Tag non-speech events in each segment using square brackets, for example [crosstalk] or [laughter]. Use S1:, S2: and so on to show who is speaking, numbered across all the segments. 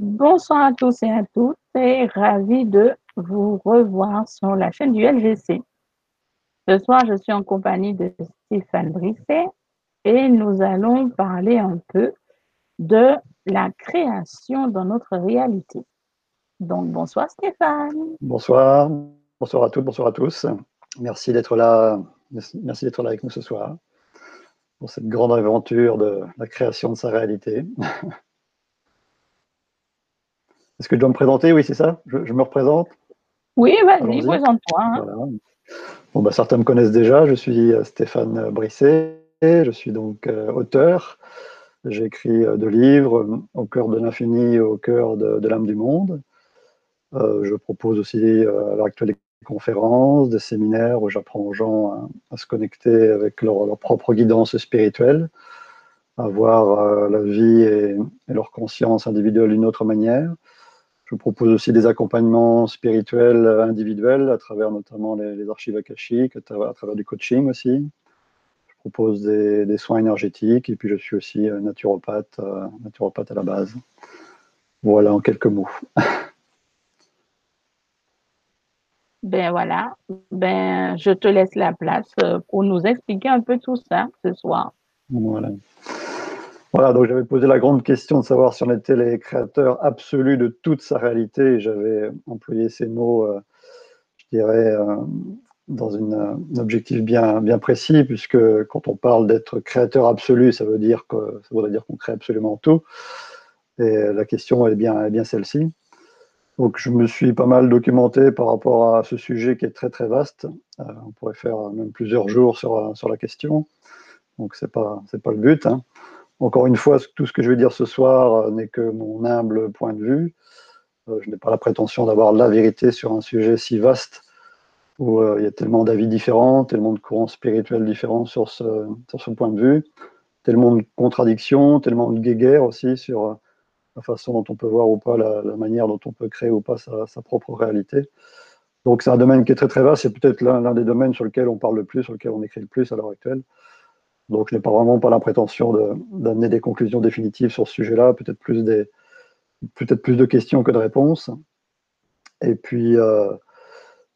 S1: Bonsoir à tous et à toutes et ravi de vous revoir sur la chaîne du LGC. Ce soir, je suis en compagnie de Stéphane Brisset et nous allons parler un peu de la création dans notre réalité. Donc, bonsoir Stéphane.
S2: Bonsoir, bonsoir à toutes, bonsoir à tous. Merci d'être là, merci d'être là avec nous ce soir pour cette grande aventure de la création de sa réalité. Est-ce que je dois me présenter? Oui, c'est ça je, me représente
S1: Oui, vas-y, présente-toi. Hein.
S2: Bon, bah, certains me connaissent déjà. Je suis euh, Stéphane Brisset. Je suis donc euh, auteur. J'ai écrit euh, deux livres, Au cœur de l'infini, au cœur de, l'âme du monde. je propose aussi à l'heure actuelle des conférences, des séminaires où j'apprends aux gens à, se connecter avec leur, propre guidance spirituelle, à voir la vie et, et, leur conscience individuelle d'une autre manière. Je propose aussi des accompagnements spirituels individuels à travers notamment les, archives akashiques, à travers, du coaching aussi. Je propose des, soins énergétiques et puis je suis aussi naturopathe, euh, naturopathe à la base. Voilà en quelques mots. [laughs]
S1: Ben voilà, ben je te laisse la place euh, pour nous expliquer un peu tout ça ce soir.
S2: Voilà. Voilà, donc j'avais posé la grande question de savoir si on était les créateurs absolus de toute sa réalité. J'avais employé ces mots, euh, je dirais, euh, dans un objectif bien, bien précis, puisque quand on parle d'être créateur absolu, ça veut dire que ça voudrait dire qu'on crée absolument tout. Et la question est bien, bien celle-ci. Donc je me suis pas mal documenté par rapport à ce sujet qui est très très vaste. Euh, on pourrait faire même plusieurs jours sur, sur la question. Donc c'est pas pas le but. Hein. Encore une fois, tout ce que je vais dire ce soir euh, n'est que mon humble point de vue. Euh, je n'ai pas la prétention d'avoir la vérité sur un sujet si vaste où euh, il y a tellement d'avis différents, tellement de courants spirituels différents sur ce, sur ce point de vue, tellement de contradictions, tellement de guéguerres aussi sur la façon dont on peut voir ou pas la, manière dont on peut créer ou pas sa, sa propre réalité. Donc c'est un domaine qui est très très vaste, c'est peut-être l'un des domaines sur lequel on parle le plus, sur lequel on écrit le plus à l'heure actuelle. Donc, je n'ai pas vraiment pas l'impression d'amener des conclusions définitives sur ce sujet-là, peut-être plus, peut plus de questions que de réponses. Et puis, euh,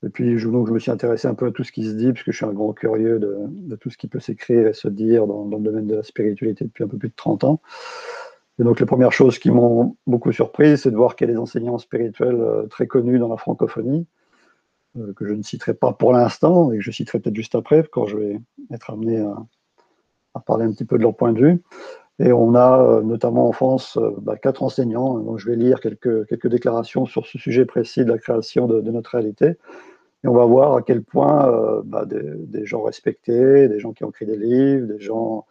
S2: et puis je, me suis intéressé un peu à tout ce qui se dit, puisque je suis un grand curieux de, tout ce qui peut s'écrire et se dire dans, le domaine de la spiritualité depuis un peu plus de 30 ans. Et donc, les premières choses qui m'ont beaucoup surpris, c'est de voir qu'il y a des enseignants spirituels euh, très connus dans la francophonie, euh, que je ne citerai pas pour l'instant, et que je citerai peut-être juste après, quand je vais être amené à parler un petit peu de leur point de vue. Et on a euh, notamment en France euh, bah, quatre enseignants. Donc je vais lire quelques, quelques déclarations sur ce sujet précis de la création de, notre réalité. Et on va voir à quel point euh, bah, des, gens respectés, des gens qui ont écrit des livres, des gens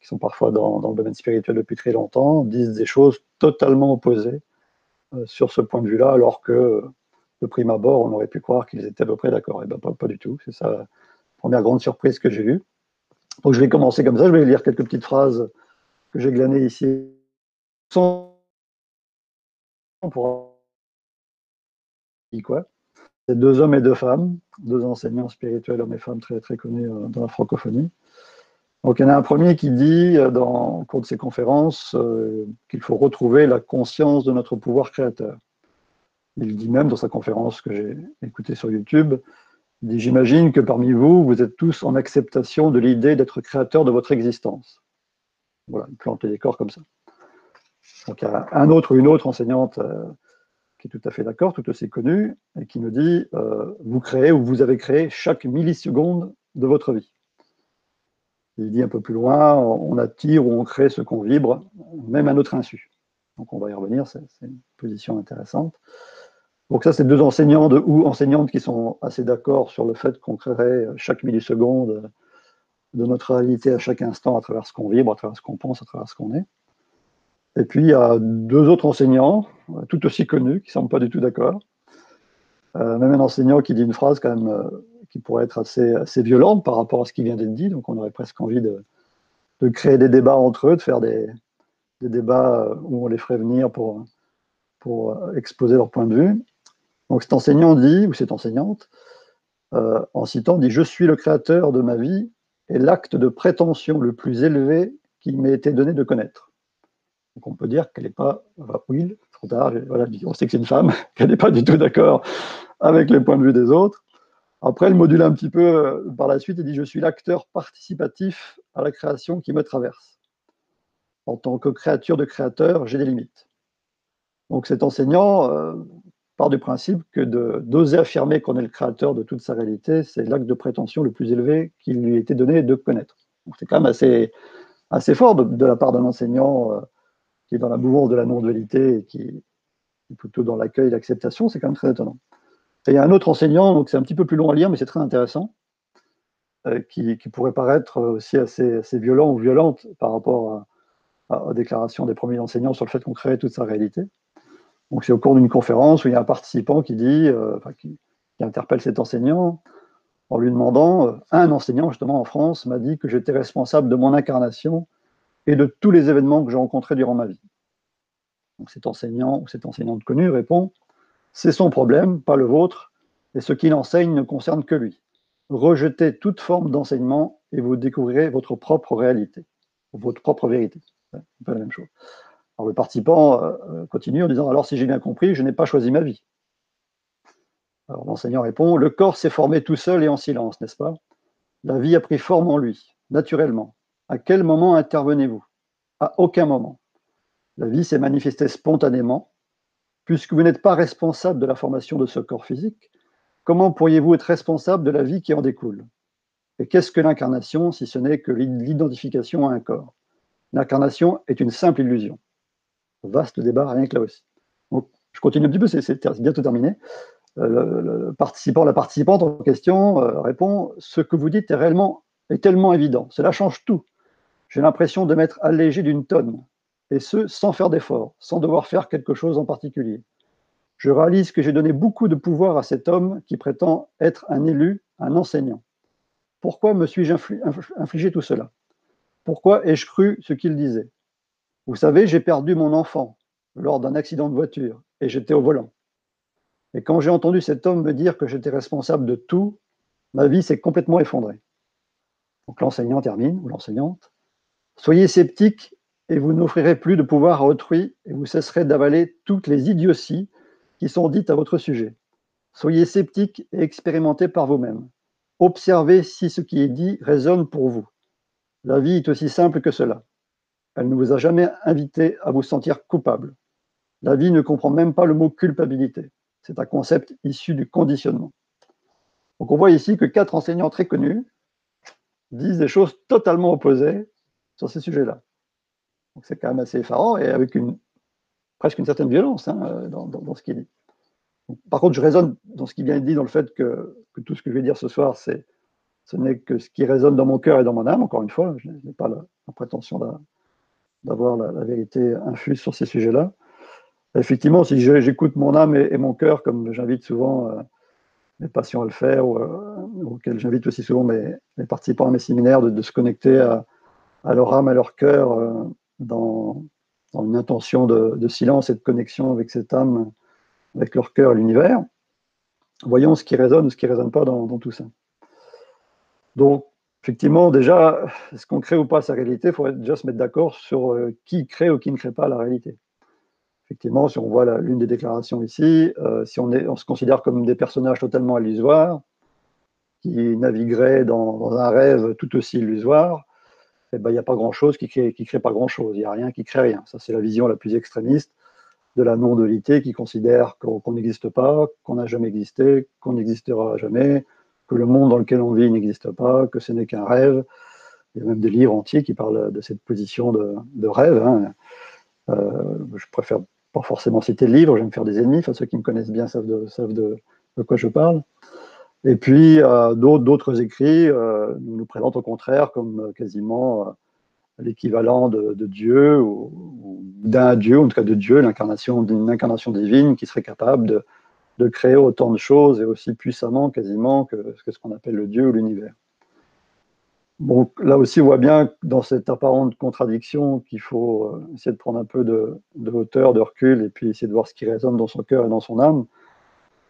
S2: qui sont parfois dans, dans, le domaine spirituel depuis très longtemps, disent des choses totalement opposées sur ce point de vue-là, alors que de prime abord, on aurait pu croire qu'ils étaient à peu près d'accord. Et bien pas, pas du tout. C'est ça la première grande surprise que j'ai eue. Donc je vais commencer comme ça, je vais lire quelques petites phrases que j'ai glanées ici. Pour quoi C'est deux hommes et deux femmes, deux enseignants spirituels, hommes et femmes très, très connus euh, dans la francophonie. Donc il y en a un premier qui dit, euh, dans, au cours de ses conférences, euh, qu'il faut retrouver la conscience de notre pouvoir créateur. Il dit même dans sa conférence que j'ai écoutée sur YouTube, J'imagine que parmi vous, vous êtes tous en acceptation de l'idée d'être créateur de votre existence. Voilà, il plante les décors comme ça. Donc il y a un autre ou une autre enseignante euh, qui est tout à fait d'accord, tout aussi connue, et qui me dit euh, Vous créez ou vous avez créé chaque milliseconde de votre vie. Il dit un peu plus loin On attire ou on crée ce qu'on vibre, même à notre insu. Donc on va y revenir, c'est une position intéressante. Donc ça, c'est deux enseignants ou enseignantes qui sont assez d'accord sur le fait qu'on créerait chaque milliseconde de notre réalité à chaque instant à travers ce qu'on vibre, à travers ce qu'on pense, à travers ce qu'on est. Et puis, il y a deux autres enseignants, tout aussi connus, qui ne sont pas du tout d'accord. Euh, même un enseignant qui dit une phrase quand même euh, qui pourrait être assez, violente par rapport à ce qui vient d'être dit. Donc, on aurait presque envie de, créer des débats entre eux, de faire des, des, débats où on les ferait venir pour, pour exposer leur point de vue. Donc cet enseignant dit, ou cette enseignante, euh, en citant, dit Je suis le créateur de ma vie et l'acte de prétention le plus élevé qui m'ait été donné de connaître. Donc on peut dire qu'elle n'est pas, oui, trop tard. Voilà, on sait que c'est une femme, [laughs] qu'elle n'est pas du tout d'accord avec les points de vue des autres. Après, elle module un petit peu euh, par la suite et dit Je suis l'acteur participatif à la création qui me traverse. En tant que créature de créateur, j'ai des limites. Donc cet enseignant euh, part du principe que d'oser affirmer qu'on est le créateur de toute sa réalité, c'est l'acte de prétention le plus élevé qui lui été donné de connaître. C'est quand même assez, fort de, la part d'un enseignant euh, qui est dans la mouvance de la non-dualité et qui est plutôt dans l'accueil et l'acceptation, c'est quand même très étonnant. Et il y a un autre enseignant, donc c'est un petit peu plus long à lire, mais c'est très intéressant, euh, qui, pourrait paraître aussi assez, assez, violent ou violente par rapport aux déclarations des premiers enseignants sur le fait qu'on crée toute sa réalité. Donc c'est au cours d'une conférence où il y a un participant qui dit, euh, qui, interpelle cet enseignant en lui demandant, euh, un enseignant justement en France m'a dit que j'étais responsable de mon incarnation et de tous les événements que j'ai rencontrés durant ma vie. Donc cet enseignant ou cette enseignante connue répond, c'est son problème, pas le vôtre, et ce qu'il enseigne ne concerne que lui. Rejetez toute forme d'enseignement et vous découvrirez votre propre réalité, votre propre vérité. C'est pas la même chose. Le participant euh, continue en disant Alors, si j'ai bien compris, je n'ai pas choisi ma vie. Alors l'enseignant répond Le corps s'est formé tout seul et en silence, n'est-ce pas? La vie a pris forme en lui, naturellement. À quel moment intervenez-vous? À aucun moment. La vie s'est manifestée spontanément. Puisque vous n'êtes pas responsable de la formation de ce corps physique, comment pourriez-vous être responsable de la vie qui en découle? Et qu'est-ce que l'incarnation si ce n'est que l'identification à un corps? L'incarnation est une simple illusion. Vaste débat, rien que là aussi. Donc, je continue un petit peu, c'est bientôt terminé. Euh, le, participant, la participante en question euh, répond Ce que vous dites est réellement est tellement évident. Cela change tout. J'ai l'impression de m'être allégé d'une tonne, et ce, sans faire d'effort, sans devoir faire quelque chose en particulier. Je réalise que j'ai donné beaucoup de pouvoir à cet homme qui prétend être un élu, un enseignant. Pourquoi me suis-je infligé tout cela? Pourquoi ai-je cru ce qu'il disait? Vous savez, j'ai perdu mon enfant lors d'un accident de voiture et j'étais au volant. Et quand j'ai entendu cet homme me dire que j'étais responsable de tout, ma vie s'est complètement effondrée. Donc l'enseignant termine, ou l'enseignante. Soyez sceptique et vous n'offrirez plus de pouvoir à autrui et vous cesserez d'avaler toutes les idioties qui sont dites à votre sujet. Soyez sceptique et expérimentez par vous-même. Observez si ce qui est dit résonne pour vous. La vie est aussi simple que cela. Elle ne vous a jamais invité à vous sentir coupable. La vie ne comprend même pas le mot culpabilité. C'est un concept issu du conditionnement. Donc on voit ici que quatre enseignants très connus disent des choses totalement opposées sur ces sujets-là. Donc c'est quand même assez effarant et avec une, presque une certaine violence hein, dans, ce qu'il dit. par contre, je raisonne dans ce qui vient de dit, dans le fait que, tout ce que je vais dire ce soir, ce n'est que ce qui résonne dans mon cœur et dans mon âme, encore une fois, je n'ai pas la, la prétention d'avoir la, vérité infuse sur ces sujets-là. Effectivement, si j'écoute mon âme et, mon cœur, comme j'invite souvent euh, mes patients à le faire, ou, euh, auxquels j'invite aussi souvent mes, participants à mes séminaires, de, se connecter à, leur âme, à leur cœur, euh, dans, une intention de, silence et de connexion avec cette âme, avec leur cœur et l'univers, voyons ce qui résonne ou ce qui ne résonne pas dans, dans tout ça. Donc, effectivement, déjà, est-ce qu'on crée ou pas sa réalité Il faudrait déjà se mettre d'accord sur euh, qui crée ou qui ne crée pas la réalité. Effectivement, si on voit l'une des déclarations ici, euh, si on, se considère comme des personnages totalement illusoires, qui navigueraient dans, un rêve tout aussi illusoire, eh ben, il n'y a pas grand-chose qui crée, crée pas grand-chose. Il n'y a rien qui crée rien. Ça, c'est la vision la plus extrémiste de la non-dualité qui considère qu'on n'existe pas, qu'on n'a jamais existé, qu'on n'existera jamais, que le monde dans lequel on vit n'existe pas, que ce n'est qu'un rêve. Il y a même des livres entiers qui parlent de cette position de, rêve. Hein. Euh, je préfère pas forcément citer le livre, j'aime faire des ennemis, enfin, ceux qui me connaissent bien savent de, quoi je parle. Et puis, euh, d'autres écrits euh, nous, présentent au contraire comme quasiment l'équivalent de, Dieu ou, d'un Dieu, en tout cas de Dieu, l'incarnation d'une incarnation divine qui serait capable de, de créer autant de choses et aussi puissamment quasiment que, ce qu'on appelle le Dieu ou l'univers. Bon, là aussi, on voit bien dans cette apparente contradiction qu'il faut euh, essayer de prendre un peu de, hauteur, de recul, et puis essayer de voir ce qui résonne dans son cœur et dans son âme.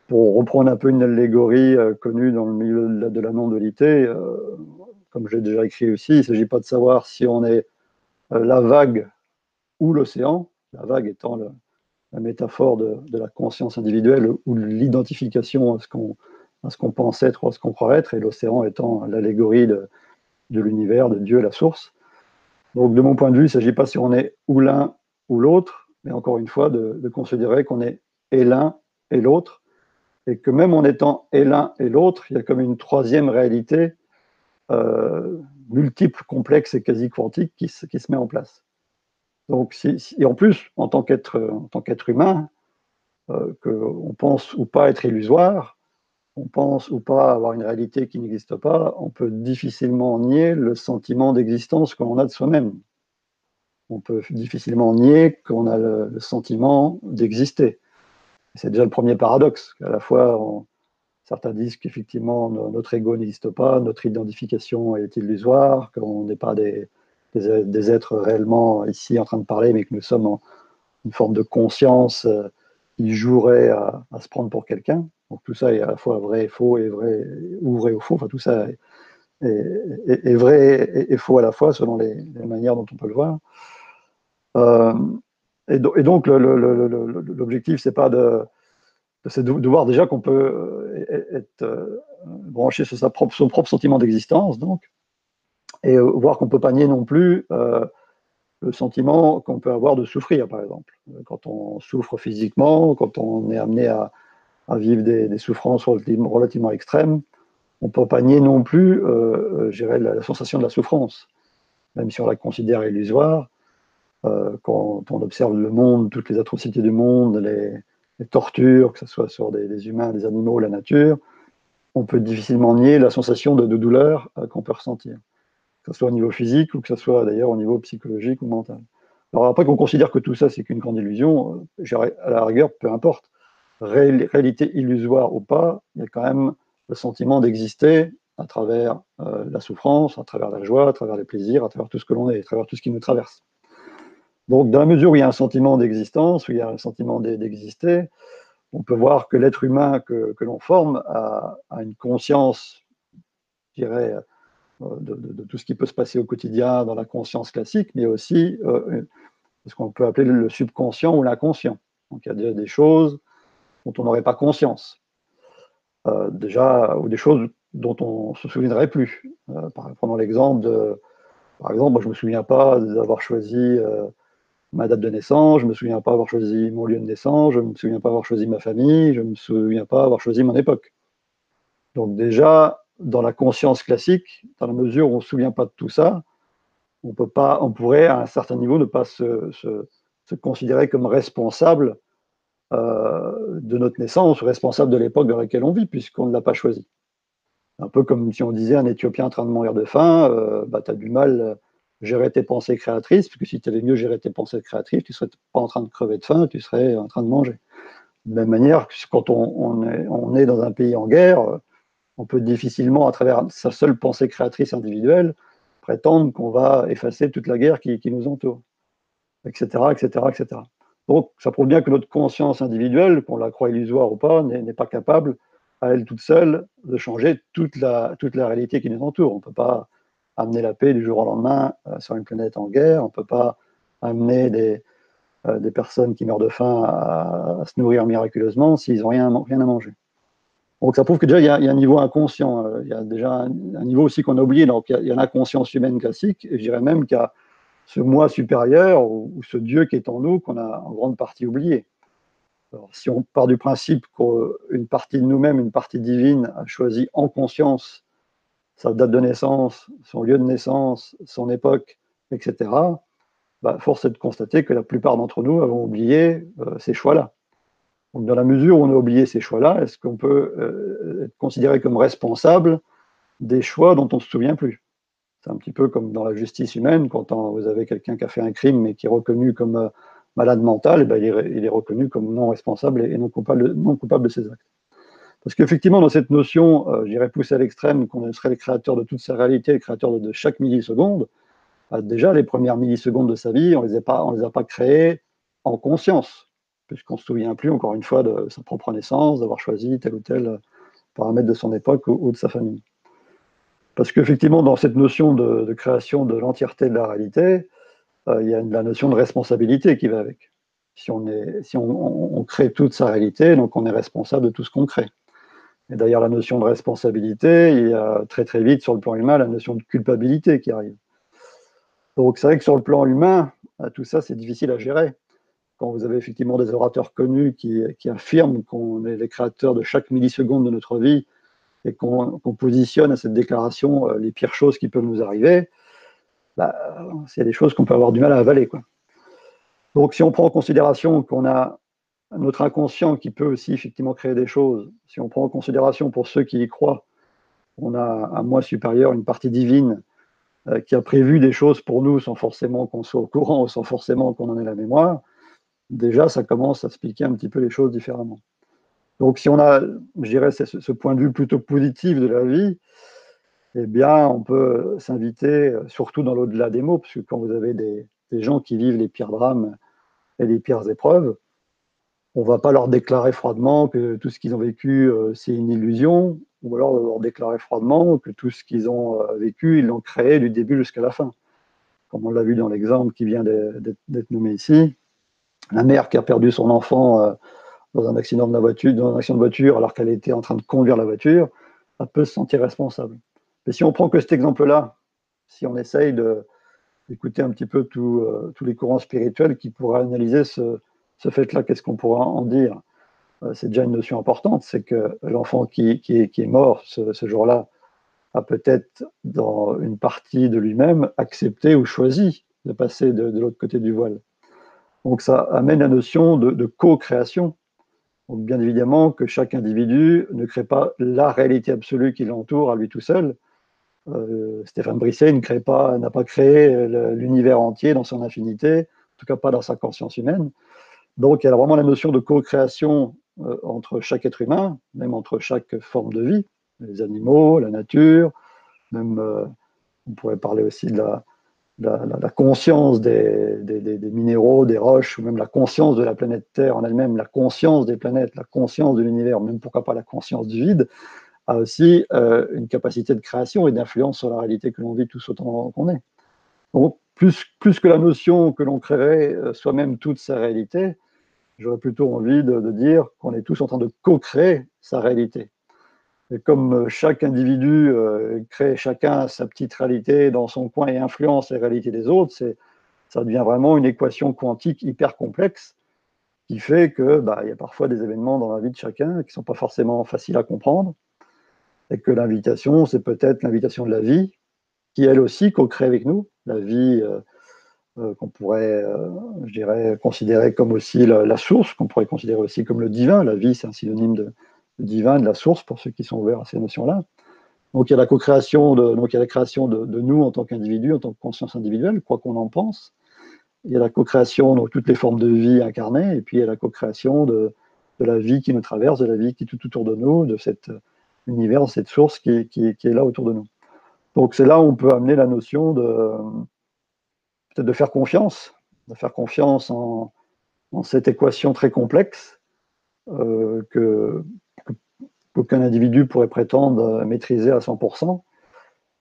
S2: Pour reprendre un peu une allégorie euh, connue dans le milieu de la, euh, comme j'ai déjà écrit aussi, il ne s'agit pas de savoir si on est la vague ou l'océan, la vague étant le, la métaphore de, la conscience individuelle ou l'identification à ce qu'on pense être ou à ce qu'on croit être, et l'océan étant l'allégorie de, l'univers, de Dieu, la source. Donc, de mon point de vue, il ne s'agit pas si on est ou l'un ou l'autre, mais encore une fois, de, considérer qu'on est et l'un et l'autre, et que même en étant et l'un et l'autre, il y a comme une troisième réalité euh, multiple, complexe et quasi quantique qui qui se met en place. Donc, et en plus, en tant qu'être humain, euh, qu'on pense ou pas être illusoire, on pense ou pas avoir une réalité qui n'existe pas, on peut difficilement nier le sentiment d'existence qu'on a de soi-même. On peut difficilement nier qu'on a le, sentiment d'exister. C'est déjà le premier paradoxe, qu'à la fois Certains disent qu'effectivement, notre ego n'existe pas, notre identification est illusoire, qu'on n'est pas des, des, êtres réellement ici en train de parler, mais que nous sommes en une forme de conscience euh, qui jouerait à, se prendre pour quelqu'un. Donc tout ça est à la fois vrai et faux, et vrai ou vrai ou faux. Enfin, tout ça est, vrai et, faux à la fois, selon les, manières dont on peut le voir. Euh, et, donc, l'objectif, c'est pas de de, voir déjà qu'on peut euh, être euh, branché sur sa propre, son propre sentiment d'existence, donc, et euh, voir qu'on ne peut pas nier non plus le sentiment qu'on peut avoir de souffrir, par exemple. Quand on souffre physiquement, quand on est amené à, vivre des, souffrances relativement, extrêmes, on ne peut pas nier non plus euh, la, la, sensation de la souffrance, même si on la considère illusoire. quand on observe le monde, toutes les atrocités du monde, les, tortures, que ce soit sur des, humains, des animaux, la nature, on peut difficilement nier la sensation de, douleur euh, qu'on peut ressentir, que ce soit au niveau physique ou que ce soit d'ailleurs au niveau psychologique ou mental. Alors après qu'on considère que tout ça c'est qu'une grande illusion, euh, à la rigueur, peu importe, réalité illusoire ou pas, il y a quand même le sentiment d'exister à travers euh, la souffrance, à travers la joie, à travers les plaisirs, à travers tout ce que l'on est, à travers tout ce qui nous traverse. Donc, dans la mesure où il y a un sentiment d'existence, où il y a un sentiment d'exister, on peut voir que l'être humain que, l'on forme a, une conscience, je dirais, euh, de, tout ce qui peut se passer au quotidien dans la conscience classique, mais aussi euh, ce qu'on peut appeler le subconscient ou l'inconscient. Donc, il y a déjà des choses dont on n'aurait pas conscience. Euh, déjà, ou des choses dont on ne se souviendrait plus. prenons l'exemple de, par exemple, moi, je ne me souviens pas d'avoir choisi ma date de naissance, je ne me souviens pas avoir choisi mon lieu de naissance, je ne me souviens pas avoir choisi ma famille, je ne me souviens pas avoir choisi mon époque. Donc déjà, dans la conscience classique, dans la mesure où on ne se souvient pas de tout ça, on, peut pas, on pourrait à un certain niveau ne pas se, considérer comme responsable euh, de notre naissance, responsable de l'époque dans laquelle on vit, puisqu'on ne l'a pas choisi. Un peu comme si on disait un Éthiopien en train de mourir de faim, euh, bah, tu as du mal gérer tes pensées créatrices, parce que si tu avais mieux géré tes pensées créatrices, tu ne serais pas en train de crever de faim, tu serais en train de manger. De la même manière, quand on, est, on, est, dans un pays en guerre, on peut difficilement, à travers sa seule pensée créatrice individuelle, prétendre qu'on va effacer toute la guerre qui, nous entoure, etc., etc., etc. Donc, ça prouve bien que notre conscience individuelle, qu'on la croit illusoire ou pas, n'est pas capable, à elle toute seule, de changer toute la, réalité qui nous entoure. On ne peut pas amener la paix du jour au lendemain euh, sur une planète en guerre. On ne peut pas amener des, euh, des personnes qui meurent de faim à, se nourrir miraculeusement s'ils n'ont rien à manger. Donc ça prouve que déjà, il y, a, un niveau inconscient. Euh, il y a déjà un, niveau aussi qu'on a oublié. Donc il y a, l'inconscience humaine classique. Et je dirais même qu'il y a ce moi supérieur ou, ce Dieu qui est en nous qu'on a en grande partie oublié. Alors, si on part du principe qu'une partie de nous-mêmes, une partie divine, a choisi en conscience sa date de naissance, son lieu de naissance, son époque, etc., bah, force est de constater que la plupart d'entre nous avons oublié euh, ces choix-là. Donc, dans la mesure où on a oublié ces choix-là, est-ce qu'on peut euh, être considéré comme responsable des choix dont on ne se souvient plus? C'est un petit peu comme dans la justice humaine, quand vous avez quelqu'un qui a fait un crime mais qui est reconnu comme euh, malade mental, eh ben, il, est, reconnu comme non responsable et non coupable, de ses actes. Parce qu'effectivement, dans cette notion, euh, j'irais pousser à l'extrême, qu'on serait le créateur de toute sa réalité, le créateur de, chaque milliseconde, bah, déjà, les premières millisecondes de sa vie, on ne les a pas créées en conscience, puisqu'on ne se souvient plus, encore une fois, de sa propre naissance, d'avoir choisi tel ou tel paramètre de son époque ou, de sa famille. Parce qu'effectivement, dans cette notion de, création de l'entièreté de la réalité, euh, il y a la notion de responsabilité qui va avec. si on, on, crée toute sa réalité, donc on est responsable de tout ce qu'on crée. Et d'ailleurs, la notion de responsabilité, il y a très très vite sur le plan humain la notion de culpabilité qui arrive. Donc c'est vrai que sur le plan humain, tout ça c'est difficile à gérer. Quand vous avez effectivement des orateurs connus qui, affirment qu'on est les créateurs de chaque milliseconde de notre vie et qu'on positionne à cette déclaration euh, les pires choses qui peuvent nous arriver, bah, c'est des choses qu'on peut avoir du mal à avaler. Quoi. Donc, si on prend en considération qu'on a notre inconscient qui peut aussi effectivement créer des choses, si on prend en considération pour ceux qui y croient, on a un moi supérieur, une partie divine euh, qui a prévu des choses pour nous sans forcément qu'on soit au courant ou sans forcément qu'on en ait la mémoire, déjà ça commence à expliquer un petit peu les choses différemment. Donc si on a, je dirais, ce point de vue plutôt positif de la vie, eh bien, on peut s'inviter, euh, surtout dans l'au-delà des mots, parce que quand vous avez des, des gens qui vivent les pires drames et les pires épreuves, on ne va pas leur déclarer froidement que tout ce qu'ils ont vécu, euh, c'est une illusion, ou alors leur déclarer froidement que tout ce qu'ils ont euh, vécu, ils l'ont créé du début jusqu'à la fin. Comme on l'a vu dans l'exemple qui vient d'être nommé ici, la mère qui a perdu son enfant euh, dans un accident de voiture, alors qu'elle était en train de conduire la voiture, elle peut se sentir responsable. Mais si on prend que cet exemple-là, si on essaye de, écouter un petit peu euh, tous les courants spirituels qui pourraient analyser ce, fait-là. Qu'est-ce qu'on pourra en dire? Euh, C'est déjà une notion importante, c'est que l'enfant qui, est, mort ce, jour-là a peut-être, dans une partie de lui-même, accepté ou choisi de passer de, l'autre côté du voile. Donc ça amène la notion de, co-création. Bien évidemment que chaque individu ne crée pas la réalité absolue qui l'entoure à lui tout seul, euh, Stéphane Brisset n'a pas, pas créé l'univers entier dans son infinité, en tout cas pas dans sa conscience humaine. Donc il y a vraiment la notion de co-création euh, entre chaque être humain, même entre chaque forme de vie, les animaux, la nature, même euh, on pourrait parler aussi de la, la, conscience des, minéraux, des roches, ou même la conscience de la planète Terre en elle-même, la conscience des planètes, la conscience de l'univers, même pourquoi pas la conscience du vide a aussi euh, une capacité de création et d'influence sur la réalité que l'on vit tous autant qu'on est. Donc, plus, plus que la notion que l'on créerait euh, soi-même toute sa réalité, j'aurais plutôt envie de, dire qu'on est tous en train de co-créer sa réalité. Et comme euh, chaque individu crée chacun sa petite réalité dans son coin et influence les réalités des autres, ça devient vraiment une équation quantique hyper complexe qui fait que bah, y a parfois des événements dans la vie de chacun qui ne sont pas forcément faciles à comprendre et que l'invitation, c'est peut-être l'invitation de la vie, qui elle aussi co-crée avec nous, la vie euh, euh, qu'on pourrait, euh, je dirais, considérer comme aussi la, source, qu'on pourrait considérer aussi comme le divin. La vie, c'est un synonyme de, divin, de la source, pour ceux qui sont ouverts à ces notions-là. Donc il y a la co-création, de, donc il y a la création de, nous en tant qu'individu, en tant que conscience individuelle, quoi qu'on en pense. Il y a la co-création, donc toutes les formes de vie incarnées, et puis il y a la co-création de, de la vie qui nous traverse, de la vie qui est tout autour de nous, de cette univers, cette source qui, est là autour de nous. Donc c'est là où on peut amener la notion de peut-être de faire confiance, de faire confiance en, cette équation très complexe euh, que qu'aucun individu pourrait prétendre maîtriser à 100%,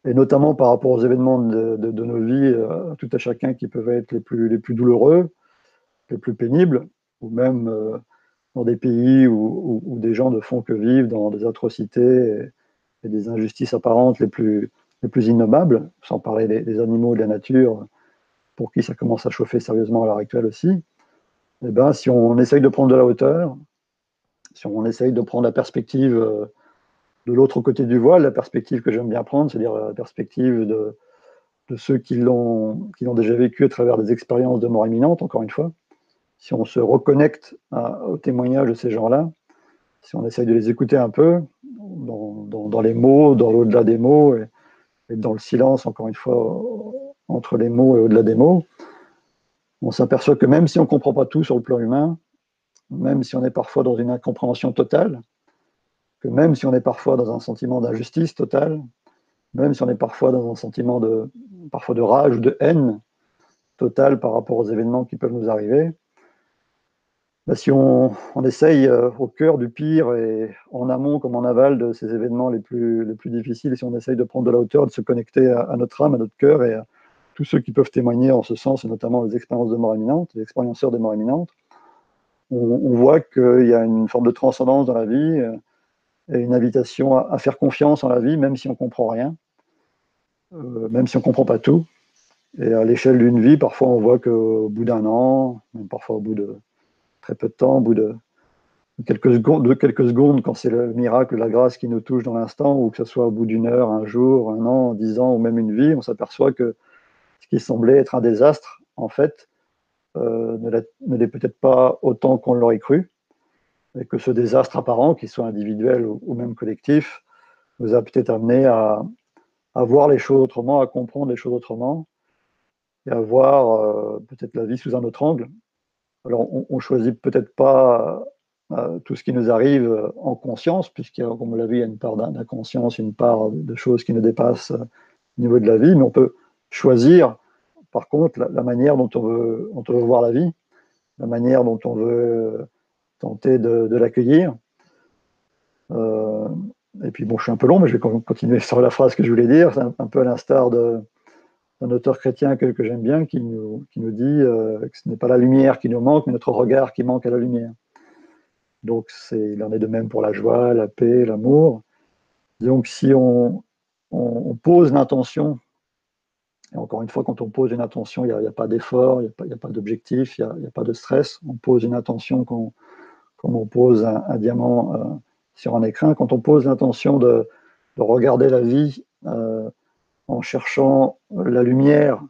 S2: et notamment par rapport aux événements de, nos vies, euh, tout à chacun qui peuvent être les plus, douloureux, les plus pénibles, ou même euh, dans des pays où, des gens ne font que vivre dans des atrocités et, des injustices apparentes les plus, les plus innommables, sans parler des, animaux et de la nature, pour qui ça commence à chauffer sérieusement à l'heure actuelle aussi, eh ben, si on essaye de prendre de la hauteur, si on essaye de prendre la perspective euh, de l'autre côté du voile, la perspective que j'aime bien prendre, c'est-à-dire la perspective de, ceux qui l'ont déjà vécu à travers des expériences de mort imminente, encore une fois, si on se reconnecte au témoignage de ces gens-là, si on essaye de les écouter un peu, dans, les mots, dans l'au-delà des mots, et, dans le silence, encore une fois, entre les mots et au-delà des mots, on s'aperçoit que même si on ne comprend pas tout sur le plan humain, même si on est parfois dans une incompréhension totale, que même si on est parfois dans un sentiment d'injustice totale, même si on est parfois dans un sentiment de, rage ou de haine totale par rapport aux événements qui peuvent nous arriver, bah, si on, essaye euh, au cœur du pire et en amont comme en aval de ces événements les plus, les plus difficiles, si on essaye de prendre de la hauteur, de se connecter à, notre âme, à notre cœur et à tous ceux qui peuvent témoigner en ce sens, et notamment les expériences de mort imminente, les expérienceurs de mort imminente, on, voit qu'il y a une forme de transcendance dans la vie et une invitation à, faire confiance en la vie, même si on ne comprend rien, même si on ne comprend pas tout. Et à l'échelle d'une vie, parfois on voit qu'au bout d'un an, même parfois au bout de très peu de temps, au bout de quelques secondes, de quelques secondes quand c'est le miracle, la grâce qui nous touche dans l'instant, ou que ce soit au bout d'une heure, un jour, un an, dix ans, ou même une vie, on s'aperçoit que ce qui semblait être un désastre, en fait, euh, ne l'est peut-être pas autant qu'on l'aurait cru, et que ce désastre apparent, qu'il soit individuel ou, même collectif, nous a peut-être amené à, voir les choses autrement, à comprendre les choses autrement, et à voir euh, peut-être la vie sous un autre angle. Alors, on, on choisit peut-être pas euh, tout ce qui nous arrive en conscience, puisqu'il comme on l'a vu, il y a une part d'inconscience, une part de choses qui nous dépassent au niveau de la vie, mais on peut choisir, par contre, la, manière dont on, veut, on voir la vie, la manière dont on veut tenter de, l'accueillir. Euh, et puis, bon, je suis un peu long, mais je vais continuer sur la phrase que je voulais dire. C'est un, peu à l'instar d'un auteur chrétien que, j'aime bien qui nous, qui nous dit euh, que ce n'est pas la lumière qui nous manque, mais notre regard qui manque à la lumière. Donc, il en est de même pour la joie, la paix, l'amour. Donc, si on, pose l'intention, et encore une fois, quand on pose une intention, il n'y a, pas d'effort, il n'y a pas, d'objectif, il n'y a, pas de stress. On pose une intention comme on pose un, diamant euh, sur un écrin. Quand on pose l'intention de, regarder la vie euh, en cherchant la lumière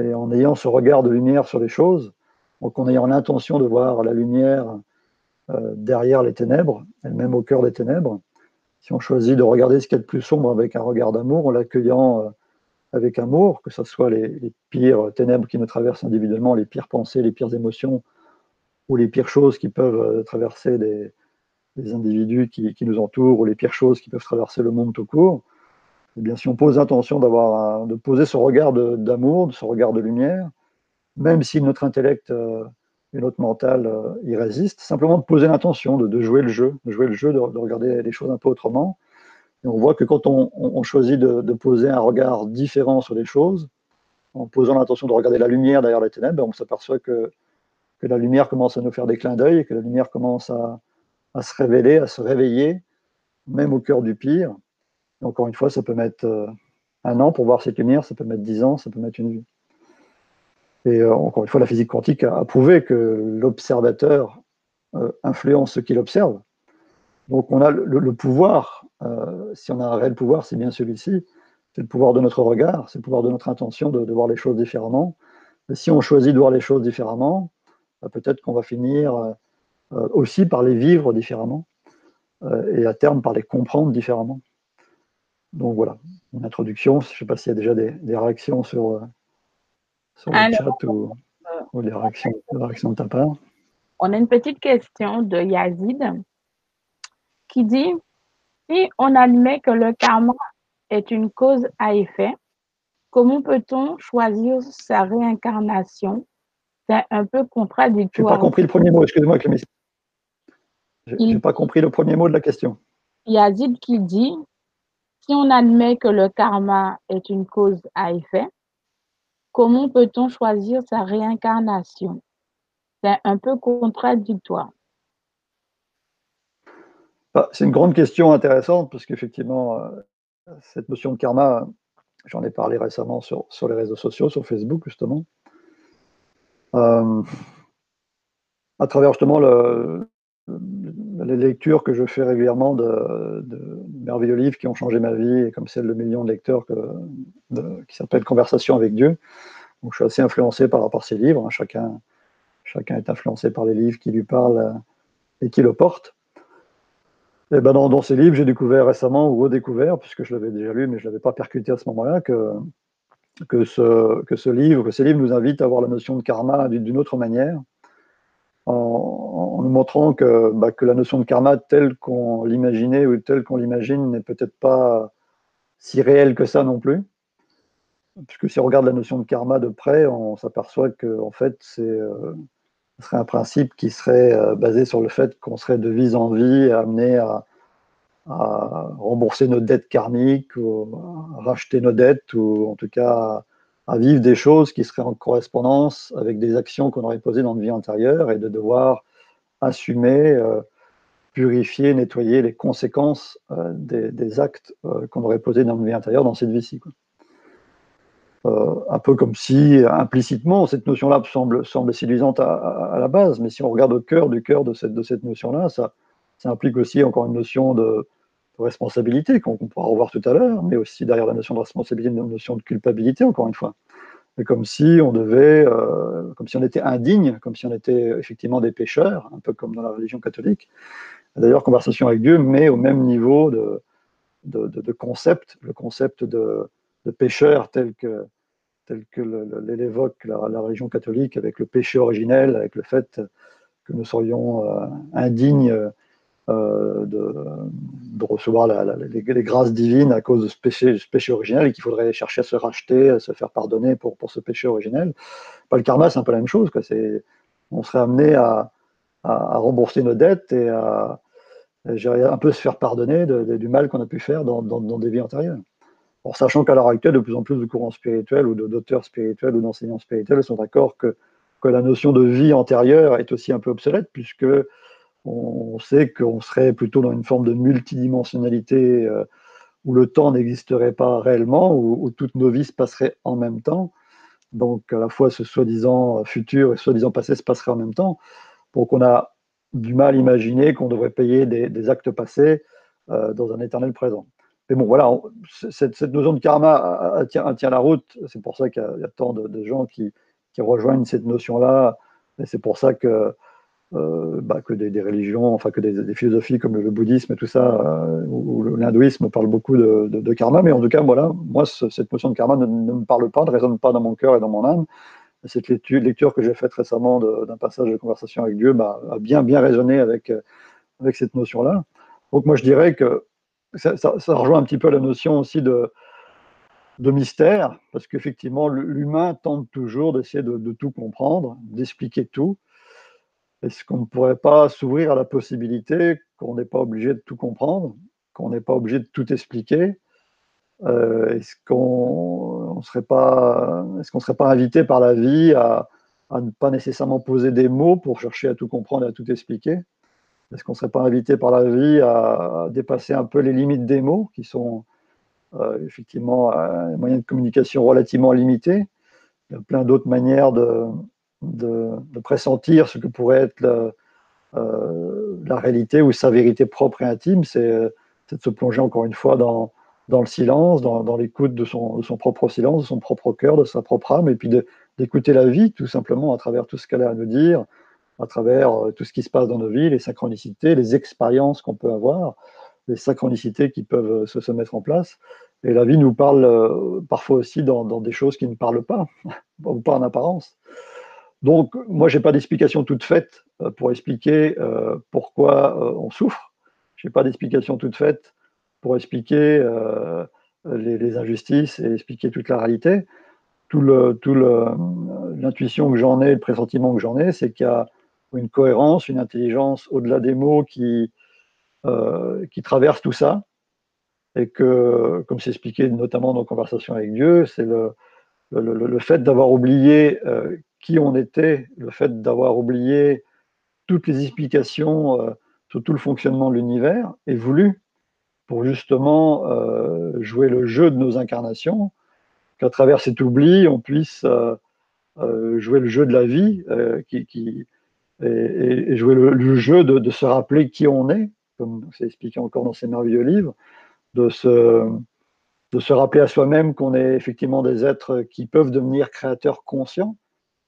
S2: et en ayant ce regard de lumière sur les choses, donc en ayant l'intention de voir la lumière euh, derrière les ténèbres, et même au cœur des ténèbres. Si on choisit de regarder ce qu'il y a de plus sombre avec un regard d'amour, en l'accueillant avec amour, que ce soit les, pires ténèbres qui nous traversent individuellement, les pires pensées, les pires émotions, ou les pires choses qui peuvent euh, traverser des, individus qui, nous entourent, ou les pires choses qui peuvent traverser le monde tout court, eh bien, si on pose l'intention d'avoir, de poser ce regard d'amour, ce regard de lumière, même si notre intellect et notre mental euh, y résiste. Simplement de poser l'intention, de, jouer le jeu, de jouer le jeu, de, regarder les choses un peu autrement. On voit que quand on, choisit de, poser un regard différent sur les choses, en posant l'intention de regarder la lumière derrière les ténèbres, on s'aperçoit que, la lumière commence à nous faire des clins d'œil, que la lumière commence à, se révéler, à se réveiller, même au cœur du pire. Encore une fois, ça peut mettre euh, un an pour voir cette lumière, ça peut mettre dix ans, ça peut mettre une vie. Et euh, encore une fois, la physique quantique a, prouvé que l'observateur euh, influence ce qu'il observe. Donc on a le, pouvoir, euh, si on a un réel pouvoir, c'est bien celui-ci, c'est le pouvoir de notre regard, c'est le pouvoir de notre intention de, voir les choses différemment. Mais si on choisit de voir les choses différemment, bah, peut-être qu'on va finir aussi par les vivre différemment et à terme par les comprendre différemment. Donc voilà, une introduction. Je ne sais pas s'il y a déjà des réactions sur, sur le chat ou, les, réactions, de ta part.
S1: On a une petite question de Yazid qui dit Si on admet que le karma est une cause à effet, comment peut-on choisir sa réincarnation? C'est un peu contradictoire.
S2: Je n'ai pas compris le premier mot, excusez-moi, Clémy. Je n'ai pas compris le premier mot de la question.
S1: Yazid qui dit Si on admet que le karma est une cause à effet, Comment peut-on choisir sa réincarnation? C'est un peu contradictoire.
S2: Bah, c'est une grande question intéressante parce qu'effectivement, euh, cette notion de karma, j'en ai parlé récemment sur, les réseaux sociaux, sur Facebook justement. Euh, à travers justement les lectures que je fais régulièrement de, merveilleux livres qui ont changé ma vie, et comme celle de millions de lecteurs qui s'appelle Conversation avec Dieu. Donc, je suis assez influencé par, par ces livres. Hein. Chacun, chacun est influencé par les livres qui lui parlent euh, et qui le portent. Et ben dans, ces livres, j'ai découvert récemment, ou redécouvert, puisque je l'avais déjà lu, mais je ne l'avais pas percuté à ce moment-là, que, que, ce, que ce livre, que ces livres nous invitent à voir la notion de karma d'une autre manière, en, nous montrant que, bah, que la notion de karma telle qu'on l'imaginait ou telle qu'on l'imagine n'est peut-être pas si réelle que ça non plus. Puisque si on regarde la notion de karma de près, on s'aperçoit que en fait, c'est euh, ce serait un principe qui serait euh, basé sur le fait qu'on serait de vie en vie amené à, rembourser nos dettes karmiques, ou à racheter nos dettes, ou en tout cas à, vivre des choses qui seraient en correspondance avec des actions qu'on aurait posées dans une vie antérieure et de devoir assumer, purifier, nettoyer les conséquences des, actes qu'on aurait posés dans notre vie intérieure dans cette vie-ci. Un peu comme si, implicitement, cette notion-là semble, semble séduisante à, la base, mais si on regarde au cœur du cœur de cette, de cette notion-là, ça, implique aussi encore une notion de, responsabilité qu'on pourra revoir tout à l'heure, mais aussi derrière la notion de responsabilité, une notion de culpabilité, encore une fois. Et comme si on devait, euh, comme si on était indigne, comme si on était effectivement des pécheurs, un peu comme dans la religion catholique. D'ailleurs, conversation avec Dieu met au même niveau de, de, concept, le concept de, pécheur tel que, tel que l'évoque la, la, religion catholique avec le péché originel, avec le fait que nous serions euh, indignes euh, de, recevoir les, grâces divines à cause de ce péché, péché originel et qu'il faudrait chercher à se racheter, à se faire pardonner pour, pour ce péché originel. Pas le karma, c'est un peu la même chose. Quoi. On serait amené à, à, rembourser nos dettes et à, un peu se faire pardonner du mal qu'on a pu faire dans, dans, des vies antérieures. En sachant qu'à l'heure actuelle, de plus en plus de courants spirituels ou d'auteurs spirituels ou d'enseignants spirituels sont d'accord que, que la notion de vie antérieure est aussi un peu obsolète, puisque on sait qu'on serait plutôt dans une forme de multidimensionnalité euh, où le temps n'existerait pas réellement, où, toutes nos vies se passeraient en même temps. Donc à la fois ce soi-disant futur et ce soi-disant passé se passeraient en même temps. Donc on a du mal à imaginer qu'on devrait payer des, actes passés euh, dans un éternel présent. Mais bon, voilà, cette, notion de karma tient, la route. C'est pour ça qu'il y, a tant de, gens qui, rejoignent cette notion-là. Et c'est pour ça que euh, bah, que des, religions, enfin que des, philosophies comme le, bouddhisme et tout ça, euh, ou, l'hindouisme parlent beaucoup de, karma, mais en tout cas, voilà, moi, cette notion de karma ne, me parle pas, ne résonne pas dans mon cœur et dans mon âme. Cette lecture, que j'ai faite récemment d'un passage de conversation avec Dieu bah, a bien, bien résonné avec cette notion-là. Donc moi, je dirais que ça, rejoint un petit peu la notion aussi de, mystère, parce qu'effectivement, l'humain tente toujours d'essayer de, tout comprendre, d'expliquer tout. Est-ce qu'on ne pourrait pas s'ouvrir à la possibilité qu'on n'est pas obligé de tout comprendre, qu'on n'est pas obligé de tout expliquer? Euh, Est-ce qu'on ne serait pas, invité par la vie à, ne pas nécessairement poser des mots pour chercher à tout comprendre et à tout expliquer? Est-ce qu'on ne serait pas invité par la vie à, dépasser un peu les limites des mots, qui sont euh, effectivement un moyen de communication relativement limité Il y a plein d'autres manières de, de, pressentir ce que pourrait être euh, la, réalité ou sa vérité propre et intime, c'est de se plonger encore une fois dans, le silence, dans, l'écoute de son, son, propre silence, de son propre cœur, de sa propre âme, et puis d'écouter la vie tout simplement à travers tout ce qu'elle a à nous dire, à travers euh, tout ce qui se passe dans nos vies, les synchronicités, les expériences qu'on peut avoir, les synchronicités qui peuvent euh, se, mettre en place. Et la vie nous parle parfois aussi dans, des choses qui ne parlent pas, [laughs] ou pas en apparence. Donc, moi, je n'ai pas d'explication toute faite euh, pour expliquer euh, pourquoi euh, on souffre. Je n'ai pas d'explication toute faite pour expliquer les, injustices et expliquer toute la réalité. Tout l'intuition que j'en ai, le pressentiment que j'en ai, c'est qu'il y a une cohérence, une intelligence au-delà des mots qui, qui traverse tout ça. Et que, comme c'est expliqué notamment dans nos conversations avec Dieu, c'est le, le, fait d'avoir oublié qui on était, le fait d'avoir oublié toutes les explications euh, sur tout le fonctionnement de l'univers est voulu pour justement euh, jouer le jeu de nos incarnations, qu'à travers cet oubli, on puisse euh, jouer le jeu de la vie qui, et, jouer le, jeu de, se rappeler qui on est, comme c'est expliqué encore dans ces merveilleux livres, de se, de se rappeler à soi-même qu'on est effectivement des êtres qui peuvent devenir créateurs conscients,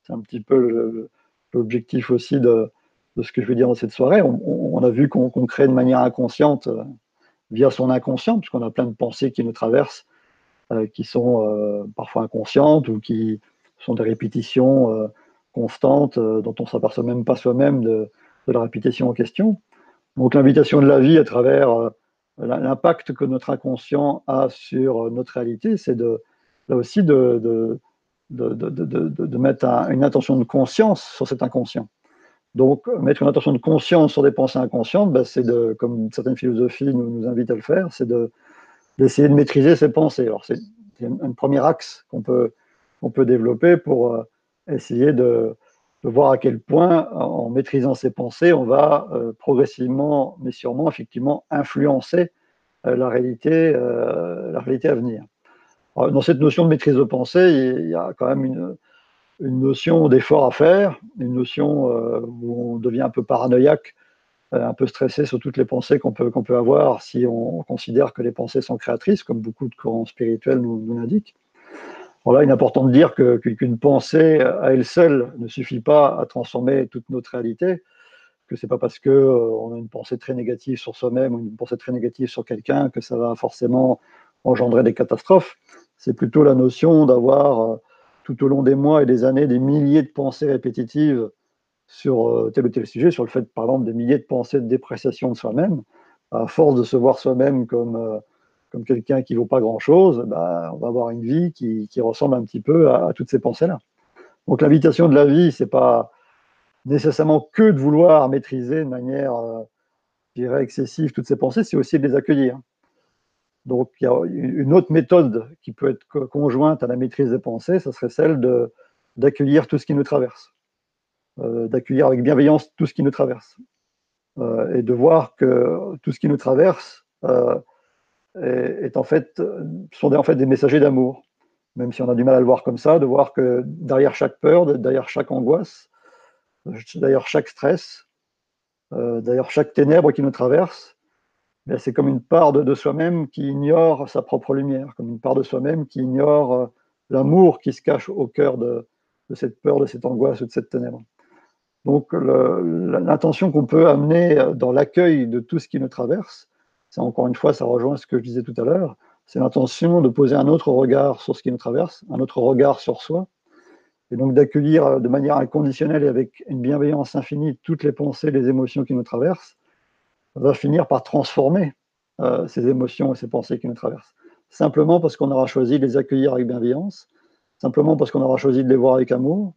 S2: c'est un petit peu l'objectif aussi de, ce que je veux dire dans cette soirée. On, a vu qu'on crée de manière inconsciente euh, via son inconscient, puisqu'on a plein de pensées qui nous traversent, euh, qui sont euh, parfois inconscientes ou qui sont des répétitions constantes dont on ne s'aperçoit même pas soi-même de, la répétition en question. Donc l'invitation de la vie à travers l'impact que notre inconscient a sur notre réalité, c'est là aussi de, de, mettre une intention de conscience sur cet inconscient. Donc, mettre une intention de conscience sur des pensées inconscientes, ben, c'est de, comme certaines philosophies nous, invitent à le faire, c'est d'essayer de, maîtriser ses pensées. Alors, c'est un, premier axe qu'on peut, on peut développer pour euh, essayer de, voir à quel point, en maîtrisant ses pensées, on va progressivement, mais sûrement, effectivement, influencer la, réalité, la réalité à venir. dans cette notion de maîtrise de pensée, il y a quand même une, notion d'effort à faire, une notion où on devient un peu paranoïaque euh, un peu stressé sur toutes les pensées qu'on peut, peut avoir si on considère que les pensées sont créatrices, comme beaucoup de courants spirituels nous l'indiquent. Il est important de dire qu'une pensée à elle seule ne suffit pas à transformer toute notre réalité, que c'est pas parce que euh, a une pensée très négative sur soi-même ou une pensée très négative sur quelqu'un que ça va forcément engendrer des catastrophes. C'est plutôt la notion d'avoir euh, tout au long des mois et des années des milliers de pensées répétitives sur euh, tel ou tel sujet, sur le fait, par exemple, des milliers de pensées de dépréciation de soi-même, à force de se voir soi-même comme, comme quelqu'un qui ne vaut pas grand-chose, bah, on va avoir une vie qui, ressemble un petit peu à, toutes ces pensées-là. Donc l'invitation de la vie, c'est pas nécessairement que de vouloir maîtriser de manière, euh, je dirais, excessive toutes ces pensées, c'est aussi de les accueillir. Donc il y a une autre méthode qui peut être conjointe à la maîtrise des pensées, ce serait celle d'accueillir tout ce qui nous traverse. Euh, d'accueillir avec bienveillance tout ce qui nous traverse. Euh, et de voir que tout ce qui nous traverse est, en fait, sont en fait des messagers d'amour. Même si on a du mal à le voir comme ça, de voir que derrière chaque peur, derrière chaque angoisse, derrière chaque stress, derrière chaque ténèbre qui nous traverse, eh c'est comme une part de, soi-même qui ignore sa propre lumière, comme une part de soi-même qui ignore l'amour qui se cache au cœur de, de, cette peur, de cette angoisse ou de cette ténèbre. Donc l'intention qu'on peut amener dans l'accueil de tout ce qui nous traverse, encore une fois, ça rejoint ce que je disais tout à l'heure, c'est l'intention de poser un autre regard sur ce qui nous traverse, un autre regard sur soi, et donc d'accueillir de manière inconditionnelle et avec une bienveillance infinie toutes les pensées, les émotions qui nous traversent, va finir par transformer euh, ces émotions et ces pensées qui nous traversent. Simplement parce qu'on aura choisi de les accueillir avec bienveillance, simplement parce qu'on aura choisi de les voir avec amour,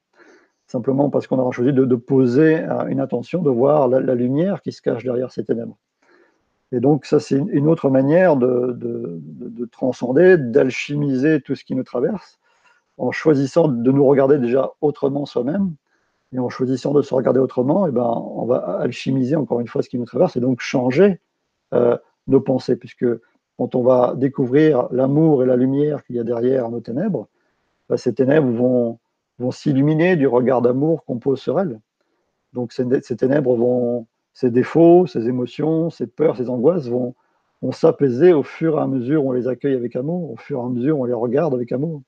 S2: simplement parce qu'on aura choisi de, poser une attention, de voir la, lumière qui se cache derrière ces ténèbres. Et donc ça, c'est une autre manière de, de transcender, d'alchimiser tout ce qui nous traverse, en choisissant de nous regarder déjà autrement soi-même, et en choisissant de se regarder autrement, et eh ben, on va alchimiser encore une fois ce qui nous traverse, et donc changer euh, nos pensées, puisque quand on va découvrir l'amour et la lumière qu'il y a derrière nos ténèbres, ben, ces ténèbres vont vont s'illuminer du regard d'amour qu'on pose sur elles. Donc ces, ténèbres vont, ces défauts, ces émotions, ces peurs, ces angoisses vont, s'apaiser au fur et à mesure où on les accueille avec amour, au fur et à mesure où on les regarde avec amour.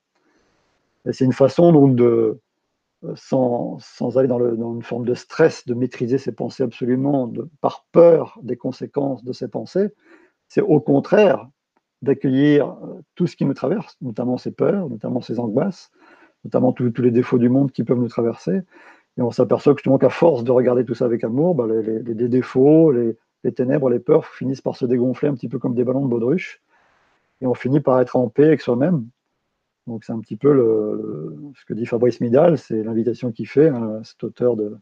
S2: Et c'est une façon donc de, sans, sans aller dans, une forme de stress, de maîtriser ses pensées absolument par peur des conséquences de ces pensées, c'est au contraire d'accueillir tout ce qui nous traverse, notamment ces peurs, notamment ces angoisses, notamment tous, les défauts du monde qui peuvent nous traverser. Et on s'aperçoit justement qu'à force de regarder tout ça avec amour, bah, les, défauts, les, ténèbres, les peurs finissent par se dégonfler un petit peu comme des ballons de baudruche. Et on finit par être en paix avec soi-même. Donc c'est un petit peu ce que dit Fabrice Midal, c'est l'invitation qu'il fait, hein, cet auteur de,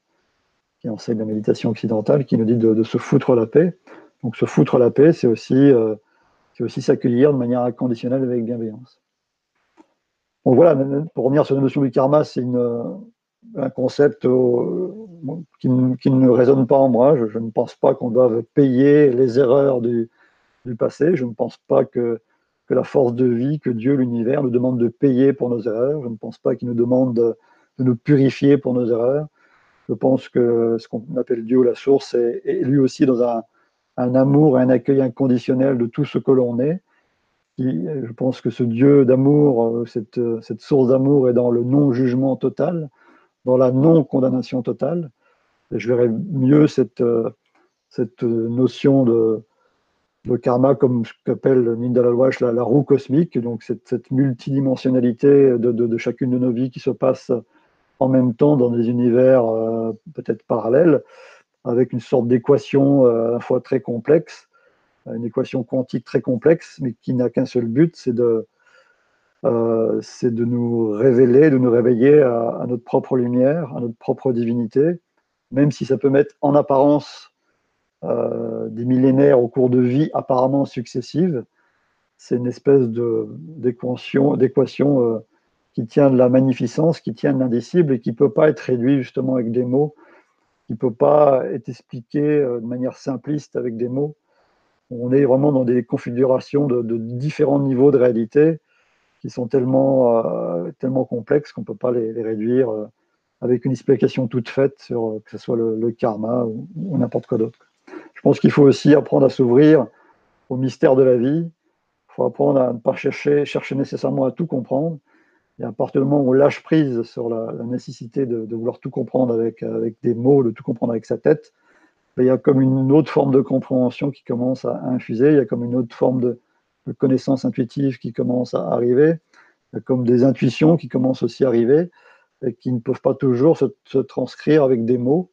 S2: qui enseigne la méditation occidentale, qui nous dit de, se foutre la paix. Donc se foutre la paix, c'est aussi, euh, aussi s'accueillir de manière inconditionnelle avec bienveillance. Donc voilà, pour revenir sur la notion du karma, c'est un concept euh, qui, ne résonne pas en moi. Je, ne pense pas qu'on doive payer les erreurs du, passé. Je ne pense pas que, la force de vie, que Dieu, l'univers, nous demande de payer pour nos erreurs. Je ne pense pas qu'il nous demande de, nous purifier pour nos erreurs. Je pense que ce qu'on appelle Dieu, la source, est, lui aussi dans un, un amour et un accueil inconditionnel de tout ce que l'on est je pense que ce Dieu d'amour, euh, euh, cette, source d'amour est dans le non-jugement total, dans la non-condamnation totale. Je verrais mieux cette, euh, cette notion de, karma comme qu'appelle Ninda la, la, roue cosmique, donc cette, multidimensionnalité de, chacune de nos vies qui se passe en même temps dans des univers peut-être parallèles, avec une sorte d'équation à la fois très complexe une équation quantique très complexe, mais qui n'a qu'un seul but, c'est de, euh, de nous révéler, de nous réveiller à, notre propre lumière, à notre propre divinité, même si ça peut mettre en apparence euh, des millénaires au cours de vie apparemment successives. C'est une espèce d'équation euh, qui tient de la magnificence, qui tient de l'indicible et qui ne peut pas être réduit justement avec des mots, qui ne peut pas être expliqué de manière simpliste avec des mots. On est vraiment dans des configurations de, différents niveaux de réalité qui sont tellement, euh, tellement complexes qu'on ne peut pas les, réduire euh, avec une explication toute faite sur que ce soit le, karma ou, n'importe quoi d'autre. Je pense qu'il faut aussi apprendre à s'ouvrir au mystère de la vie. Il faut apprendre à ne pas chercher, chercher nécessairement à tout comprendre et à partir du moment où on lâche prise sur la, nécessité de, vouloir tout comprendre avec, avec des mots, de tout comprendre avec sa tête, ben, il y a comme une autre forme de compréhension qui commence à infuser, il y a comme une autre forme de, connaissance intuitive qui commence à arriver, comme des intuitions qui commencent aussi à arriver et qui ne peuvent pas toujours se, transcrire avec des mots,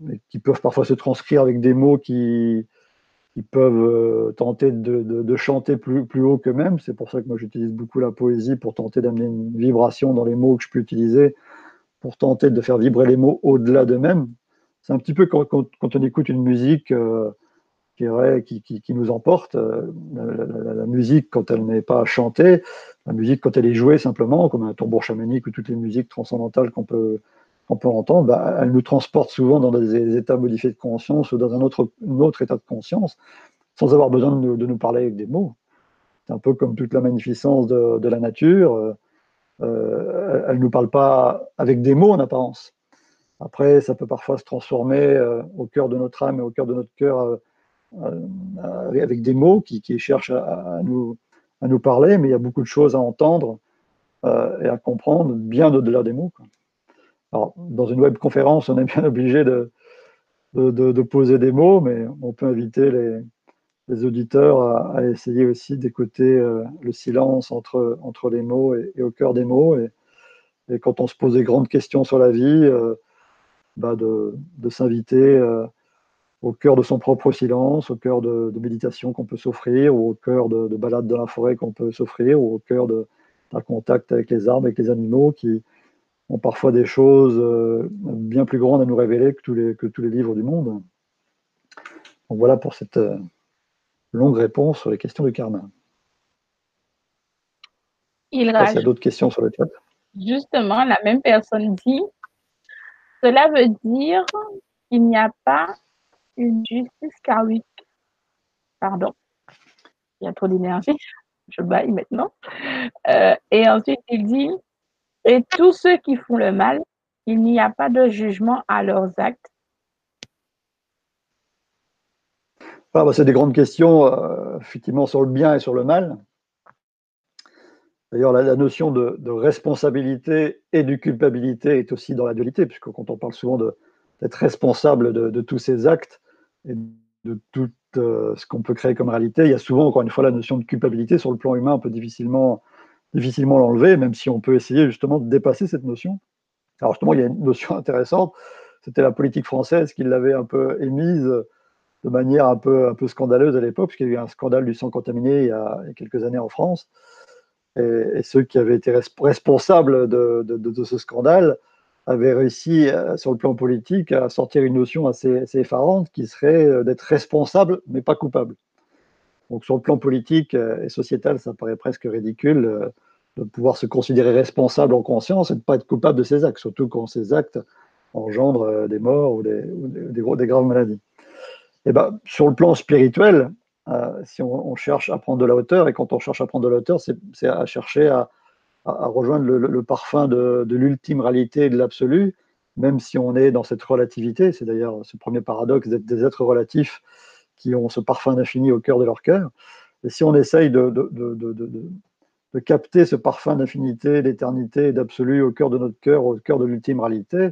S2: mais qui peuvent parfois se transcrire avec des mots qui, ils peuvent euh, tenter de, chanter plus, plus haut qu'eux-mêmes. C'est pour ça que moi j'utilise beaucoup la poésie pour tenter d'amener une vibration dans les mots que je peux utiliser, pour tenter de faire vibrer les mots au-delà d'eux-mêmes. C'est un petit peu quand, on écoute une musique euh, qui, qui, nous emporte. Euh, la, musique, quand elle n'est pas chantée, la musique, quand elle est jouée simplement, comme un tambour chamanique ou toutes les musiques transcendantales qu'on peut, qu'on peut entendre, bah, elle nous transporte souvent dans des, états modifiés de conscience ou dans un autre, autre état de conscience, sans avoir besoin de nous, parler avec des mots. C'est un peu comme toute la magnificence de, la nature. Euh, elle ne nous parle pas avec des mots en apparence. Après, ça peut parfois se transformer euh, au cœur de notre âme et au cœur de notre cœur euh, avec des mots qui, cherchent à, nous, parler, mais il y a beaucoup de choses à entendre et à comprendre bien au-delà des mots. Alors, dans une webconférence, on est bien [laughs] obligé de, poser des mots, mais on peut inviter les, auditeurs à, essayer aussi d'écouter euh, le silence entre, les mots et, au cœur des mots. Et, quand on se pose des grandes questions sur la vie, euh, bah de, s'inviter euh, au cœur de son propre silence, au cœur de, méditation qu'on peut s'offrir, ou au cœur de, de balades dans la forêt qu'on peut s'offrir, ou au cœur d'un contact avec les arbres, avec les animaux qui, ont parfois des choses euh, bien plus grandes à nous révéler que tous les, que tous les livres du monde. Donc voilà pour cette euh, longue réponse sur les questions du karma.
S1: Il y a
S2: d'autres questions sur le chat.
S1: Justement, la même personne dit Cela veut dire qu'il n'y a pas une justice karmique. Pardon, il y a trop d'énergie. Je baille maintenant. Euh, et ensuite, il dit et tous ceux qui font le mal, il n'y a pas de jugement à leurs actes.
S2: Ah, bah, c'est des grandes questions, euh, effectivement, sur le bien et sur le mal. D'ailleurs, la, notion de, responsabilité et de culpabilité est aussi dans la dualité, puisque quand on parle souvent d'être responsable de, tous ces actes et de tout euh, ce qu'on peut créer comme réalité, il y a souvent, encore une fois, la notion de culpabilité sur le plan humain, on peut difficilement difficilement l'enlever, même si on peut essayer justement de dépasser cette notion. Alors justement, il y a une notion [laughs] intéressante, c'était la politique française qui l'avait un peu émise de manière un peu, un peu scandaleuse à l'époque, puisqu'il y a eu un scandale du sang contaminé il y a, quelques années en France. Et, ceux qui avaient été responsables de, de, ce scandale avaient réussi, euh, sur le plan politique, à sortir une notion assez, effarante qui serait euh, d'être responsable, mais pas coupable. Donc sur le plan politique euh, et sociétal, ça paraît presque ridicule de pouvoir se considérer responsable en conscience et de ne pas être coupable de ses actes, surtout quand ces actes engendrent des morts ou des, graves maladies. Et eh ben, sur le plan spirituel, si on, cherche à prendre de la hauteur, et quand on cherche à prendre de la hauteur, c'est à chercher à, rejoindre le, parfum de, l'ultime réalité et de l'absolu, même si on est dans cette relativité. C'est d'ailleurs ce premier paradoxe d'être des êtres relatifs qui ont ce parfum d'infini au cœur de leur cœur. Et si on essaye de, capter ce parfum d'infinité, d'éternité, d'absolu au cœur de notre cœur, au cœur de l'ultime réalité,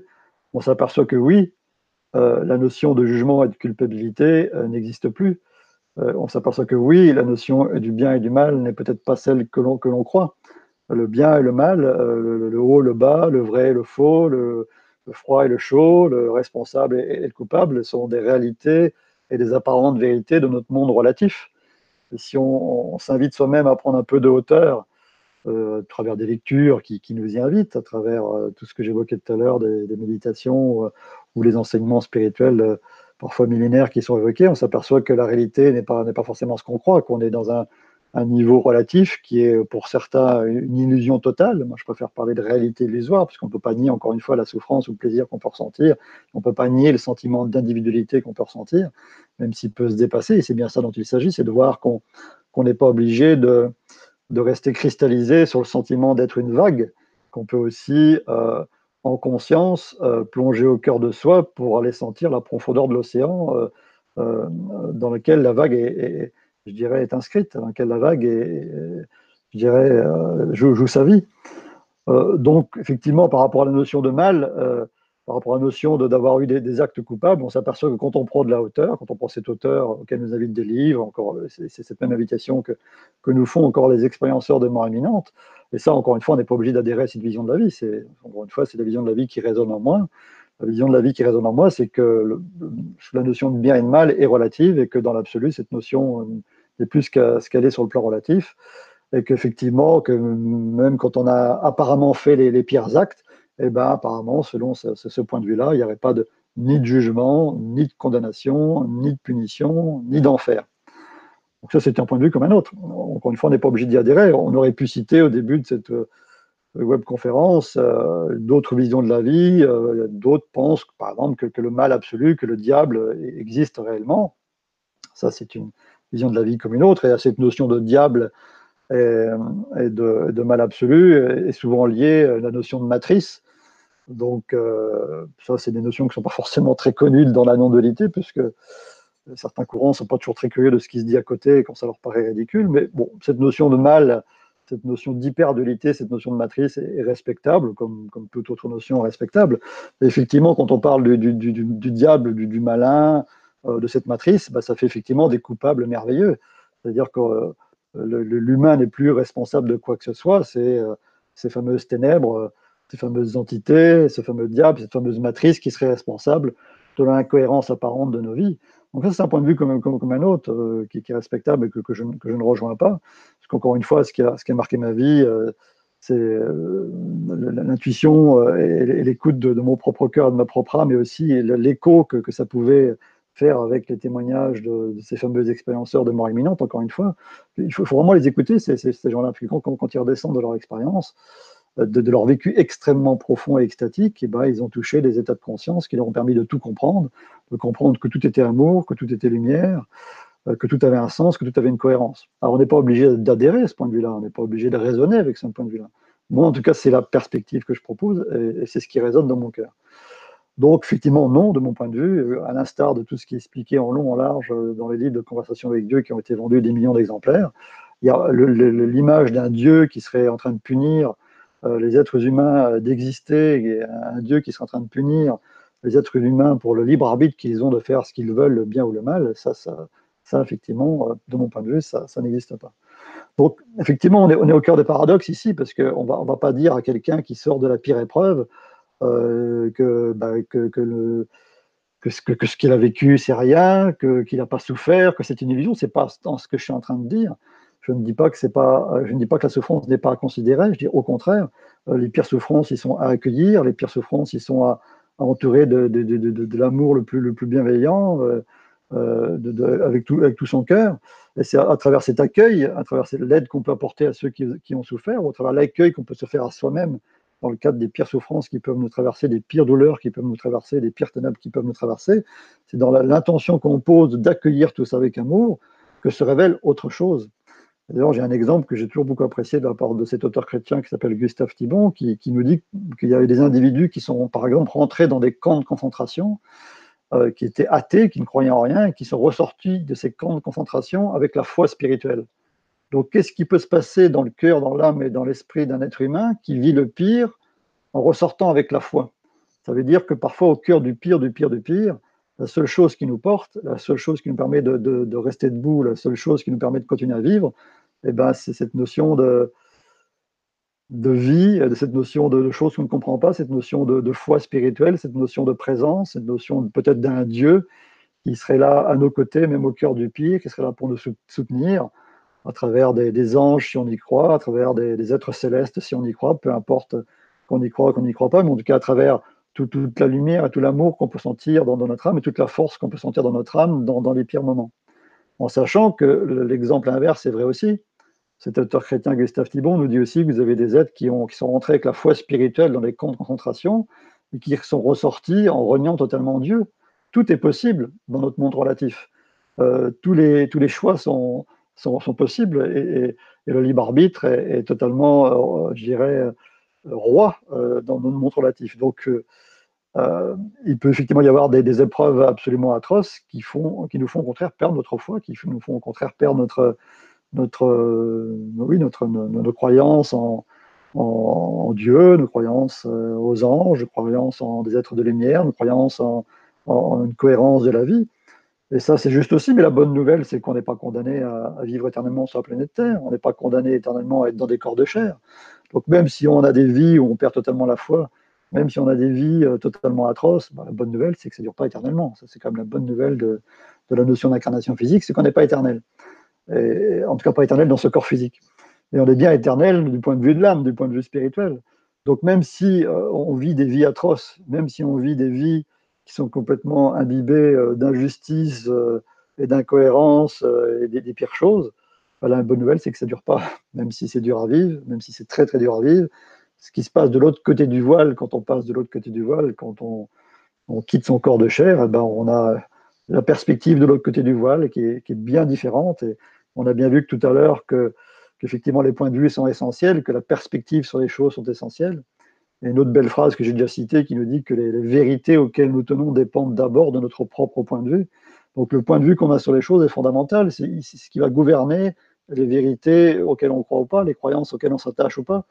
S2: on s'aperçoit que oui, euh, la notion de jugement et de culpabilité euh, n'existe plus. Euh, on s'aperçoit que oui, la notion du bien et du mal n'est peut-être pas celle que l'on croit. Le bien et le mal, le, haut, le bas, le vrai et le faux, le, froid et le chaud, le responsable et le coupable sont des réalités et des apparentes vérités de notre monde relatif. Si on, s'invite soi-même à prendre un peu de hauteur euh, à travers des lectures qui, nous y invitent, à travers euh, tout ce que j'évoquais tout à l'heure, des, méditations euh, ou les enseignements spirituels parfois millénaires qui sont évoqués, on s'aperçoit que la réalité n'est pas, pas forcément ce qu'on croit, qu'on est dans un, un niveau relatif qui est pour certains une illusion totale. Moi, je préfère parler de réalité illusoire, parce qu'on ne peut pas nier, encore une fois, la souffrance ou le plaisir qu'on peut ressentir. On ne peut pas nier le sentiment d'individualité qu'on peut ressentir, même s'il peut se dépasser. Et c'est bien ça dont il s'agit, c'est de voir qu'on n'est pas obligé de, de, rester cristallisé sur le sentiment d'être une vague, qu'on peut aussi, euh, en conscience, euh, plonger au cœur de soi pour aller sentir la profondeur de l'océan euh, dans lequel la vague est je dirais, est inscrite, dans laquelle la vague est, je dirais, euh, joue, sa vie. Euh, donc, effectivement, par rapport à la notion de mal, euh, par rapport à la notion d'avoir eu des, actes coupables, on s'aperçoit que quand on prend de la hauteur, quand on prend cette hauteur auquel nous invitent des livres, c'est cette même invitation que, que nous font encore les expérienceurs de mort imminente. Et ça, encore une fois, on n'est pas obligé d'adhérer à cette vision de la vie. Encore une fois, c'est la vision de la vie qui résonne en moi. La vision de la vie qui résonne en moi, c'est que la notion de bien et de mal est relative et que dans l'absolu, cette notion et plus qu'à ce qu'elle est sur le plan relatif, et qu'effectivement, que même quand on a apparemment fait les, pires actes, eh ben, apparemment, selon ce, point de vue-là, il n'y aurait pas de, ni de jugement, ni de condamnation, ni de punition, ni d'enfer. Donc ça, c'est un point de vue comme un autre. Encore une fois, on n'est pas obligé d'y adhérer. On aurait pu citer au début de cette euh, webconférence euh, d'autres visions de la vie. Euh, d'autres pensent, par exemple, que, que, le mal absolu, que le diable existe réellement. Ça, c'est une, vision de la vie comme une autre, et à cette notion de diable et, de, mal absolu est souvent liée à la notion de matrice. Donc, euh, ça, c'est des notions qui ne sont pas forcément très connues dans la non-dualité, puisque certains courants ne sont pas toujours très curieux de ce qui se dit à côté quand ça leur paraît ridicule. Mais bon, cette notion de mal, cette notion d'hyperdualité, cette notion de matrice est, respectable, comme, comme, toute autre notion respectable. effectivement, quand on parle du, du diable, du, malin, euh, de cette matrice, bah, ça fait effectivement des coupables merveilleux. C'est-à-dire que euh, l'humain n'est plus responsable de quoi que ce soit, c'est euh, ces fameuses ténèbres, ces fameuses entités, ce fameux diable, cette fameuse matrice qui serait responsable de l'incohérence apparente de nos vies. Donc ça, c'est un point de vue comme, comme, un autre, qui, est respectable et que, que, je, ne rejoins pas. Parce qu'encore une fois, ce qui, a, ce qui a marqué ma vie, c'est l'intuition et, l'écoute de, mon propre cœur, de ma propre âme, mais aussi l'écho que, que, ça pouvait faire avec les témoignages de, ces fameux expérienceurs de mort imminente, encore une fois. Il faut, vraiment les écouter, ces, gens-là, quand, quand, ils redescendent de leur expérience, euh, de, leur vécu extrêmement profond et extatique, et eh ben, ils ont touché des états de conscience qui leur ont permis de tout comprendre, de comprendre que tout était amour, que tout était lumière, euh, que tout avait un sens, que tout avait une cohérence. Alors on n'est pas obligé d'adhérer à ce point de vue-là, on n'est pas obligé de raisonner avec ce point de vue-là. Moi, en tout cas, c'est la perspective que je propose et c'est ce qui résonne dans mon cœur. Donc, effectivement, non, de mon point de vue, euh, à l'instar de tout ce qui est expliqué en long, en large euh, dans les livres de conversation avec Dieu qui ont été vendus des millions d'exemplaires. L'image d'un Dieu qui serait en train de punir euh, les êtres humains d'exister, un Dieu qui serait en train de punir les êtres humains pour le libre arbitre qu'ils ont de faire ce qu'ils veulent, le bien ou le mal. Ça, ça, ça effectivement, de mon point de vue, ça, n'existe pas. Donc, effectivement, on est, on est, au cœur des paradoxes ici, parce qu'on ne va, on va pas dire à quelqu'un qui sort de la pire épreuve, euh, que, bah, que, que, que, ce, que, ce qu'il a vécu, c'est rien, qu'il n'a pas souffert, que c'est une illusion. C'est pas dans ce que je suis en train de dire. Je ne dis pas que c'est pas, je ne dis pas que la souffrance n'est pas à considérer. Je dis au contraire, euh, les pires souffrances, ils sont à accueillir. Les pires souffrances, ils sont à, entourer de, de, de, de l'amour le plus, le plus bienveillant, euh, euh avec, tout, avec tout son cœur. Et c'est à, travers cet accueil, à travers l'aide qu'on peut apporter à ceux qui, qui ont souffert, ou à travers l'accueil qu'on peut se faire à soi-même dans le cadre des pires souffrances qui peuvent nous traverser, des pires douleurs qui peuvent nous traverser, des pires ténèbres qui peuvent nous traverser. C'est dans l'intention qu'on pose d'accueillir tout ça avec amour que se révèle autre chose. D'ailleurs, j'ai un exemple que j'ai toujours beaucoup apprécié de la part de cet auteur chrétien qui s'appelle Gustave Thibon, qui, nous dit qu'il y avait des individus qui sont, par exemple, rentrés dans des camps de concentration, euh, qui étaient athées, qui ne croyaient en rien, et qui sont ressortis de ces camps de concentration avec la foi spirituelle. Donc, qu'est-ce qui peut se passer dans le cœur, dans l'âme et dans l'esprit d'un être humain qui vit le pire en ressortant avec la foi? Ça veut dire que parfois, au cœur du pire, du pire, du pire, la seule chose qui nous porte, la seule chose qui nous permet de, rester debout, la seule chose qui nous permet de continuer à vivre, eh ben, c'est cette notion de, de vie, de cette notion de, choses qu'on ne comprend pas, cette notion de, foi spirituelle, cette notion de présence, cette notion peut-être d'un Dieu qui serait là à nos côtés, même au cœur du pire, qui serait là pour nous soutenir à travers des, anges si on y croit, à travers des, êtres célestes si on y croit, peu importe qu'on y croit ou qu'on n'y croit pas, mais en tout cas à travers toute la lumière et tout l'amour qu'on peut sentir dans, notre âme et toute la force qu'on peut sentir dans notre âme dans, les pires moments. En sachant que l'exemple inverse est vrai aussi, cet auteur chrétien Gustave Thibon nous dit aussi que vous avez des êtres qui, ont, qui sont rentrés avec la foi spirituelle dans les camps de concentration et qui sont ressortis en reniant totalement Dieu. Tout est possible dans notre monde relatif. Euh, tous les choix sont, sont, possibles et, le libre arbitre est, totalement, euh, je dirais, euh, roi dans notre monde relatif. Donc, il peut effectivement y avoir des, épreuves absolument atroces qui, nous font au contraire perdre notre foi, qui nous font au contraire perdre notre, notre, oui, notre, notre, croyance en, en, Dieu, nos croyances aux anges, nos croyances en des êtres de lumière, nos croyances en une cohérence de la vie. Et ça, c'est juste aussi, mais la bonne nouvelle, c'est qu'on n'est pas condamné à, vivre éternellement sur la planète Terre, on n'est pas condamné éternellement à être dans des corps de chair. Donc même si on a des vies où on perd totalement la foi, même si on a des vies euh, totalement atroces, bah, la bonne nouvelle, c'est que ça ne dure pas éternellement. Ça, c'est quand même la bonne nouvelle de, la notion d'incarnation physique, c'est qu'on n'est pas éternel. Et, en tout cas, pas éternel dans ce corps physique. Et on est bien éternel du point de vue de l'âme, du point de vue spirituel. Donc même si euh, on vit des vies atroces, même si on vit des vies qui sont complètement imbibés euh, d'injustice euh, et d'incohérence euh, et des, pires choses. la bonne nouvelle, c'est que ça ne dure pas, [laughs] même si c'est dur à vivre, même si c'est très très dur à vivre. Ce qui se passe de l'autre côté du voile, quand on passe de l'autre côté du voile, quand on, quitte son corps de chair, eh ben on a la perspective de l'autre côté du voile qui est, bien différente. Et on a bien vu que tout à l'heure que qu'effectivement les points de vue sont essentiels, que la perspective sur les choses sont essentielles. Et une autre belle phrase que j'ai déjà citée qui nous dit que les, vérités auxquelles nous tenons dépendent d'abord de notre propre point de vue. Donc le point de vue qu'on a sur les choses est fondamental, c'est ce qui va gouverner les vérités auxquelles on croit ou pas, les croyances auxquelles on s'attache ou pas.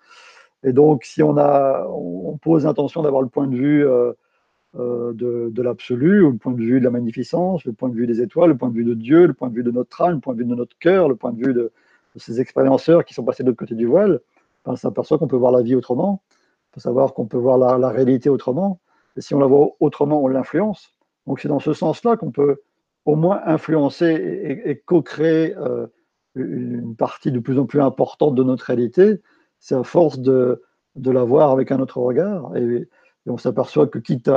S2: Et donc si on, a, on pose l'intention d'avoir le point de vue euh, euh, de, l'absolu, le point de vue de la magnificence, le point de vue des étoiles, le point de vue de Dieu, le point de vue de notre âme, le point de vue de notre cœur, le point de vue de, ces expérienceurs qui sont passés de l'autre côté du voile, ben, on s'aperçoit qu'on peut voir la vie autrement, faut savoir qu'on peut voir la, réalité autrement. Et si on la voit autrement, on l'influence. Donc c'est dans ce sens-là qu'on peut au moins influencer et, co-créer euh, une partie de plus en plus importante de notre réalité. C'est à force de, la voir avec un autre regard. Et, on s'aperçoit que, quitte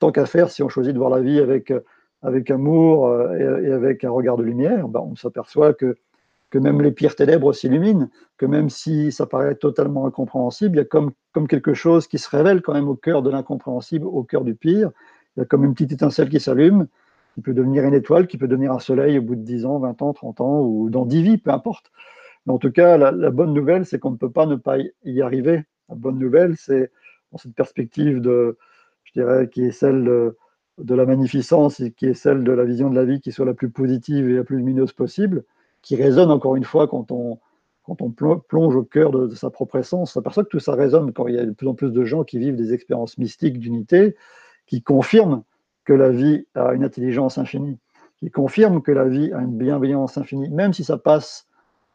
S2: tant qu'à faire, si on choisit de voir la vie avec, avec amour euh, et, avec un regard de lumière, ben on s'aperçoit que que même les pires ténèbres s'illuminent, que même si ça paraît totalement incompréhensible, il y a comme, quelque chose qui se révèle quand même au cœur de l'incompréhensible, au cœur du pire. Il y a comme une petite étincelle qui s'allume, qui peut devenir une étoile, qui peut devenir un soleil au bout de 10 ans, 20 ans, 30 ans, ou dans 10 vies, peu importe. Mais en tout cas, la, bonne nouvelle, c'est qu'on ne peut pas ne pas y arriver. La bonne nouvelle, c'est dans cette perspective de, je dirais, qui est celle de la magnificence et qui est celle de la vision de la vie qui soit la plus positive et la plus lumineuse possible, qui résonne encore une fois quand on, plonge au cœur de, sa propre essence. On s'aperçoit que tout ça résonne quand il y a de plus en plus de gens qui vivent des expériences mystiques d'unité, qui confirment que la vie a une intelligence infinie, qui confirment que la vie a une bienveillance infinie, même si ça passe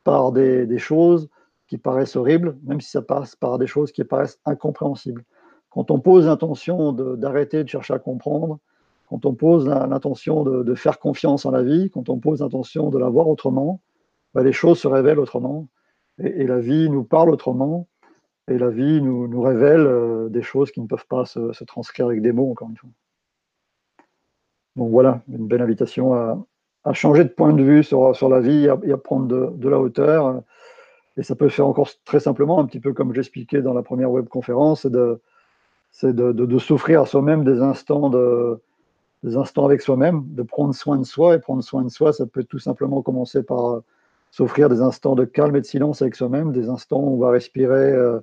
S2: par des choses qui paraissent horribles, même si ça passe par des choses qui paraissent incompréhensibles. Quand on pose l'intention d'arrêter de chercher à comprendre, quand on pose l'intention de, faire confiance en la vie, quand on pose l'intention de la voir autrement, bah, les choses se révèlent autrement. Et, la vie nous parle autrement. Et la vie nous, révèle euh, des choses qui ne peuvent pas se, transcrire avec des mots, encore une fois. Donc voilà, une belle invitation à, changer de point de vue sur, la vie et à, prendre de, la hauteur. Et ça peut se faire encore très simplement, un petit peu comme j'expliquais dans la première webconférence, c'est de, de s'offrir à soi-même des instants de, des instants avec soi-même, de prendre soin de soi. Et prendre soin de soi, ça peut tout simplement commencer par euh, s'offrir des instants de calme et de silence avec soi-même, des instants où on va respirer euh,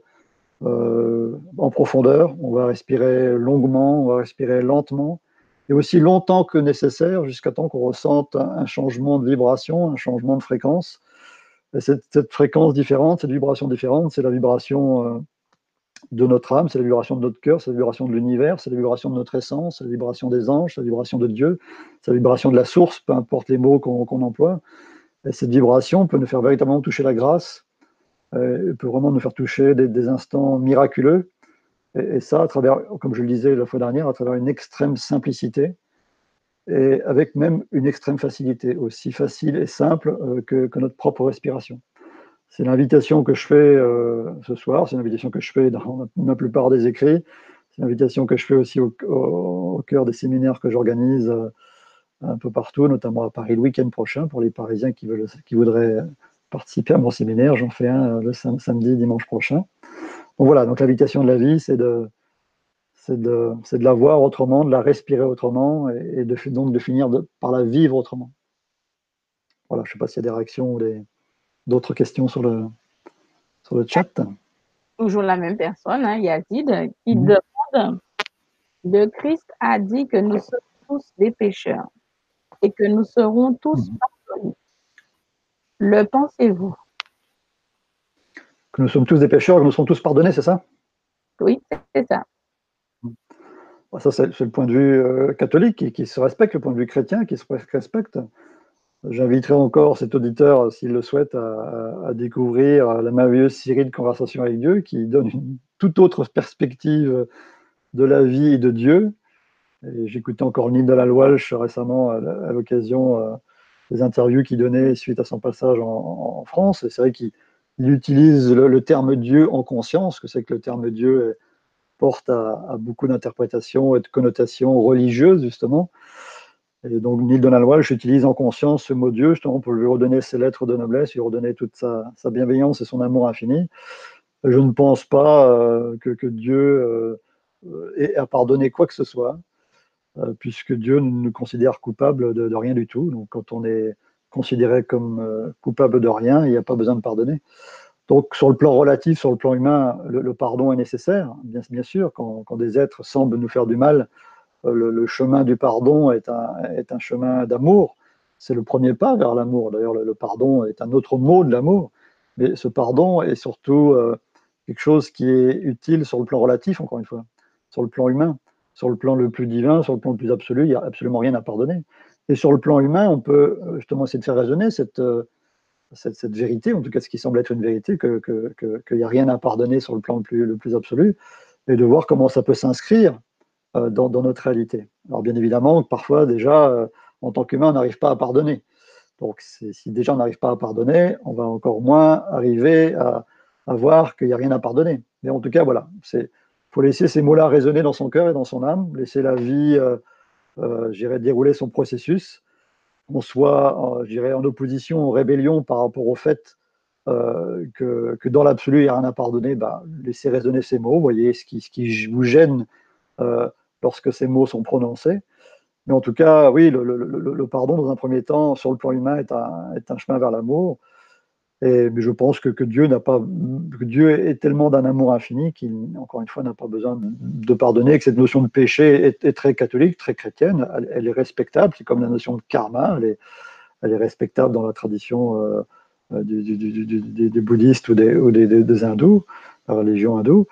S2: euh, en profondeur, on va respirer longuement, on va respirer lentement, et aussi longtemps que nécessaire, jusqu'à temps qu'on ressente un, changement de vibration, un changement de fréquence. Et cette, cette, fréquence différente, cette vibration différente, c'est la vibration de notre âme, c'est la vibration de notre cœur, c'est la vibration de l'univers, c'est la vibration de notre essence, c'est la vibration des anges, c'est la vibration de Dieu, c'est la vibration de la source, peu importe les mots qu'on emploie. Et cette vibration peut nous faire véritablement toucher la grâce, euh, peut vraiment nous faire toucher des, instants miraculeux. Et, ça, à travers, comme je le disais la fois dernière, à travers une extrême simplicité et avec même une extrême facilité, aussi facile et simple euh, que notre propre respiration. C'est l'invitation que je fais euh, ce soir, c'est l'invitation que je fais dans la plupart des écrits, c'est l'invitation que je fais aussi au, cœur des séminaires que j'organise euh, un peu partout, notamment à Paris le week-end prochain pour les Parisiens qui, voudraient participer à mon séminaire. J'en fais un le samedi, dimanche prochain. Donc voilà, donc l'invitation de la vie, c'est de, la voir autrement, de la respirer autrement et, de, donc de finir par la vivre autrement. Voilà, je ne sais pas s'il y a des réactions ou d'autres questions sur le, sur le chat?
S1: Toujours la même personne, hein, Yazid, qui mhm. demande Le Christ a dit que nous sommes tous des pécheurs et que nous serons tous mhm. pardonnés. Le pensez-vous?
S2: Que nous sommes tous des pécheurs, que nous serons tous pardonnés, c'est ça?
S1: Oui, c'est ça.
S2: Ça, c'est le point de vue euh, catholique qui, se respecte, le point de vue chrétien qui se respecte. J'inviterai encore cet auditeur, s'il le souhaite, à, découvrir la merveilleuse série de conversations avec Dieu qui donne une toute autre perspective de la vie et de Dieu. J'écoutais encore Linda Walsh récemment à l'occasion euh, des interviews qu'il donnait suite à son passage en, France. C'est vrai qu'il utilise le, terme Dieu en conscience, que c'est que le terme Dieu porte à, beaucoup d'interprétations et de connotations religieuses, justement. Et donc, Neil Donald Walsh utilise en conscience ce mot Dieu, justement, pour lui redonner ses lettres de noblesse, lui redonner toute sa, bienveillance et son amour infini. Je ne pense pas euh, que, Dieu euh, ait à pardonner quoi que ce soit, euh, puisque Dieu ne nous considère coupables de, rien du tout. Donc, quand on est considéré comme coupable de rien, il n'y a pas besoin de pardonner. Donc, sur le plan relatif, sur le plan humain, le, pardon est nécessaire, bien, sûr. Quand, des êtres semblent nous faire du mal, euh, le, chemin du pardon est un, chemin d'amour. C'est le premier pas vers l'amour. D'ailleurs, le, pardon est un autre mot de l'amour. Mais ce pardon est surtout euh, quelque chose qui est utile sur le plan relatif, encore une fois, sur le plan humain, sur le plan le plus divin, sur le plan le plus absolu. Il n'y a absolument rien à pardonner. Et sur le plan humain, on peut euh, justement essayer de faire raisonner cette, cette, vérité, en tout cas ce qui semble être une vérité, qu'il que, que, n'y a rien à pardonner sur le plan le plus, absolu, et de voir comment ça peut s'inscrire euh, dans, dans, notre réalité. Alors bien évidemment, parfois déjà, euh, en tant qu'humain, on n'arrive pas à pardonner. Donc si déjà on n'arrive pas à pardonner, on va encore moins arriver à, voir qu'il n'y a rien à pardonner. Mais en tout cas, voilà, il faut laisser ces mots-là résonner dans son cœur et dans son âme, laisser la vie, euh, euh j'irais, dérouler son processus qu'on soit, je dirais, en opposition, en rébellion par rapport au fait euh, que, dans l'absolu, il n'y a rien à pardonner, bah, laissez résonner ces mots, voyez ce qui, vous gêne euh, lorsque ces mots sont prononcés. Mais en tout cas, oui, le, pardon, dans un premier temps, sur le plan humain, est un, est un chemin vers l'amour. Et je pense que, que Dieu pas, Dieu est tellement d'un amour infini qu'il, encore une fois, n'a pas besoin de pardonner. Que cette notion de péché est, très catholique, très chrétienne. Elle, est respectable. C'est comme la notion de karma. Elle est, elle est respectable dans la tradition euh, du, des bouddhistes ou, des, ou des, hindous, la religion hindoue.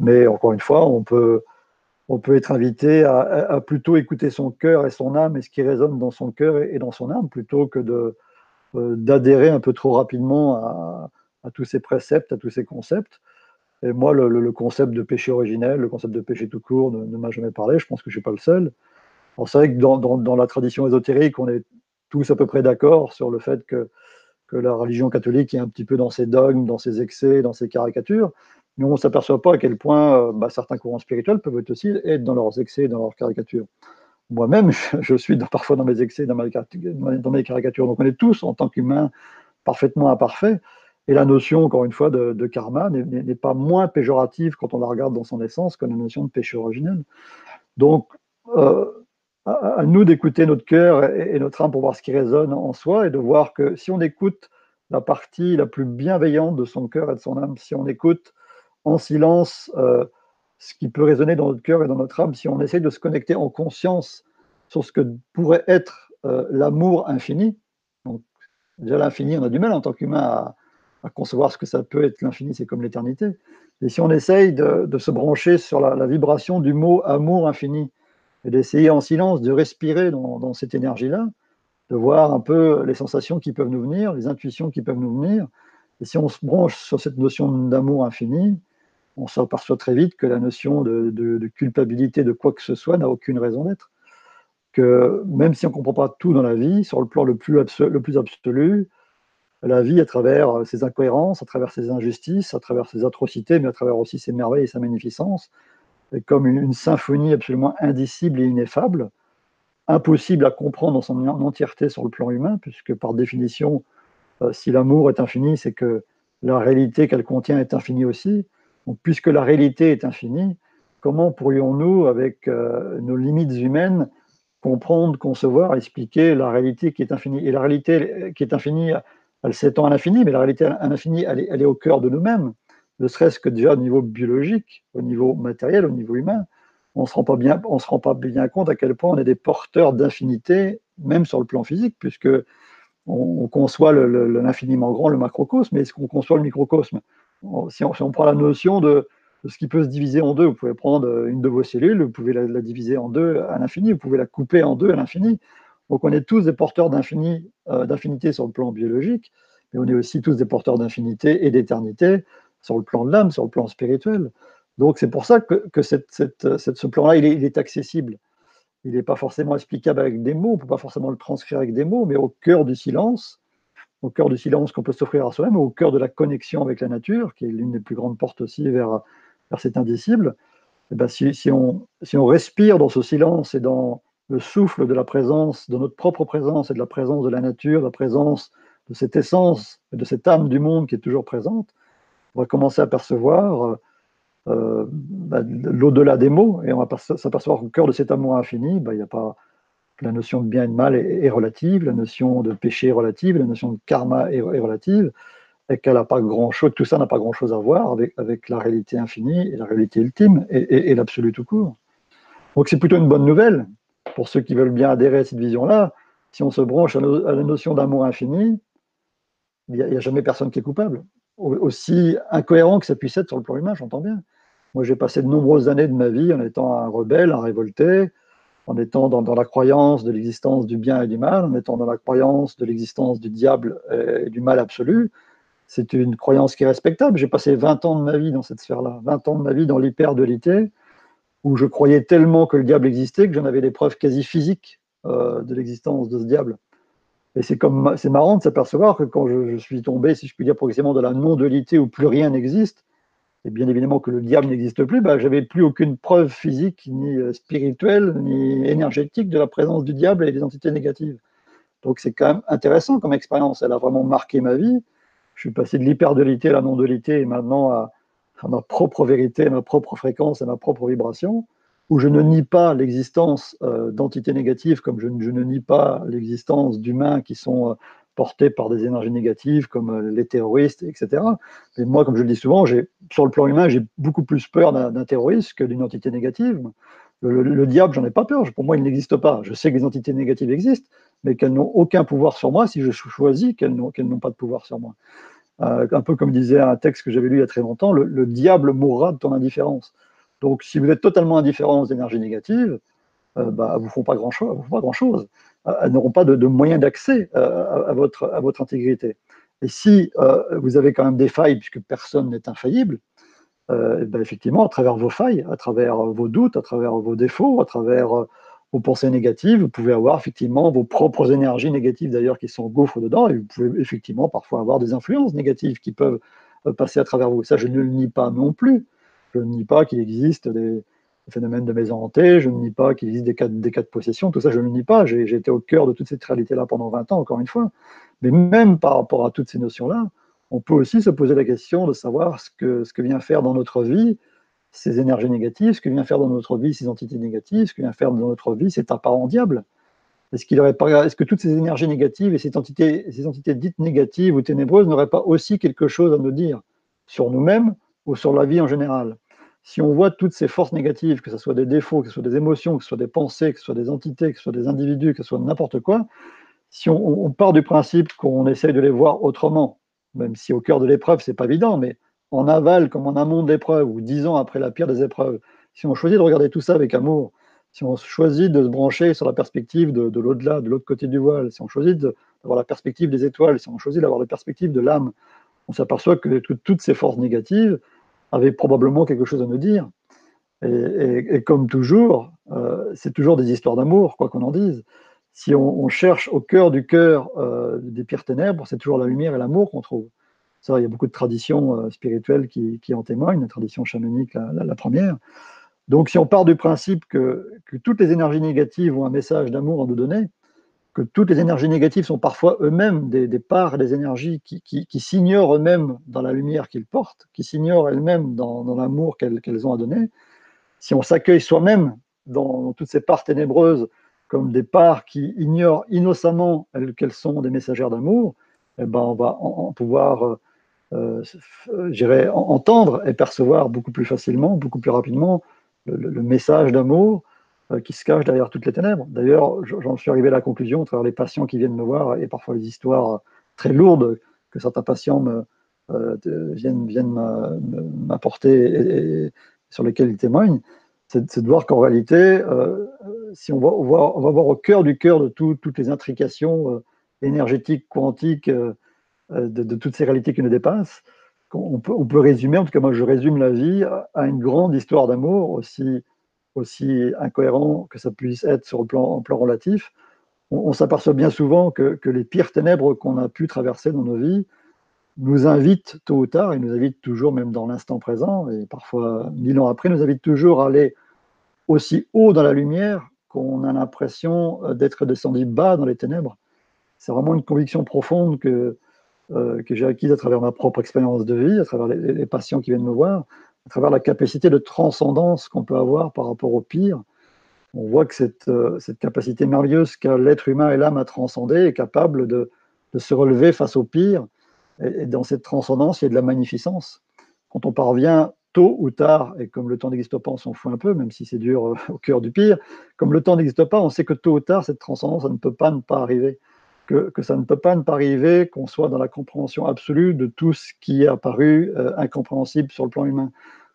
S2: Mais encore une fois, on peut, on peut être invité à, plutôt écouter son cœur et son âme et ce qui résonne dans son cœur et dans son âme plutôt que euh, d'adhérer un peu trop rapidement à, tous ces préceptes, à tous ces concepts. Et moi, le, concept de péché originel, le concept de péché tout court ne, m'a jamais parlé. Je pense que je ne suis pas le seul. C'est vrai que dans, la tradition ésotérique, on est tous à peu près d'accord sur le fait que, la religion catholique est un petit peu dans ses dogmes, dans ses excès, dans ses caricatures. Mais on ne s'aperçoit pas à quel point euh, bah, certains courants spirituels peuvent aussi être dans leurs excès, dans leurs caricatures moi-même, [laughs] je suis parfois dans mes excès, dans, dans, mes caricatures. Donc on est tous, en tant qu'humains, parfaitement imparfaits. Et la notion, encore une fois, de, karma n'est pas moins péjorative quand on la regarde dans son essence que la notion de péché originel. Donc, euh, à, nous d'écouter notre cœur et, notre âme pour voir ce qui résonne en soi et de voir que si on écoute la partie la plus bienveillante de son cœur et de son âme, si on écoute en silence euh, ce qui peut résonner dans notre cœur et dans notre âme si on essaye de se connecter en conscience sur ce que pourrait être euh, l'amour infini. Déjà, l'infini, on a du mal en tant qu'humain à, concevoir ce que ça peut être l'infini, c'est comme l'éternité. Et si on essaye de, se brancher sur la, vibration du mot amour infini et d'essayer en silence de respirer dans, dans cette énergie-là, de voir un peu les sensations qui peuvent nous venir, les intuitions qui peuvent nous venir, et si on se branche sur cette notion d'amour infini, on s'aperçoit très vite que la notion de, culpabilité de quoi que ce soit n'a aucune raison d'être. Que même si on ne comprend pas tout dans la vie, sur le plan le plus, le plus absolu, la vie, à travers ses incohérences, à travers ses injustices, à travers ses atrocités, mais à travers aussi ses merveilles et sa magnificence, est comme une, symphonie absolument indicible et ineffable, impossible à comprendre dans son entièreté sur le plan humain, puisque par définition, Euh, si l'amour est infini, c'est que la réalité qu'elle contient est infinie aussi. Puisque la réalité est infinie, comment pourrions-nous, avec euh, nos limites humaines, comprendre, concevoir, expliquer la réalité qui est infinie? Et la réalité qui est infinie, elle s'étend à l'infini, mais la réalité à l'infini, elle, est au cœur de nous-mêmes, ne serait-ce que déjà au niveau biologique, au niveau matériel, au niveau humain. On ne se, rend pas bien, compte à quel point on est des porteurs d'infinité, même sur le plan physique, puisque on, conçoit l'infiniment grand, le macrocosme, mais est-ce qu'on conçoit le microcosme? Si on, prend la notion de, ce qui peut se diviser en deux, vous pouvez prendre une de vos cellules, vous pouvez la, diviser en deux à l'infini, vous pouvez la couper en deux à l'infini. Donc on est tous des porteurs euh, d'infinité sur le plan biologique, mais on est aussi tous des porteurs d'infinité et d'éternité sur le plan de l'âme, sur le plan spirituel. Donc c'est pour ça que, ce plan-là, il, il est accessible il n'est pas forcément explicable avec des mots, on ne peut pas forcément le transcrire avec des mots, mais au cœur du silence, au cœur du silence qu'on peut s'offrir à soi-même, au cœur de la connexion avec la nature, qui est l'une des plus grandes portes aussi vers, vers cet indicible, eh ben si, on, si on respire dans ce silence et dans le souffle de la présence, de notre propre présence et de la présence de la nature, de la présence de cette essence et de cette âme du monde qui est toujours présente, on va commencer à percevoir euh, bah, l'au-delà des mots, et on va s'apercevoir qu'au cœur de cet amour infini, bah, il n'y a pas la notion de bien et de mal est, relative, la notion de péché est relative, la notion de karma est, relative, et qu'elle n'a pas grand-chose, tout ça n'a pas grand-chose à voir avec, avec la réalité infinie et la réalité ultime et, l'absolu tout court. Donc c'est plutôt une bonne nouvelle pour ceux qui veulent bien adhérer à cette vision-là. Si on se branche à, la notion d'amour infini, il n'y a, a, jamais personne qui est coupable. Aussi incohérent que ça puisse être sur le plan humain, j'entends bien. Moi, j'ai passé de nombreuses années de ma vie en étant un rebelle, un révolté, en étant dans, la croyance de l'existence du bien et du mal, en étant dans la croyance de l'existence du diable et du mal absolu. C'est une croyance qui est respectable. J'ai passé 20 ans de ma vie dans cette sphère-là, 20 ans de ma vie dans l'hyperdualité, où je croyais tellement que le diable existait que j'en avais des preuves quasi physiques euh, de l'existence de ce diable. Et c'est comme c'est marrant de s'apercevoir que quand je, je, suis tombé, si je puis dire progressivement, de la non-dualité où plus rien n'existe, et bien évidemment que le diable n'existe plus, bah, j'avais plus aucune preuve physique, ni euh, spirituelle, ni énergétique de la présence du diable et des entités négatives. Donc c'est quand même intéressant comme expérience. Elle a vraiment marqué ma vie. Je suis passé de l'hyperdualité à la non-dualité et maintenant à, ma propre vérité, à ma propre fréquence, à ma propre vibration, où je ne nie pas l'existence euh, d'entités négatives comme je, ne nie pas l'existence d'humains qui sont euh, portés par des énergies négatives comme euh, les terroristes, etc. Et moi, comme je le dis souvent, sur le plan humain, j'ai beaucoup plus peur d'un terroriste que d'une entité négative. Le, diable, j'en ai pas peur. Pour moi, il n'existe pas. Je sais que les entités négatives existent, mais qu'elles n'ont aucun pouvoir sur moi si je choisis qu'elles n'ont pas de pouvoir sur moi. Euh, un peu comme disait un texte que j'avais lu il y a très longtemps, le, diable mourra de ton indifférence. Donc, si vous êtes totalement indifférent aux énergies négatives, euh, bah, vous font pas grand-chose. Grand chose n'auront pas de, moyens d'accès euh, à, votre, intégrité. Et si euh, vous avez quand même des failles, puisque personne n'est infaillible, euh, ben effectivement, à travers vos failles, à travers vos doutes, à travers vos défauts, à travers vos pensées négatives, vous pouvez avoir effectivement vos propres énergies négatives d'ailleurs qui sont gouffres dedans, et vous pouvez effectivement parfois avoir des influences négatives qui peuvent passer à travers vous. Ça, je ne le nie pas non plus. Je ne nie pas qu'il existe des, phénomène de maison hantée, je ne nie pas qu'il existe des cas, de possession, tout ça je ne nie pas, j'ai été au cœur de toute cette réalité-là pendant 20 ans, encore une fois. Mais même par rapport à toutes ces notions-là, on peut aussi se poser la question de savoir ce que, vient faire dans notre vie ces énergies négatives, ce que vient faire dans notre vie ces entités négatives, ce que vient faire dans notre vie cet apparent diable. Est-ce est-ce que toutes ces énergies négatives et ces entités, ces entités dites négatives ou ténébreuses n'auraient pas aussi quelque chose à nous dire sur nous-mêmes ou sur la vie en général? Si on voit toutes ces forces négatives, que ce soit des défauts, que ce soit des émotions, que ce soit des pensées, que ce soit des entités, que ce soit des individus, que ce soit n'importe quoi, si on, part du principe qu'on essaye de les voir autrement, même si au cœur de l'épreuve, c'est pas évident, mais en aval comme en amont de l'épreuve, ou dix ans après la pire des épreuves, si on choisit de regarder tout ça avec amour, si on choisit de se brancher sur la perspective de, l'au-delà, de l'autre côté du voile, si on choisit d'avoir la perspective des étoiles, si on choisit d'avoir la perspective de l'âme, on s'aperçoit que toutes ces forces négatives, avait probablement quelque chose à nous dire. Et, comme toujours, euh, c'est toujours des histoires d'amour, quoi qu'on en dise. Si on, cherche au cœur du cœur euh, des pires ténèbres, c'est toujours la lumière et l'amour qu'on trouve. Ça, il y a beaucoup de traditions euh, spirituelles qui, en témoignent, la tradition chamanique, la, première. Donc, si on part du principe que, que, toutes les énergies négatives ont un message d'amour à nous donner, toutes les énergies négatives sont parfois eux-mêmes des, parts des énergies qui, s'ignorent eux-mêmes dans la lumière qu'ils portent, qui s'ignorent elles-mêmes dans, l'amour qu'elles ont à donner, si on s'accueille soi-même dans, toutes ces parts ténébreuses comme des parts qui ignorent innocemment qu'elles sont des messagères d'amour, eh ben on va en, pouvoir euh, entendre et percevoir beaucoup plus facilement, beaucoup plus rapidement le message d'amour qui se cachent derrière toutes les ténèbres. D'ailleurs, j'en suis arrivé à la conclusion, à travers les patients qui viennent me voir et parfois les histoires très lourdes que certains patients euh, viennent, m'apporter et, sur lesquels ils témoignent, c'est de voir qu'en réalité, euh, si on va, voir au cœur du cœur de toutes les intrications énergétiques, quantiques, de, toutes ces réalités qui nous dépassent, on peut résumer, en tout cas moi je résume la vie à une grande histoire d'amour aussi aussi incohérent que ça puisse être sur le plan, relatif, on, s'aperçoit bien souvent que, les pires ténèbres qu'on a pu traverser dans nos vies nous invitent tôt ou tard, et nous invitent toujours, même dans l'instant présent, et parfois mille ans après, nous invitent toujours à aller aussi haut dans la lumière qu'on a l'impression d'être descendu bas dans les ténèbres. C'est vraiment une conviction profonde euh, que j'ai acquise à travers ma propre expérience de vie, à travers les patients qui viennent me voir, à travers la capacité de transcendance qu'on peut avoir par rapport au pire, on voit que cette, euh, cette capacité merveilleuse qu'a l'être humain et l'âme à transcender est capable de, de, se relever face au pire. Et, dans cette transcendance, il y a de la magnificence. Quand on parvient tôt ou tard, et comme le temps n'existe pas, on s'en fout un peu, même si c'est dur euh, [laughs] au cœur du pire, comme le temps n'existe pas, on sait que tôt ou tard, cette transcendance, ça ne peut pas ne pas arriver. Que, ça ne peut pas ne pas arriver qu'on soit dans la compréhension absolue de tout ce qui est apparu euh, incompréhensible sur le plan humain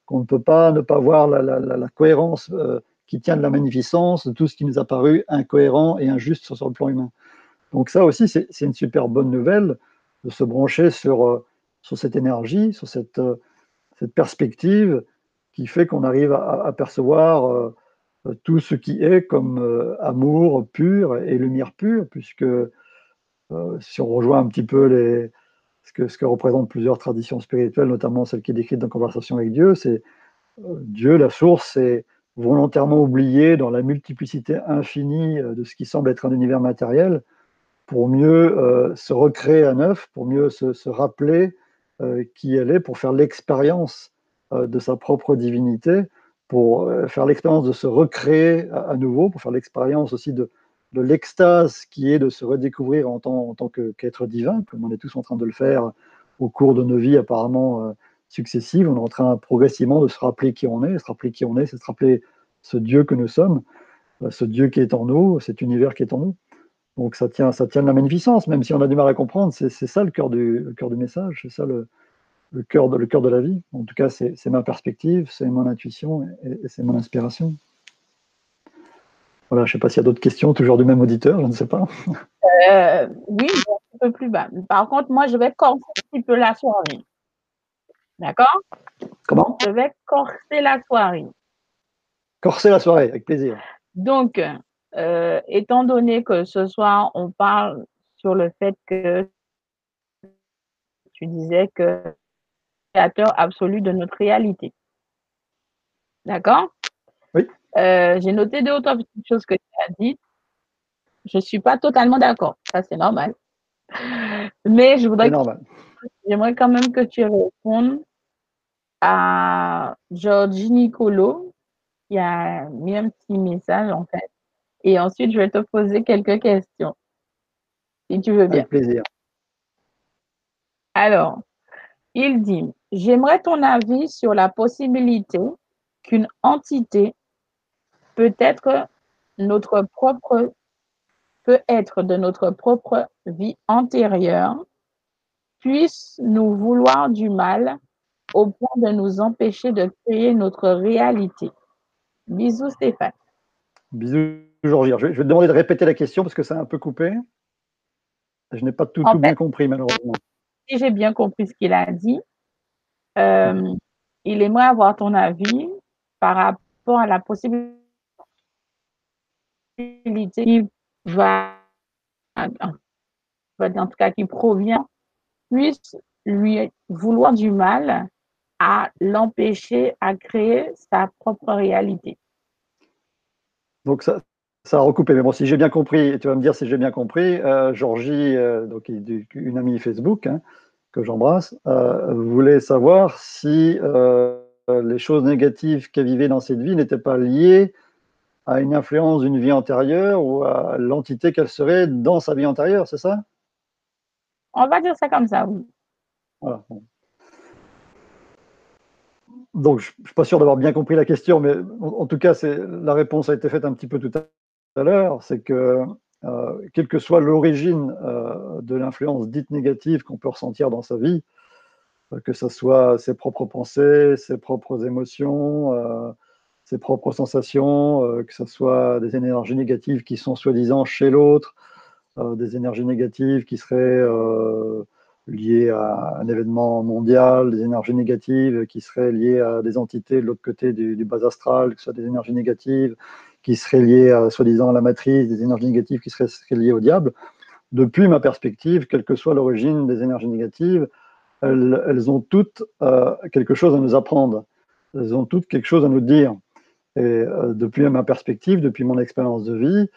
S2: qu'on ne peut pas ne pas voir la, cohérence euh, qui tient de la magnificence de tout ce qui nous a paru incohérent et injuste sur, le plan humain. Donc ça aussi, c'est une super bonne nouvelle de se brancher sur, euh, sur cette énergie, sur cette, cette perspective qui fait qu'on arrive à, percevoir tout ce qui est comme amour pur et lumière pure, puisque si on rejoint un petit peu ce que, ce représentent plusieurs traditions spirituelles, notamment celle qui est décrite dans Conversation avec Dieu, c'est euh, Dieu, la source, est volontairement oublié dans la multiplicité infinie euh, de ce qui semble être un univers matériel pour mieux euh, se recréer à neuf, pour mieux se, rappeler qui elle est, pour faire l'expérience de sa propre divinité, pour faire l'expérience de se recréer à nouveau, pour faire l'expérience aussi de, de l'extase qui est de se redécouvrir en tant, qu'être divin, comme on est tous en train de le faire au cours de nos vies apparemment euh, successives. On est en train progressivement de se rappeler qui on est. Se rappeler qui on est, c'est se rappeler ce Dieu que nous sommes, euh, ce Dieu qui est en nous, cet univers qui est en nous. Donc ça tient, ça tient de la magnificence, même si on a du mal à comprendre, c'est ça le cœur du, cœur du message, c'est ça le, cœur de, le cœur de la vie. En tout cas, c'est ma perspective, c'est mon intuition et c'est mon inspiration. Voilà, je ne sais pas s'il y a d'autres questions, toujours du même auditeur, je ne sais pas.
S1: Euh, oui, un peu plus bas. Par contre, moi, je vais corser un petit peu la soirée. D'accord?
S2: Comment?
S1: Je vais corser la soirée.
S2: Corser la soirée, avec plaisir.
S1: Donc, euh, étant donné que ce soir, on parle sur le fait que tu disais que créateur absolu de notre réalité. D'accord? Euh, j'ai noté deux autres petites choses que tu as dites. Je ne suis pas totalement d'accord. Ça, c'est normal. Mais je voudrais. J'aimerais quand même que tu répondes à Georgie Nicolo qui a mis un petit message en fait. Et ensuite, je vais te poser quelques questions. Si tu veux bien.
S2: Avec plaisir.
S1: Alors, il dit J'aimerais ton avis sur la possibilité qu'une entité peut être notre propre peut être de notre propre vie antérieure puisse nous vouloir du mal au point de nous empêcher de créer notre réalité. Bisous Stéphane.
S2: Bisous Georgie. Je vais te demander de répéter la question parce que c'est un peu coupé. Je n'ai pas tout, bien compris malheureusement.
S1: Si j'ai bien compris ce qu'il a dit, euh, il aimerait avoir ton avis par rapport à la possibilité qui va, en tout cas qui provient, puisse lui vouloir du mal à l'empêcher à créer sa propre réalité.
S2: Donc ça, ça a recoupé. Mais bon, si j'ai bien compris, tu vas me dire si j'ai bien compris, euh, Georgie, euh, donc une amie Facebook hein, que j'embrasse, euh, voulait savoir si les choses négatives qu'elle vivait dans cette vie n'étaient pas liées à une influence d'une vie antérieure ou à l'entité qu'elle serait dans sa vie antérieure, c'est ça?
S1: On va dire ça comme ça, oui. Voilà.
S2: Donc, je ne suis pas sûr d'avoir bien compris la question, mais en, tout cas, la réponse a été faite un petit peu tout à l'heure. C'est que, euh, quelle que soit l'origine euh, de l'influence dite négative qu'on peut ressentir dans sa vie, euh, que ce soit ses propres pensées, ses propres émotions, ses propres sensations, que ce soit des énergies négatives qui sont soi-disant chez l'autre, des énergies négatives qui seraient liées à un événement mondial, des énergies négatives qui seraient liées à des entités de l'autre côté du, bas astral, que ce soit des énergies négatives qui seraient liées à, soi-disant, la matrice, des énergies négatives qui seraient, liées au diable. Depuis ma perspective, quelle que soit l'origine des énergies négatives, elles, ont toutes euh, quelque chose à nous apprendre. Elles ont toutes quelque chose à nous dire. Et euh, depuis ma perspective, depuis mon expérience de vie,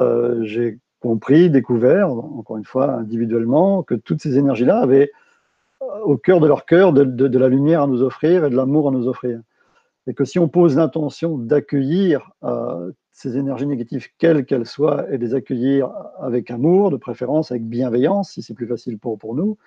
S2: euh, j'ai compris, découvert, encore une fois individuellement, que toutes ces énergies-là avaient euh, au cœur de leur cœur de, la lumière à nous offrir et de l'amour à nous offrir. Et que si on pose l'intention d'accueillir euh, ces énergies négatives, quelles qu'elles soient, et les accueillir avec amour, de préférence avec bienveillance, si c'est plus facile pour, pour nous,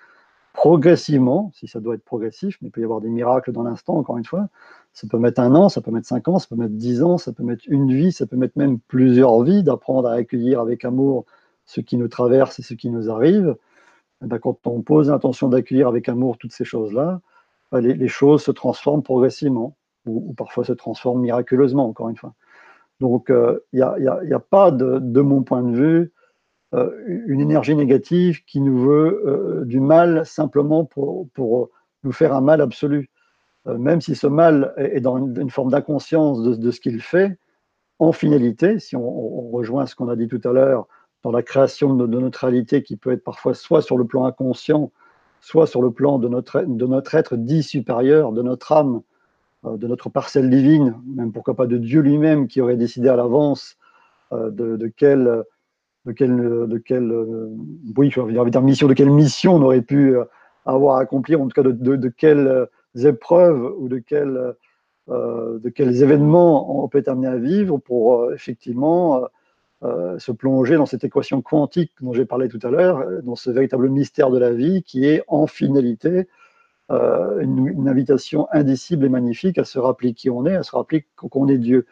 S2: progressivement, si ça doit être progressif, mais il peut y avoir des miracles dans l'instant, encore une fois, ça peut mettre un an, ça peut mettre cinq ans, ça peut mettre dix ans, ça peut mettre une vie, ça peut mettre même plusieurs vies, d'apprendre à accueillir avec amour ce qui nous traverse et ce qui nous arrive. Eh ben, quand on pose l'intention d'accueillir avec amour toutes ces choses-là, ben, les, choses se transforment progressivement, ou, parfois se transforment miraculeusement, encore une fois. Donc, euh, il n'y a, pas, de, mon point de vue, une énergie négative qui nous veut euh, du mal simplement pour, nous faire un mal absolu. Euh, même si ce mal est dans une, forme d'inconscience de, ce qu'il fait, en finalité, si on, rejoint ce qu'on a dit tout à l'heure, dans la création de, notre réalité qui peut être parfois soit sur le plan inconscient, soit sur le plan de notre, de notre être dit supérieur, de notre âme, de notre parcelle divine, même pourquoi pas de Dieu lui-même qui aurait décidé à l'avance de, de, quelle de quelle, euh, mission, on aurait pu euh, avoir à accomplir, en tout cas de, quelles euh, épreuves ou de de quels événements on peut être amené à vivre pour effectivement se plonger dans cette équation quantique dont j'ai parlé tout à l'heure, dans ce véritable mystère de la vie qui est en finalité une, une, invitation indicible et magnifique à se rappeler qui on est, à se rappeler qu'on est Dieu.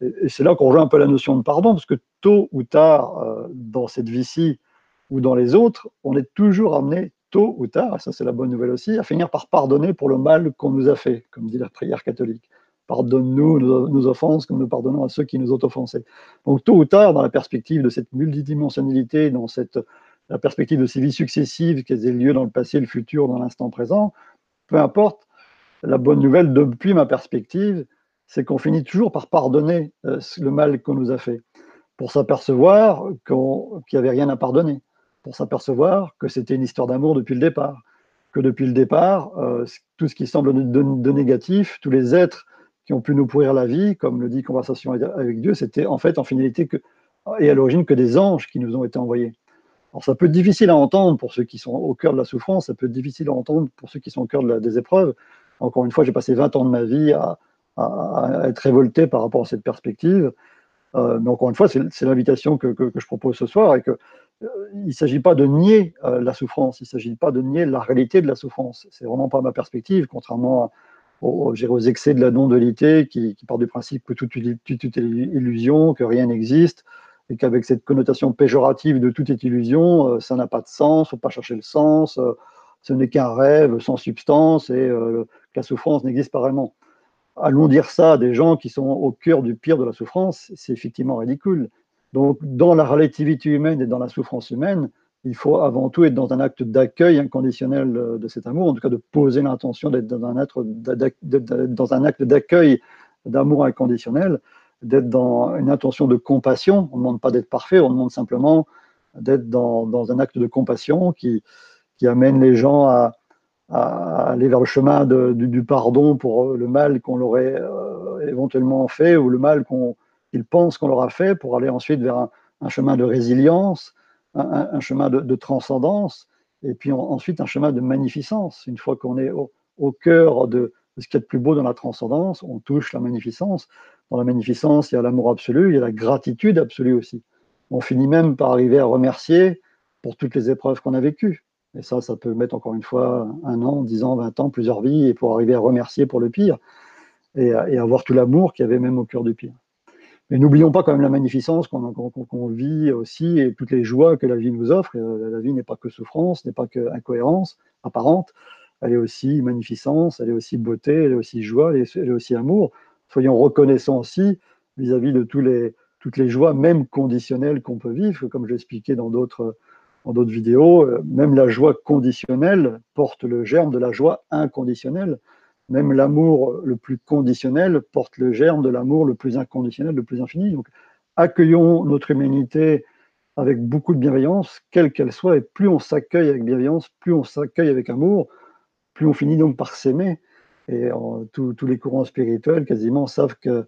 S2: Et c'est là qu'on rejoint un peu la notion de pardon, parce que tôt ou tard, euh, dans cette vie-ci ou dans les autres, on est toujours amené, tôt ou tard, ça c'est la bonne nouvelle aussi, à finir par pardonner pour le mal qu'on nous a fait, comme dit la prière catholique. Pardonne-nous nos, offenses comme nous pardonnons à ceux qui nous ont offensés. Donc tôt ou tard, dans la perspective de cette multidimensionnalité, dans cette, la perspective de ces vies successives qui aient lieu dans le passé, le futur, dans l'instant présent, peu importe, la bonne nouvelle depuis ma perspective, c'est qu'on finit toujours par pardonner euh, le mal qu'on nous a fait, pour s'apercevoir qu'il n'y avait rien à pardonner, pour s'apercevoir que c'était une histoire d'amour depuis le départ, que depuis le départ, euh, tout ce qui semble de, négatif, tous les êtres qui ont pu nous pourrir la vie, comme le dit Conversation avec Dieu, c'était en fait en finalité que, et à l'origine que des anges qui nous ont été envoyés. Alors ça peut être difficile à entendre pour ceux qui sont au cœur de la souffrance, ça peut être difficile à entendre pour ceux qui sont au cœur de des épreuves. Encore une fois, j'ai passé 20 ans de ma vie à, à, être révolté par rapport à cette perspective. Euh, mais encore une fois, c'est l'invitation que, je propose ce soir et que euh, il ne s'agit pas de nier euh, la souffrance, il ne s'agit pas de nier la réalité de la souffrance. C'est vraiment pas ma perspective, contrairement aux, aux excès de la non-dualité qui, part du principe que tout, tout, est illusion, que rien n'existe, et qu'avec cette connotation péjorative de tout est illusion, ça n'a pas de sens, faut pas chercher le sens, ce n'est qu'un rêve sans substance et que la souffrance n'existe pas vraiment allons dire ça à des gens qui sont au cœur du pire de la souffrance, c'est effectivement ridicule. Donc, dans la relativité humaine et dans la souffrance humaine, il faut avant tout être dans un acte d'accueil inconditionnel de cet amour, en tout cas de poser l'intention d'être dans un, dans un acte d'accueil d'amour inconditionnel, d'être dans une intention de compassion. On ne demande pas d'être parfait, on demande simplement d'être dans, dans, un acte de compassion qui, qui amène les gens à, à aller vers le chemin du, pardon pour euh, le mal qu'on aurait euh, éventuellement fait ou le mal qu'ils pensent qu'on leur a fait pour aller ensuite vers un, chemin de résilience, un, chemin de, transcendance, et puis ensuite un chemin de magnificence. Une fois qu'on est au, cœur de, ce qu'il y a de plus beau dans la transcendance, on touche la magnificence. Dans la magnificence, il y a l'amour absolu, il y a la gratitude absolue aussi. On finit même par arriver à remercier pour toutes les épreuves qu'on a vécues. Et ça, ça peut mettre encore une fois un an, dix ans, vingt ans, plusieurs vies, et pour arriver à remercier pour le pire, et, avoir tout l'amour qu'il y avait même au cœur du pire. Mais n'oublions pas quand même la magnificence qu'on vit aussi et toutes les joies que la vie nous offre. Euh, la vie n'est pas que souffrance, n'est pas que incohérence apparente. Elle est aussi magnificence, elle est aussi beauté, elle est aussi joie, elle est, aussi amour. Soyons reconnaissants aussi vis-à-vis de toutes les joies, même conditionnelles qu'on peut vivre, comme je l'expliquais dans d'autres dans d'autres vidéos, euh, même la joie conditionnelle porte le germe de la joie inconditionnelle. Même l'amour le plus conditionnel porte le germe de l'amour le plus inconditionnel, le plus infini. Donc, accueillons notre humanité avec beaucoup de bienveillance, quelle qu'elle soit, et plus on s'accueille avec bienveillance, plus on s'accueille avec amour, plus on finit donc par s'aimer. Et tous les courants spirituels quasiment savent que,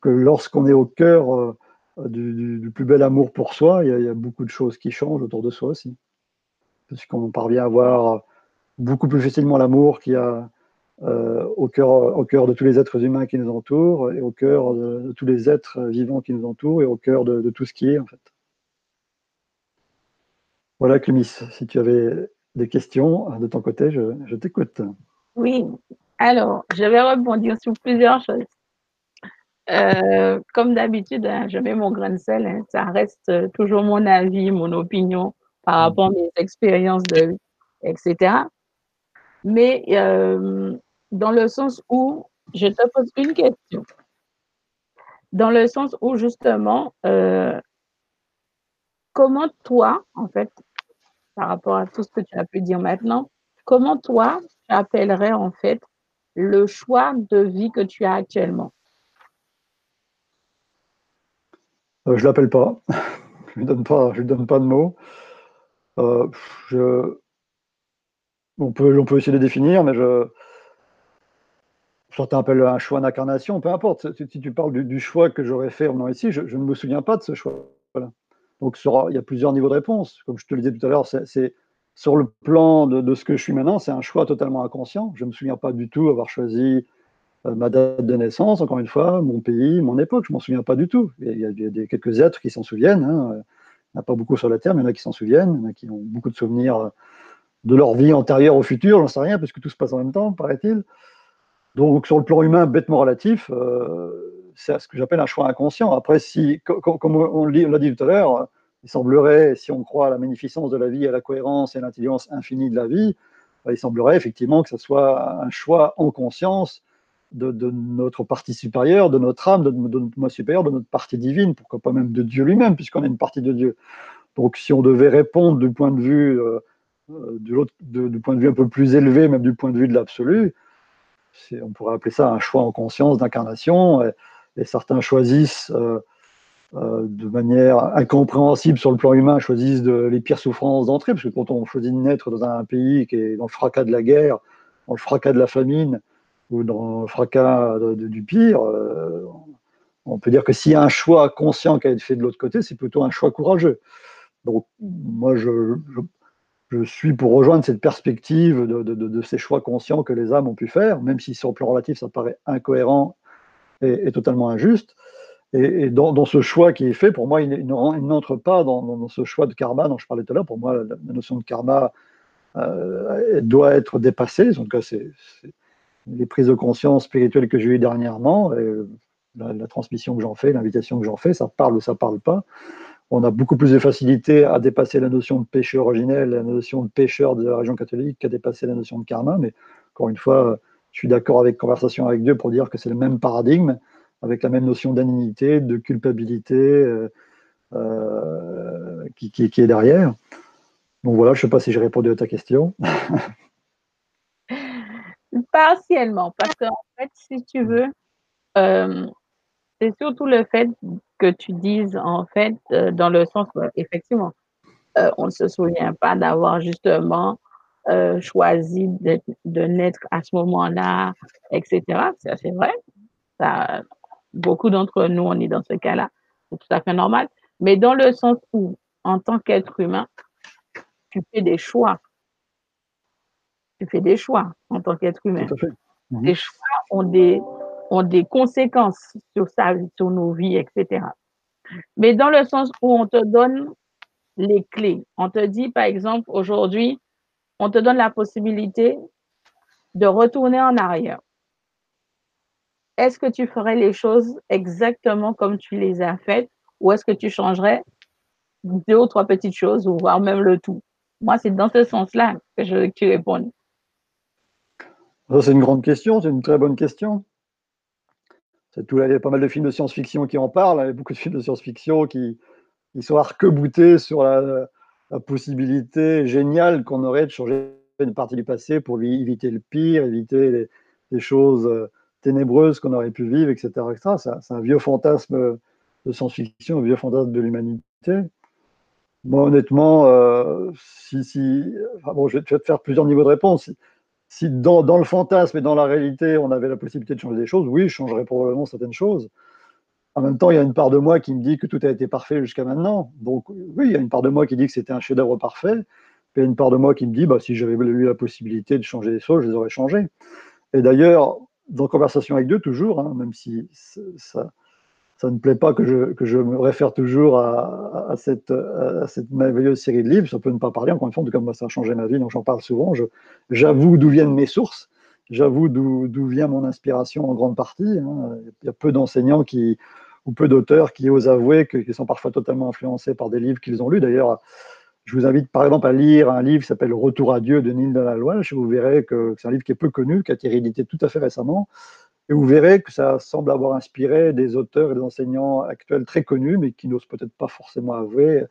S2: que lorsqu'on est au cœur du, plus bel amour pour soi, il y, a, beaucoup de choses qui changent autour de soi aussi. Parce qu'on parvient à voir beaucoup plus facilement l'amour qu'il y a euh, au, cœur, au cœur de tous les êtres humains qui nous entourent, et au cœur de, tous les êtres vivants qui nous entourent, et au cœur de, tout ce qui est, en fait. Voilà, Clémis, si tu avais des questions de ton côté, je, je t'écoute.
S1: Oui, alors, je vais rebondir sur plusieurs choses. Euh, comme d'habitude, hein, je mets mon grain de sel. Hein. ça reste euh, toujours mon avis, mon opinion par mm. rapport à mes expériences de vie, etc. Mais euh, dans le sens où je te pose une question. Dans le sens où justement, comment toi, en fait, par rapport à tout ce que tu as pu dire maintenant, comment toi, tu appellerais en fait le choix de vie que tu as actuellement?
S2: Euh, je l'appelle pas. [laughs] je ne lui donne pas, je lui donne pas de mots. Euh, on, peut, on peut essayer de définir, mais je. Certains appellent un choix d'incarnation, peu importe. Si tu parles du, choix que j'aurais fait en venant ici, je, ne me souviens pas de ce choix. Donc il y a plusieurs niveaux de réponse. Comme je te le disais tout à l'heure, c'est sur le plan de, de, ce que je suis maintenant, c'est un choix totalement inconscient. Je ne me souviens pas du tout avoir choisi ma date de naissance, encore une fois, mon pays, mon époque, je m'en souviens pas du tout. Il y a, des, quelques êtres qui s'en souviennent. Hein. Il n'y en a pas beaucoup sur la Terre, mais il y en a qui s'en souviennent, il y en a qui ont beaucoup de souvenirs euh, de leur vie antérieure au futur, j'en sais rien, parce que tout se passe en même temps, paraît-il. Donc, sur le plan humain, bêtement relatif, euh, c'est ce que j'appelle un choix inconscient. Après, si, comme on l'a dit tout à l'heure, il semblerait, si on croit à la magnificence de la vie, à la cohérence et à l'intelligence infinie de la vie, il semblerait effectivement que ce soit un choix en conscience de, notre partie supérieure, de notre âme, de, notre moi supérieur, de notre partie divine, pourquoi pas même de Dieu lui-même, puisqu'on est une partie de Dieu. Donc si on devait répondre du point de vue, euh, euh, du point de vue un peu plus élevé, même du point de vue de l'absolu, on pourrait appeler ça un choix en conscience d'incarnation, et, certains choisissent euh, de manière incompréhensible sur le plan humain, choisissent de, les pires souffrances d'entrée, parce que quand on choisit de naître dans un pays qui est dans le fracas de la guerre, dans le fracas de la famine, ou dans le fracas du pire, euh, on peut dire que s'il y a un choix conscient qui a été fait de l'autre côté, c'est plutôt un choix courageux. Donc, moi, je, je, suis pour rejoindre cette perspective de, de, ces choix conscients que les âmes ont pu faire, même si sur le plan relatif, ça paraît incohérent et, totalement injuste. Et, dans, ce choix qui est fait, pour moi, il, n'entre pas dans, ce choix de karma dont je parlais tout à l'heure. Pour moi, la, notion de karma euh, doit être dépassée. En tout cas, c'est les prises de conscience spirituelles que j'ai eues dernièrement, la, transmission que j'en fais, l'invitation que j'en fais, ça parle ou ça parle pas. On a beaucoup plus de facilité à dépasser la notion de péché originel, la notion de pécheur de la région catholique qu'à dépasser la notion de karma. Mais encore une fois, je suis d'accord avec Conversation avec Dieu pour dire que c'est le même paradigme, avec la même notion d'inanité, de culpabilité euh, euh, qui, qui, est derrière. Donc voilà, je ne sais pas si j'ai répondu à ta question. [laughs]
S1: Partiellement, parce qu'en fait, si tu veux, euh, c'est surtout le fait que tu dises, en fait, euh, dans le sens, effectivement, euh, on ne se souvient pas d'avoir justement choisi de, naître à ce moment-là, etc. C'est vrai. Ça, beaucoup d'entre nous, on est dans ce cas-là. C'est tout à fait normal. Mais dans le sens où, en tant qu'être humain, tu fais des choix. Tu fais des choix en tant qu'être humain. Tout à fait. Mhm. Les choix ont des, ont des conséquences sur, sur nos vies, etc. Mais dans le sens où on te donne les clés, on te dit, par exemple, aujourd'hui, on te donne la possibilité de retourner en arrière. Est-ce que tu ferais les choses exactement comme tu les as faites ou est-ce que tu changerais deux ou trois petites choses ou voire même le tout? Moi, c'est dans ce sens-là que je veux
S2: C'est une grande question, c'est une très bonne question. Tout, il y a pas mal de films de science-fiction qui en parlent, il y a beaucoup de films de science-fiction qui, sont arc-boutés sur la, possibilité géniale qu'on aurait de changer une partie du passé pour éviter le pire, éviter les, choses euh, ténébreuses qu'on aurait pu vivre, etc. C'est un vieux fantasme de science-fiction, un vieux fantasme de l'humanité. Moi, honnêtement, euh, si, bon, je, vais, te faire plusieurs niveaux de réponse dans, le fantasme et dans la réalité, on avait la possibilité de changer des choses, oui, je changerais probablement certaines choses. En même temps, il y a une part de moi qui me dit que tout a été parfait jusqu'à maintenant. Donc oui, il y a une part de moi qui dit que c'était un chef-d'œuvre parfait. Puis il y a une part de moi qui me dit, bah, si j'avais eu la possibilité de changer des choses, je les aurais changées. Et d'ailleurs, dans Conversation avec Dieu, toujours, hein, même si ça, ça ne plaît pas que je, que je me réfère toujours à, à, cette, cette, merveilleuse série de livres. Ça peut ne pas parler, encore une fois, en tout cas, ça a changé ma vie, donc j'en parle souvent. J'avoue d'où viennent mes sources, j'avoue d'où vient mon inspiration en grande partie. Hein. Il y a peu d'enseignants qui ou peu d'auteurs qui osent avouer qu'ils sont parfois totalement influencés par des livres qu'ils ont lus. D'ailleurs, je vous invite par exemple à lire un livre qui s'appelle Retour à Dieu de Neil Delalloy. Vous verrez que c'est un livre qui est peu connu, qui a été réédité tout à fait récemment, et vous verrez que ça semble avoir inspiré des auteurs et des enseignants actuels très connus, mais qui n'osent peut-être pas forcément avouer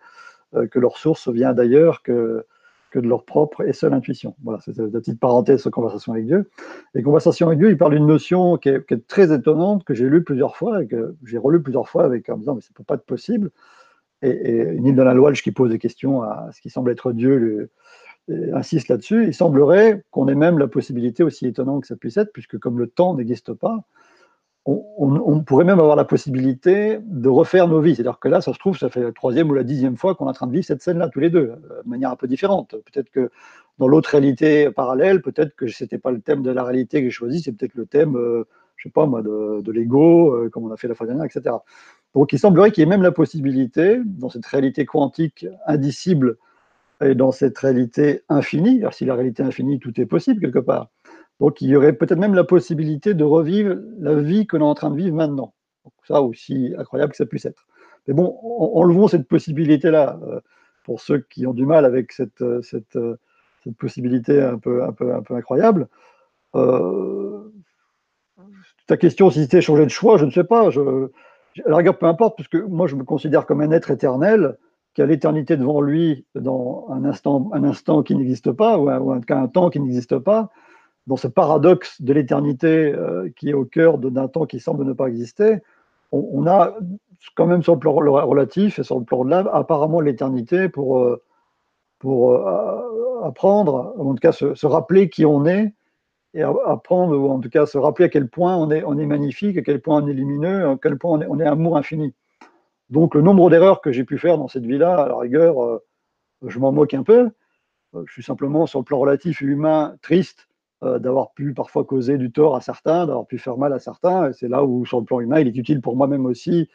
S2: euh, que leur source vient d'ailleurs que, que de leur propre et seule intuition. Voilà, c'est la petite parenthèse sur Conversation avec Dieu. Et Conversation avec Dieu, il parle d'une notion qui est, très étonnante, que j'ai lue plusieurs fois et que j'ai relu plusieurs fois avec, en me disant, mais ça ne peut pas être possible. Et, et Neil Donald Walsh qui pose des questions à ce qui semble être Dieu, insiste là-dessus, il semblerait qu'on ait même la possibilité, aussi étonnant que ça puisse être, puisque comme le temps n'existe pas, on, pourrait même avoir la possibilité de refaire nos vies. C'est-à-dire que là, ça se trouve, ça fait la troisième ou la dixième fois qu'on est en train de vivre cette scène-là, tous les deux, euh, de manière un peu différente. Peut-être que dans l'autre réalité parallèle, peut-être que ce n'était pas le thème de la réalité que j'ai choisi, c'est peut-être le thème, euh, je sais pas moi, de, l'ego, euh, comme on a fait la fois dernière, etc. Donc il semblerait qu'il y ait même la possibilité, dans cette réalité quantique indicible et dans cette réalité infinie. Alors, si la réalité infinie, tout est possible quelque part. Donc, il y aurait peut-être même la possibilité de revivre la vie que l'on est en train de vivre maintenant. Ça aussi incroyable que ça puisse être. Mais bon, enlevons cette possibilité-là euh, pour ceux qui ont du mal avec cette, euh, euh, cette possibilité un peu, un peu, un peu incroyable. ta question, si c'était changer de choix, je ne sais pas. Je, à la rigueur, peu importe, parce que moi, je me considère comme un être éternel qui a l'éternité devant lui dans un instant, un instant qui n'existe pas, ou, un, un, temps qui n'existe pas, dans ce paradoxe de l'éternité euh, qui est au cœur d'un temps qui semble ne pas exister, on, a quand même sur le plan relatif et sur le plan de l'âme, apparemment l'éternité pour, euh, pour euh, apprendre, en tout cas se, rappeler qui on est, et apprendre, ou en tout cas se rappeler à quel point on est, magnifique, à quel point on est lumineux, à quel point on on est amour infini. Donc le nombre d'erreurs que j'ai pu faire dans cette vie-là, à la rigueur, euh, je m'en moque un peu. Euh, je suis simplement sur le plan relatif et humain triste euh, d'avoir pu parfois causer du tort à certains, d'avoir pu faire mal à certains. Et c'est là où, sur le plan humain, il est utile pour moi-même aussi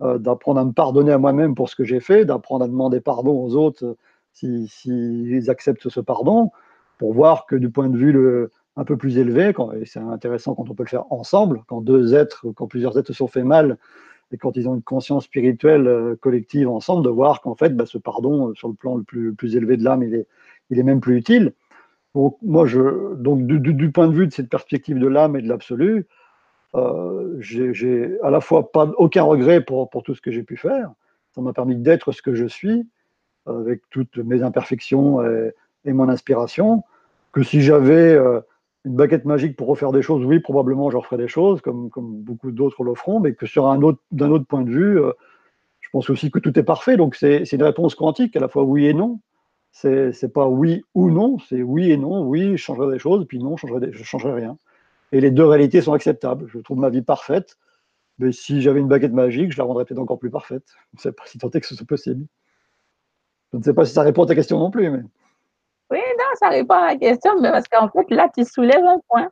S2: d'apprendre à me pardonner à moi-même pour ce que j'ai fait, d'apprendre à demander pardon aux autres s'ils si, acceptent ce pardon, pour voir que du point de vue un peu plus élevé, et c'est intéressant quand on peut le faire ensemble, quand deux êtres, quand plusieurs êtres se sont fait mal, et quand ils ont une conscience spirituelle euh, collective ensemble, de voir qu'en fait, bah, ce pardon, euh, sur le plan le plus, élevé de l'âme, il est, il est même plus utile. Donc, moi, je, donc du, point de vue de cette perspective de l'âme et de l'absolu, euh, j'ai à la fois pas, aucun regret pour, pour tout ce que j'ai pu faire. Ça m'a permis d'être ce que je suis, avec toutes mes imperfections et, et mon inspiration. Que si j'avais une baguette magique pour refaire des choses, oui, probablement je referai des choses, comme, beaucoup d'autres le feront, mais que sur un autre, d'un autre point de vue, euh, je pense aussi que tout est parfait. Donc c'est, une réponse quantique, à la fois oui et non. C'est, c'est pas oui ou non, c'est oui et non. Oui, je changerai des choses, puis non, je changerai, je changerai rien. Et les deux réalités sont acceptables. Je trouve ma vie parfaite. Mais si j'avais une baguette magique, je la rendrais peut-être encore plus parfaite. Je ne sais pas si tant est que ce soit possible. Je ne sais pas si ça répond à ta question non plus. Mais...
S1: Oui, non, ça répond à la question, mais parce qu'en fait, là, tu soulèves un point,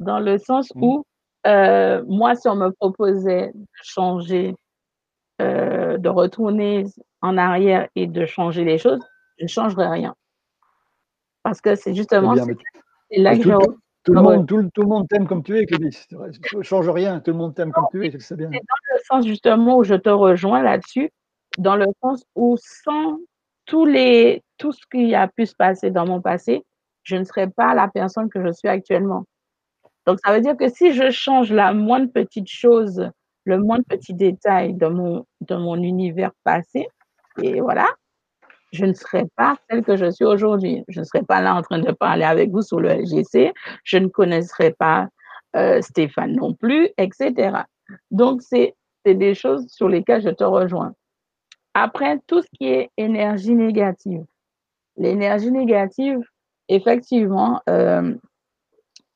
S1: dans le sens mmh. où, euh, moi, si on me proposait de changer, euh, de retourner en arrière et de changer les choses, je ne changerais rien. Parce que c'est justement
S2: c'est là que je tout le, monde, tout, le monde t'aime comme tu es, Clévis. Ne change rien, tout le monde t'aime comme tu es, c'est bien. C'est
S1: dans le sens justement où je te rejoins là-dessus, dans le sens où sans tout ce qui a pu se passer dans mon passé, je ne serais pas la personne que je suis actuellement. Donc, ça veut dire que si je change la moindre petite chose, le moindre petit détail de mon, de mon univers passé, et voilà, je ne serais pas celle que je suis aujourd'hui. Je ne serais pas là en train de parler avec vous sur le LGC. Je ne connaisserais pas euh, Stéphane non plus, etc. Donc, c'est des choses sur lesquelles je te rejoins. Après, tout ce qui est énergie négative. L'énergie négative, effectivement, euh,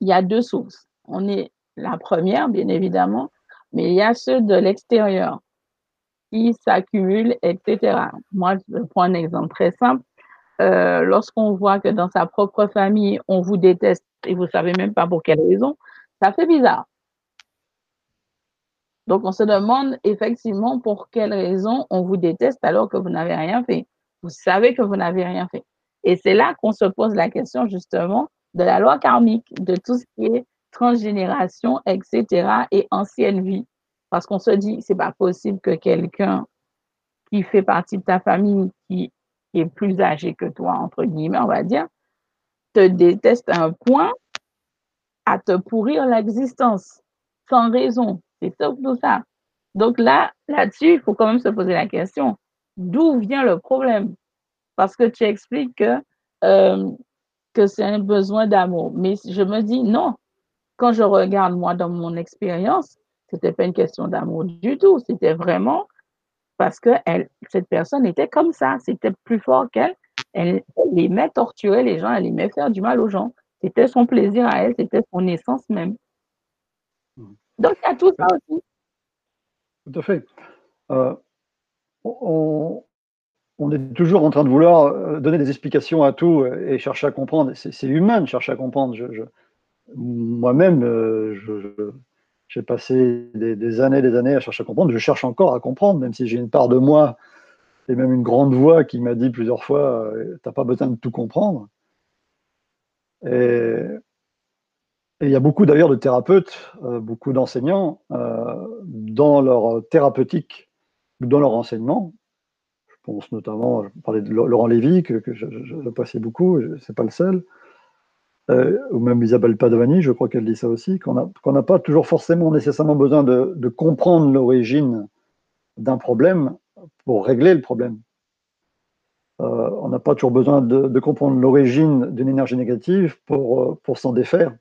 S1: il y a deux sources. On est la première, bien évidemment, mais il y a ceux de l'extérieur qui s'accumulent, etc. Moi, je prends un exemple très simple. Euh, lorsqu'on voit que dans sa propre famille, on vous déteste et vous ne savez même pas pour quelle raison, ça fait bizarre. Donc, on se demande effectivement pour quelle raison on vous déteste alors que vous n'avez rien fait. Vous savez que vous n'avez rien fait. Et c'est là qu'on se pose la question justement de la loi karmique, de tout ce qui est transgénération, etc. et ancienne vie. Parce qu'on se dit, c'est pas possible que quelqu'un qui fait partie de ta famille, qui est plus âgé que toi, entre guillemets, on va dire, te déteste à un point à te pourrir l'existence, sans raison. C'est tout ça. Donc là, là-dessus, il faut quand même se poser la question, d'où vient le problème? Parce que tu expliques que, euh, que c'est un besoin d'amour. Mais je me dis, non, quand je regarde moi dans mon expérience, c'était pas une question d'amour du tout. C'était vraiment parce que cette personne était comme ça. C'était plus fort qu'elle. Elle, aimait torturer les gens, elle aimait faire du mal aux gens. C'était son plaisir à elle, c'était son essence même. Donc, il y a tout ça aussi.
S2: Tout à fait. Euh, on, est toujours en train de vouloir euh, donner des explications à tout et chercher à comprendre. C'est humain de chercher à comprendre. Moi-même, euh, j'ai passé des, années des années à chercher à comprendre. Je cherche encore à comprendre, même si j'ai une part de moi et même une grande voix qui m'a dit plusieurs fois T'as pas besoin de tout comprendre. Et, il y a beaucoup d'ailleurs de thérapeutes, euh, beaucoup d'enseignants euh, dans leur thérapeutique dans leur enseignement. Je pense notamment, je parlais de Laurent Lévy, que, que je, beaucoup, c'est pas le seul. Euh, ou même Isabelle Padovani, je crois qu'elle dit ça aussi, qu'on n'a pas toujours forcément nécessairement besoin de, comprendre l'origine d'un problème pour régler le problème. On n'a pas toujours besoin de, comprendre l'origine d'une énergie négative pour, pour s'en défaire.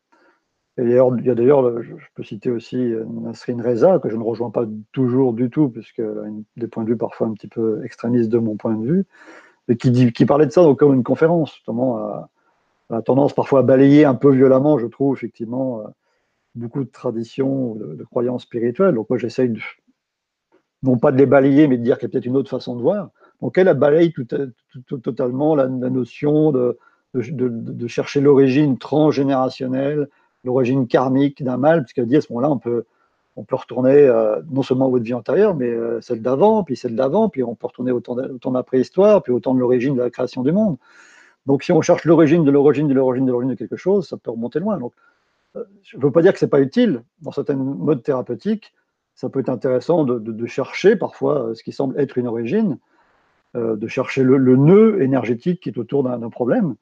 S2: Et il y a d'ailleurs, je, peux citer aussi Nasrin Reza, que je ne rejoins pas toujours du tout, puisqu'elle a des points de vue parfois un petit peu extrémistes de mon point de vue, mais qui, parlait de ça dans une conférence, justement, à, a tendance parfois à balayer un peu violemment, je trouve, effectivement, euh, beaucoup de traditions, de, de croyances spirituelles. Donc moi, j'essaye non pas de les balayer, mais de dire qu'il y a peut-être une autre façon de voir. Donc elle a balayé tout, totalement la, notion de, chercher l'origine transgénérationnelle, l'origine karmique d'un mal, puisqu'elle dit à ce moment-là, on peut, on peut retourner euh, non seulement à votre vie antérieure, mais euh, celle d'avant, puis celle d'avant, puis on peut retourner au temps de la préhistoire, puis au temps de l'origine de la création du monde. Donc, si on cherche l'origine de l'origine de l'origine de l'origine de quelque chose, ça peut remonter loin. Donc, euh, je ne veux pas dire que ce n'est pas utile. Dans certains modes thérapeutiques, ça peut être intéressant de, chercher parfois ce qui semble être une origine, de chercher le, nœud énergétique qui est autour d'un problème.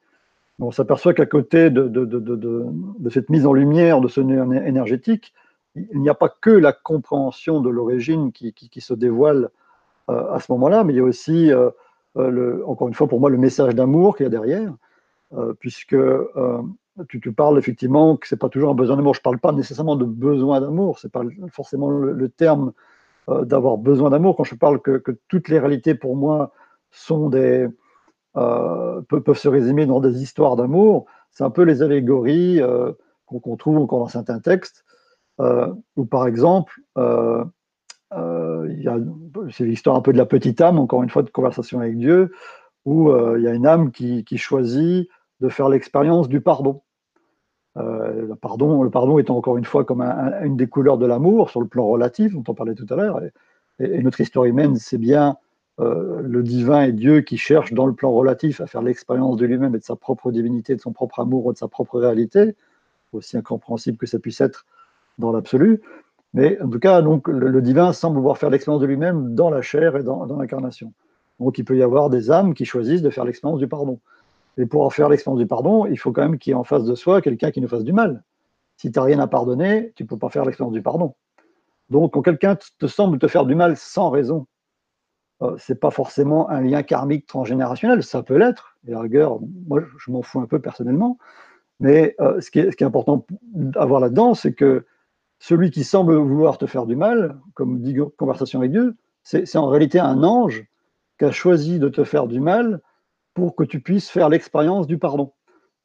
S2: On s'aperçoit qu'à côté de, de, cette mise en lumière de ce nœud énergétique, il n'y a pas que la compréhension de l'origine qui, qui, se dévoile à ce moment-là, mais il y a aussi euh, encore une fois, pour moi, le message d'amour qu'il y a derrière, euh, puisque euh, tu, tu, parles effectivement que c'est pas toujours un besoin d'amour. Je parle pas nécessairement de besoin d'amour, c'est pas forcément le, terme d'avoir besoin d'amour. Quand je parle que, toutes les réalités pour moi sont des, peuvent, se résumer dans des histoires d'amour, c'est un peu les allégories qu'on trouve encore dans certains textes, où par exemple, c'est l'histoire un peu de la petite âme, encore une fois, de conversation avec Dieu, où il y a une âme qui, choisit de faire l'expérience du pardon. le, pardon le pardon étant encore une fois comme une des couleurs de l'amour sur le plan relatif, dont on parlait tout à l'heure. Et, notre histoire humaine, c'est bien le divin et Dieu qui cherche dans le plan relatif à faire l'expérience de lui-même et de sa propre divinité, de son propre amour ou de sa propre réalité, aussi incompréhensible que ça puisse être dans l'absolu. Mais en tout cas, donc, le, divin semble pouvoir faire l'expérience de lui-même dans la chair et dans, l'incarnation. Donc il peut y avoir des âmes qui choisissent de faire l'expérience du pardon. Et pour en faire l'expérience du pardon, il faut quand même qu'il y ait en face de soi quelqu'un qui nous fasse du mal. Si tu n'as rien à pardonner, tu ne peux pas faire l'expérience du pardon. Donc quand quelqu'un te semble te faire du mal sans raison, euh, ce n'est pas forcément un lien karmique transgénérationnel, ça peut l'être, et la rigueur, moi je m'en fous un peu personnellement, mais euh, ce, qui est, ce, qui est, important d'avoir là-dedans, c'est que celui qui semble vouloir te faire du mal, comme dit Conversation avec Dieu, c'est en réalité un ange qui a choisi de te faire du mal pour que tu puisses faire l'expérience du pardon.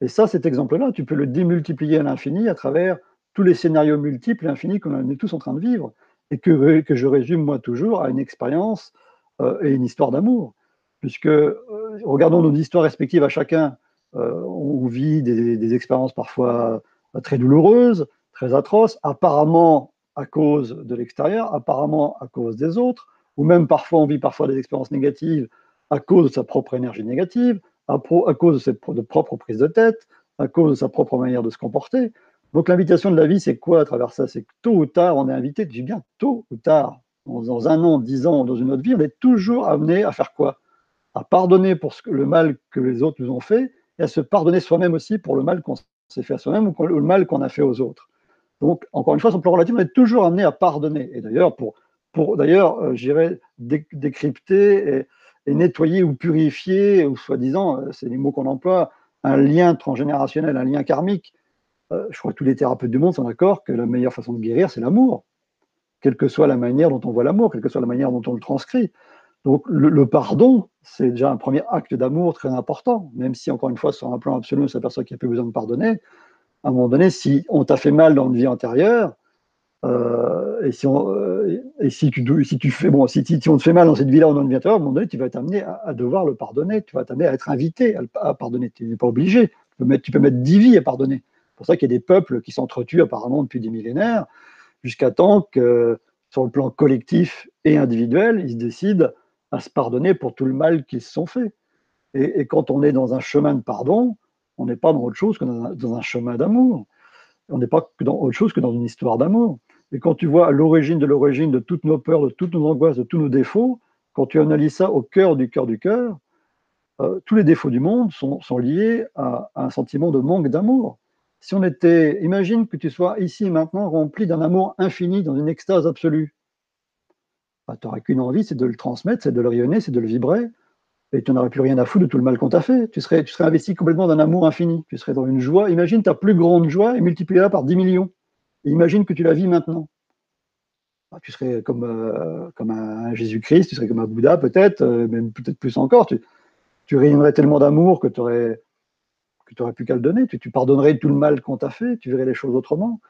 S2: Et ça, cet exemple-là, tu peux le démultiplier à l'infini à travers tous les scénarios multiples et infinis qu'on est tous en train de vivre, et que, que je résume moi toujours à une expérience euh, et une histoire d'amour. Puisque, euh, regardons nos histoires respectives à chacun, euh, on vit des, expériences parfois très douloureuses, très atroces, apparemment à cause de l'extérieur, apparemment à cause des autres, ou même parfois on vit parfois des expériences négatives à cause de sa propre énergie négative, à, cause de ses propres prises de tête, à cause de sa propre manière de se comporter. Donc l'invitation de la vie, c'est quoi à travers ça? C'est que tôt ou tard, on est invité, je dis bien tôt ou tard, dans un an, dix ans, dans une autre vie, on est toujours amené à faire quoi? À pardonner pour le mal que les autres nous ont fait et à se pardonner soi-même aussi pour le mal qu'on s'est fait à soi-même ou le mal qu'on a fait aux autres. Donc, encore une fois, sur le plan relatif, on est toujours amené à pardonner. Et d'ailleurs, pour, pour d'ailleurs, euh, j'irais décrypter et, nettoyer ou purifier, ou soi-disant, euh, c'est les mots qu'on emploie, un lien transgénérationnel, un lien karmique. Euh, je crois que tous les thérapeutes du monde sont d'accord que la meilleure façon de guérir, c'est l'amour. Quelle que soit la manière dont on voit l'amour, quelle que soit la manière dont on le transcrit. Donc, le, pardon, c'est déjà un premier acte d'amour très important, même si, encore une fois, sur un plan absolu, on s'aperçoit qu'il n'y a plus besoin de pardonner à un moment donné, si on t'a fait mal dans une vie antérieure, euh, et, si on, euh, tu, fais bon, si, on te fait mal dans cette vie-là ou dans une vie antérieure, à un moment donné, tu vas être amené à, devoir le pardonner, tu vas t'amener à être invité à, pardonner. Tu n'es pas obligé. Tu peux, mettre, tu peux mettre 10 vies à pardonner. C'est pour ça qu'il y a des peuples qui s'entretuent apparemment depuis des millénaires, jusqu'à temps que, sur le plan collectif et individuel, ils se décident à se pardonner pour tout le mal qu'ils se sont fait. Et, quand on est dans un chemin de pardon, on n'est pas dans autre chose que dans un, chemin d'amour. On n'est pas dans autre chose que dans une histoire d'amour. Et quand tu vois l'origine de l'origine de toutes nos peurs, de toutes nos angoisses, de tous nos défauts, quand tu analyses ça au cœur du cœur du cœur, euh, tous les défauts du monde sont, liés à, un sentiment de manque d'amour. Si on était, imagine que tu sois ici maintenant rempli d'un amour infini, dans une extase absolue. Bah, tu qu'une envie, c'est de le transmettre, c'est de le rayonner, c'est de le vibrer et tu n'aurais plus rien à foutre de tout le mal qu'on t'a fait. Tu serais, tu serais investi complètement d'un amour infini. Tu serais dans une joie. Imagine ta plus grande joie et multipliée par 10 millions. Imagine que tu la vis maintenant. Ah, tu serais comme, euh, comme un Jésus-Christ, tu serais comme un Bouddha peut-être, euh, même peut-être plus encore. Tu rayonnerais tellement d'amour que tu aurais, que aurais plus qu'à le donner. Tu, tu pardonnerais tout le mal qu'on t'a fait. Tu verrais les choses autrement.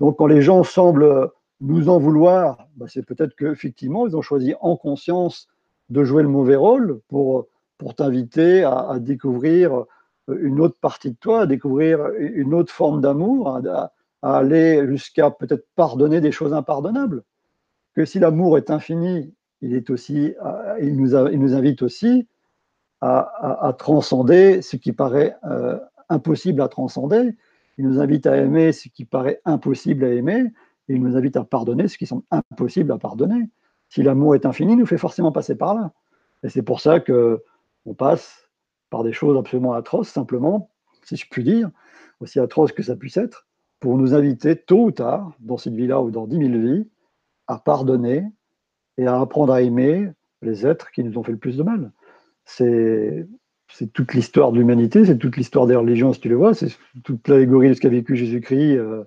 S2: Donc quand les gens semblent nous en vouloir, bah, c'est peut-être qu'effectivement, ils ont choisi en conscience de jouer le mauvais rôle pour, pour t'inviter à, découvrir une autre partie de toi, à découvrir une autre forme d'amour, à, aller jusqu'à peut-être pardonner des choses impardonnables. Que si l'amour est infini, il, est aussi, il nous invite aussi à, transcender ce qui paraît euh, impossible à transcender. Il nous invite à aimer ce qui paraît impossible à aimer. Et il nous invite à pardonner ce qui semble impossible à pardonner si l'amour est infini, nous fait forcément passer par là. Et c'est pour ça que on passe par des choses absolument atroces, simplement, si je puis dire, aussi atroces que ça puisse être, pour nous inviter tôt ou tard, dans cette vie-là ou dans dix mille vies, à pardonner et à apprendre à aimer les êtres qui nous ont fait le plus de mal. C'est toute l'histoire de l'humanité, c'est toute l'histoire des religions, si tu le vois, c'est toute l'allégorie de ce qu'a vécu Jésus-Christ, euh,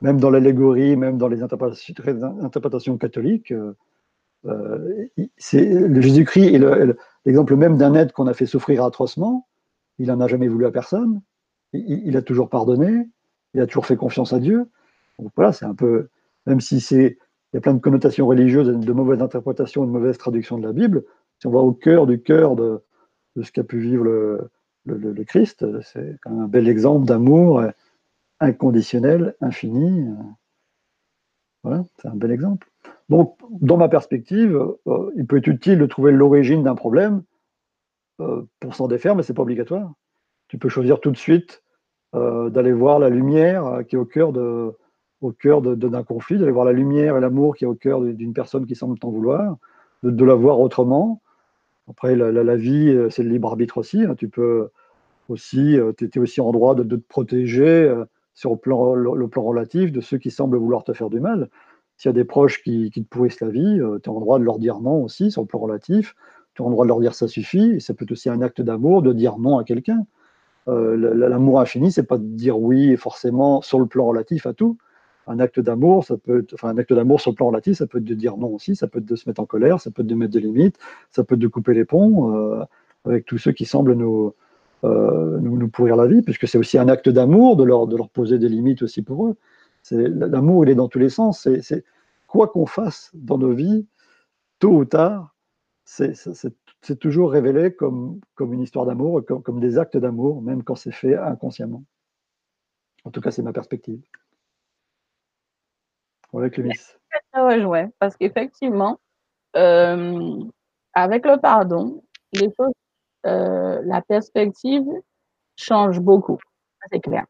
S2: même dans l'allégorie, même dans les interprétations, catholiques. Euh, euh, Jésus-Christ est l'exemple même d'un être qu'on a fait souffrir atrocement. Il n'en a jamais voulu à personne. Il, a toujours pardonné. Il a toujours fait confiance à Dieu. Donc voilà, c'est un peu, même si il y a plein de connotations religieuses, de mauvaises interprétations, de mauvaises traductions de la Bible. Si on va au cœur du cœur de, ce qu'a pu vivre le, Christ, c'est quand même un bel exemple d'amour inconditionnel, infini. Voilà, c'est un bel exemple. Donc, dans ma perspective, euh, il peut être utile de trouver l'origine d'un problème euh, pour s'en défaire, mais ce n'est pas obligatoire. Tu peux choisir tout de suite euh, d'aller voir la lumière qui est au cœur de, au cœur d'un conflit, d'aller voir la lumière et l'amour qui est au cœur d'une personne qui semble t'en vouloir, de, la voir autrement. Après, la, vie, euh, c'est le libre arbitre aussi. Hein. Tu peux aussi, euh, tu aussi en droit de, te protéger euh, sur le plan, relatif de ceux qui semblent vouloir te faire du mal. S'il y a des proches qui, te pourrissent la vie, tu es en droit de leur dire non aussi sur le plan relatif. Tu es en droit de leur dire ça suffit. Et ça peut être aussi un acte d'amour de dire non à quelqu'un. L'amour infini, c'est pas de dire oui forcément sur le plan relatif à tout un acte d'amour, ça peut enfin, un acte d'amour sur le plan relatif, ça peut être de dire non aussi, ça peut être de se mettre en colère, ça peut être de mettre des limites, ça peut être de couper les ponts euh, avec tous ceux qui semblent nous, euh, nous, pourrir la vie, puisque c'est aussi un acte d'amour de leur, de leur poser des limites aussi pour eux. L'amour, il est dans tous les sens. C'est quoi qu'on fasse dans nos vies, tôt ou tard, c'est toujours révélé comme, comme une histoire d'amour, comme, comme des actes d'amour, même quand c'est fait inconsciemment. En tout cas, c'est ma perspective.
S1: Avec le Je parce qu'effectivement, euh, avec le pardon, les choses, euh, la perspective change beaucoup. C'est clair.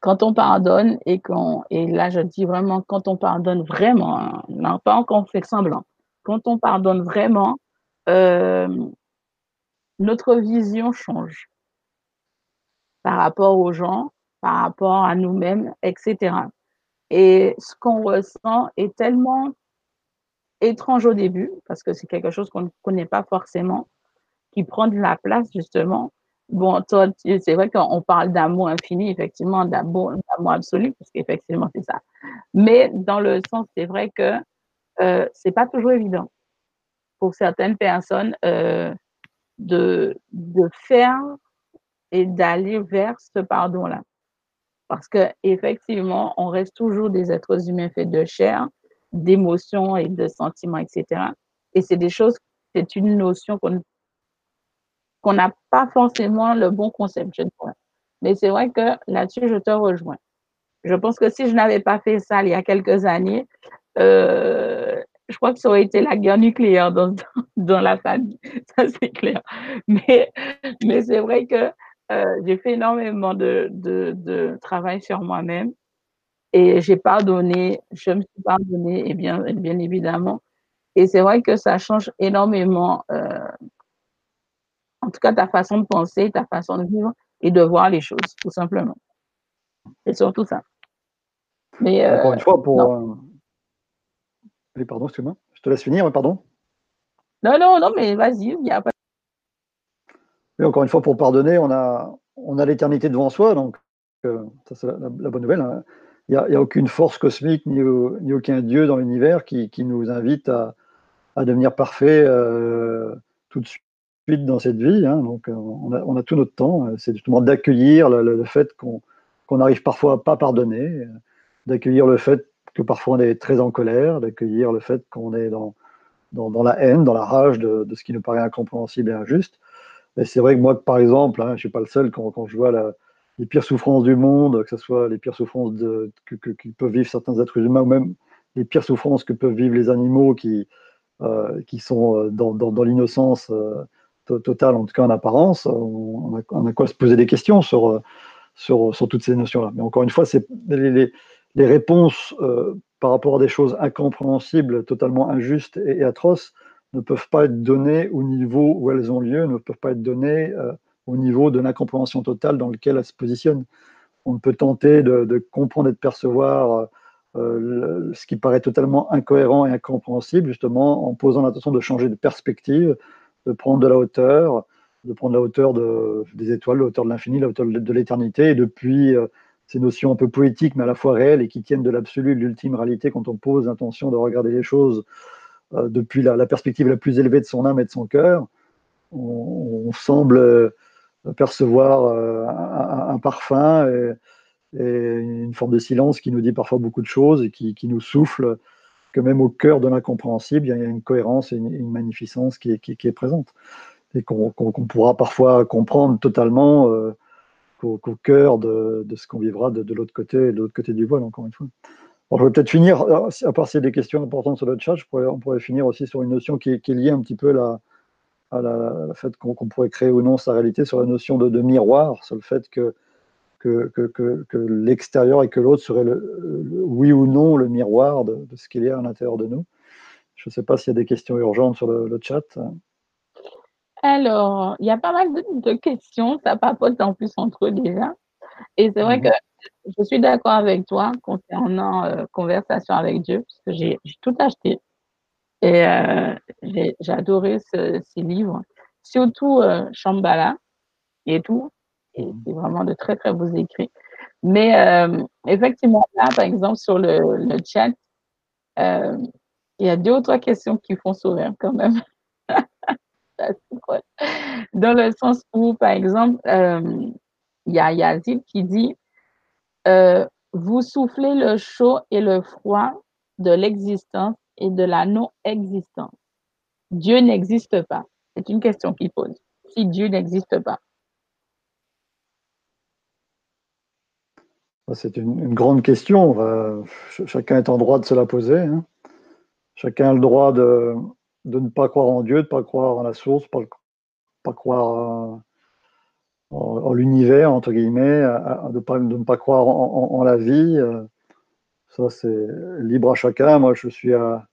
S1: Quand on pardonne et qu'on, et là je dis vraiment quand on pardonne vraiment, hein, non pas quand on fait semblant, quand on pardonne vraiment, euh, notre vision change par rapport aux gens, par rapport à nous-mêmes, etc. Et ce qu'on ressent est tellement étrange au début, parce que c'est quelque chose qu'on ne connaît pas forcément, qui prend de la place justement. Bon, c'est vrai qu'on parle d'amour infini, effectivement, d'amour absolu, parce qu'effectivement, c'est ça. Mais dans le sens, c'est vrai que euh, c'est pas toujours évident pour certaines personnes euh, de, de faire et d'aller vers ce pardon-là. Parce qu'effectivement, on reste toujours des êtres humains faits de chair, d'émotions et de sentiments, etc. Et c'est des choses, c'est une notion qu'on n'a pas forcément le bon concept. Mais c'est vrai que là-dessus, je te rejoins. Je pense que si je n'avais pas fait ça il y a quelques années, euh, je crois que ça aurait été la guerre nucléaire dans, [laughs] dans la famille, [laughs] ça c'est clair. Mais, mais c'est vrai que euh, j'ai fait énormément de, de, de travail sur moi-même et j'ai pardonné, je me suis pardonné, et bien, bien évidemment. Et c'est vrai que ça change énormément, euh, en tout cas, ta façon de penser, ta façon de vivre et de voir les choses, tout simplement. C'est surtout ça.
S2: Mais, euh, Encore une fois, pour. Euh... pardon, excuse-moi. Je te laisse finir, pardon.
S1: Non, non, non, mais vas-y, il n'y a pas
S2: encore une fois, pour pardonner, on a, l'éternité devant soi, donc euh, ça c'est la, bonne nouvelle. Hein. Il n'y a, aucune force cosmique ni, aucun Dieu dans l'univers qui, nous invite à, devenir parfait euh, tout de suite dans cette vie. Hein. Donc euh, on a, tout notre temps. C'est justement d'accueillir le, fait qu'on n'arrive parfois à pas pardonner, d'accueillir le fait que parfois on est très en colère, d'accueillir le fait qu'on est dans, la haine, dans la rage de, de, ce qui nous paraît incompréhensible et injuste c'est vrai que moi, par exemple, hein, je ne suis pas le seul, quand, je vois les pires souffrances du monde, que ce soit les pires souffrances que, peuvent vivre certains êtres humains, ou même les pires souffrances que peuvent vivre les animaux qui, euh, sont euh, dans, l'innocence euh, totale, en tout cas en apparence, on a, quoi se poser des questions sur, toutes ces notions-là. Mais encore une fois, c'est les, réponses par rapport à des choses incompréhensibles, totalement injustes et atroces, ne peuvent pas être données au niveau où elles ont lieu, ne peuvent pas être données euh, au niveau de l'incompréhension totale dans lequel elles se positionnent. On peut tenter de, comprendre et de percevoir euh, ce qui paraît totalement incohérent et incompréhensible, justement en posant l'intention de changer de perspective, de prendre de la hauteur, de prendre la hauteur des étoiles, la hauteur de l'infini, la hauteur de, l'éternité, et depuis euh, ces notions un peu poétiques mais à la fois réelles et qui tiennent de l'absolu, de l'ultime réalité, quand on pose l'intention de regarder les choses euh, depuis la, perspective la plus élevée de son âme et de son cœur, on, semble euh, percevoir euh, un, parfum et, une forme de silence qui nous dit parfois beaucoup de choses et qui, nous souffle que même au cœur de l'incompréhensible, il y a une cohérence et une, magnificence qui est, présente. Et qu'on pourra parfois comprendre totalement euh, qu'au cœur de, ce qu'on vivra de, l'autre côté, de l'autre côté du voile, encore une fois. Je vais peut-être finir, à part s'il y a des questions importantes sur le chat, on pourrait finir aussi sur une notion qui, est liée un petit peu à la, fait qu'on pourrait créer ou non sa réalité, sur la notion de, miroir, sur le fait que que, que, l'extérieur et que l'autre serait le, oui ou non le miroir de, ce qu'il y a à l'intérieur de nous. Je ne sais pas s'il y a des questions urgentes sur le, chat.
S1: Alors, il y a pas mal de, questions, ça papote en plus entre eux déjà. Et c'est vrai mhm. que je suis d'accord avec toi concernant euh, Conversation avec Dieu, parce que j'ai tout acheté. Et euh, j'ai adoré ce, ces livres, surtout euh, Shambhala et tout c'est vraiment de très, très beaux écrits. Mais euh, effectivement, là, par exemple, sur le, le chat, il y a deux ou trois questions qui font sourire quand même. [laughs] Dans le sens où, par exemple, il y a Yazid qui dit Vous soufflez le chaud et le froid de l'existence et de la non-existence. Dieu n'existe pas. C'est une question qu'il pose. Si Dieu n'existe pas.
S2: C'est une, grande question. chacun est en droit de se la poser. Hein. Chacun a le droit de, ne pas croire en Dieu, de ne pas croire en la source, de ne pas, croire en, l'univers, entre guillemets, de, ne pas croire en, la vie. Ça, c'est libre à chacun. Moi, je suis à,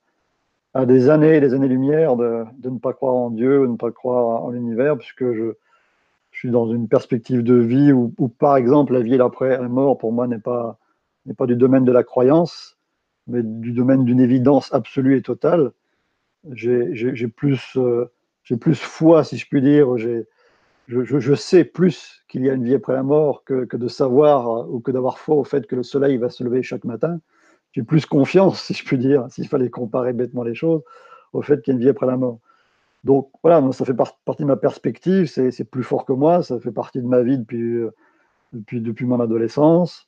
S2: des années et des années-lumière de, de, ne pas croire en Dieu, de ne pas croire en l'univers, puisque je, suis dans une perspective de vie où, par exemple, la vie après la mort, pour moi, n'est pas, pas du domaine de la croyance, mais du domaine d'une évidence absolue et totale. J'ai plus, euh, j'ai plus foi, si je puis dire. Je, sais plus qu'il y a une vie après la mort que, de savoir euh, ou que d'avoir foi au fait que le soleil va se lever chaque matin. J'ai plus confiance, [laughs] si je puis dire, s'il fallait comparer bêtement les choses, au fait qu'il y a une vie après la mort. Donc voilà, ça fait partie de ma perspective, c'est plus fort que moi, ça fait partie de ma vie depuis, euh, depuis mon adolescence.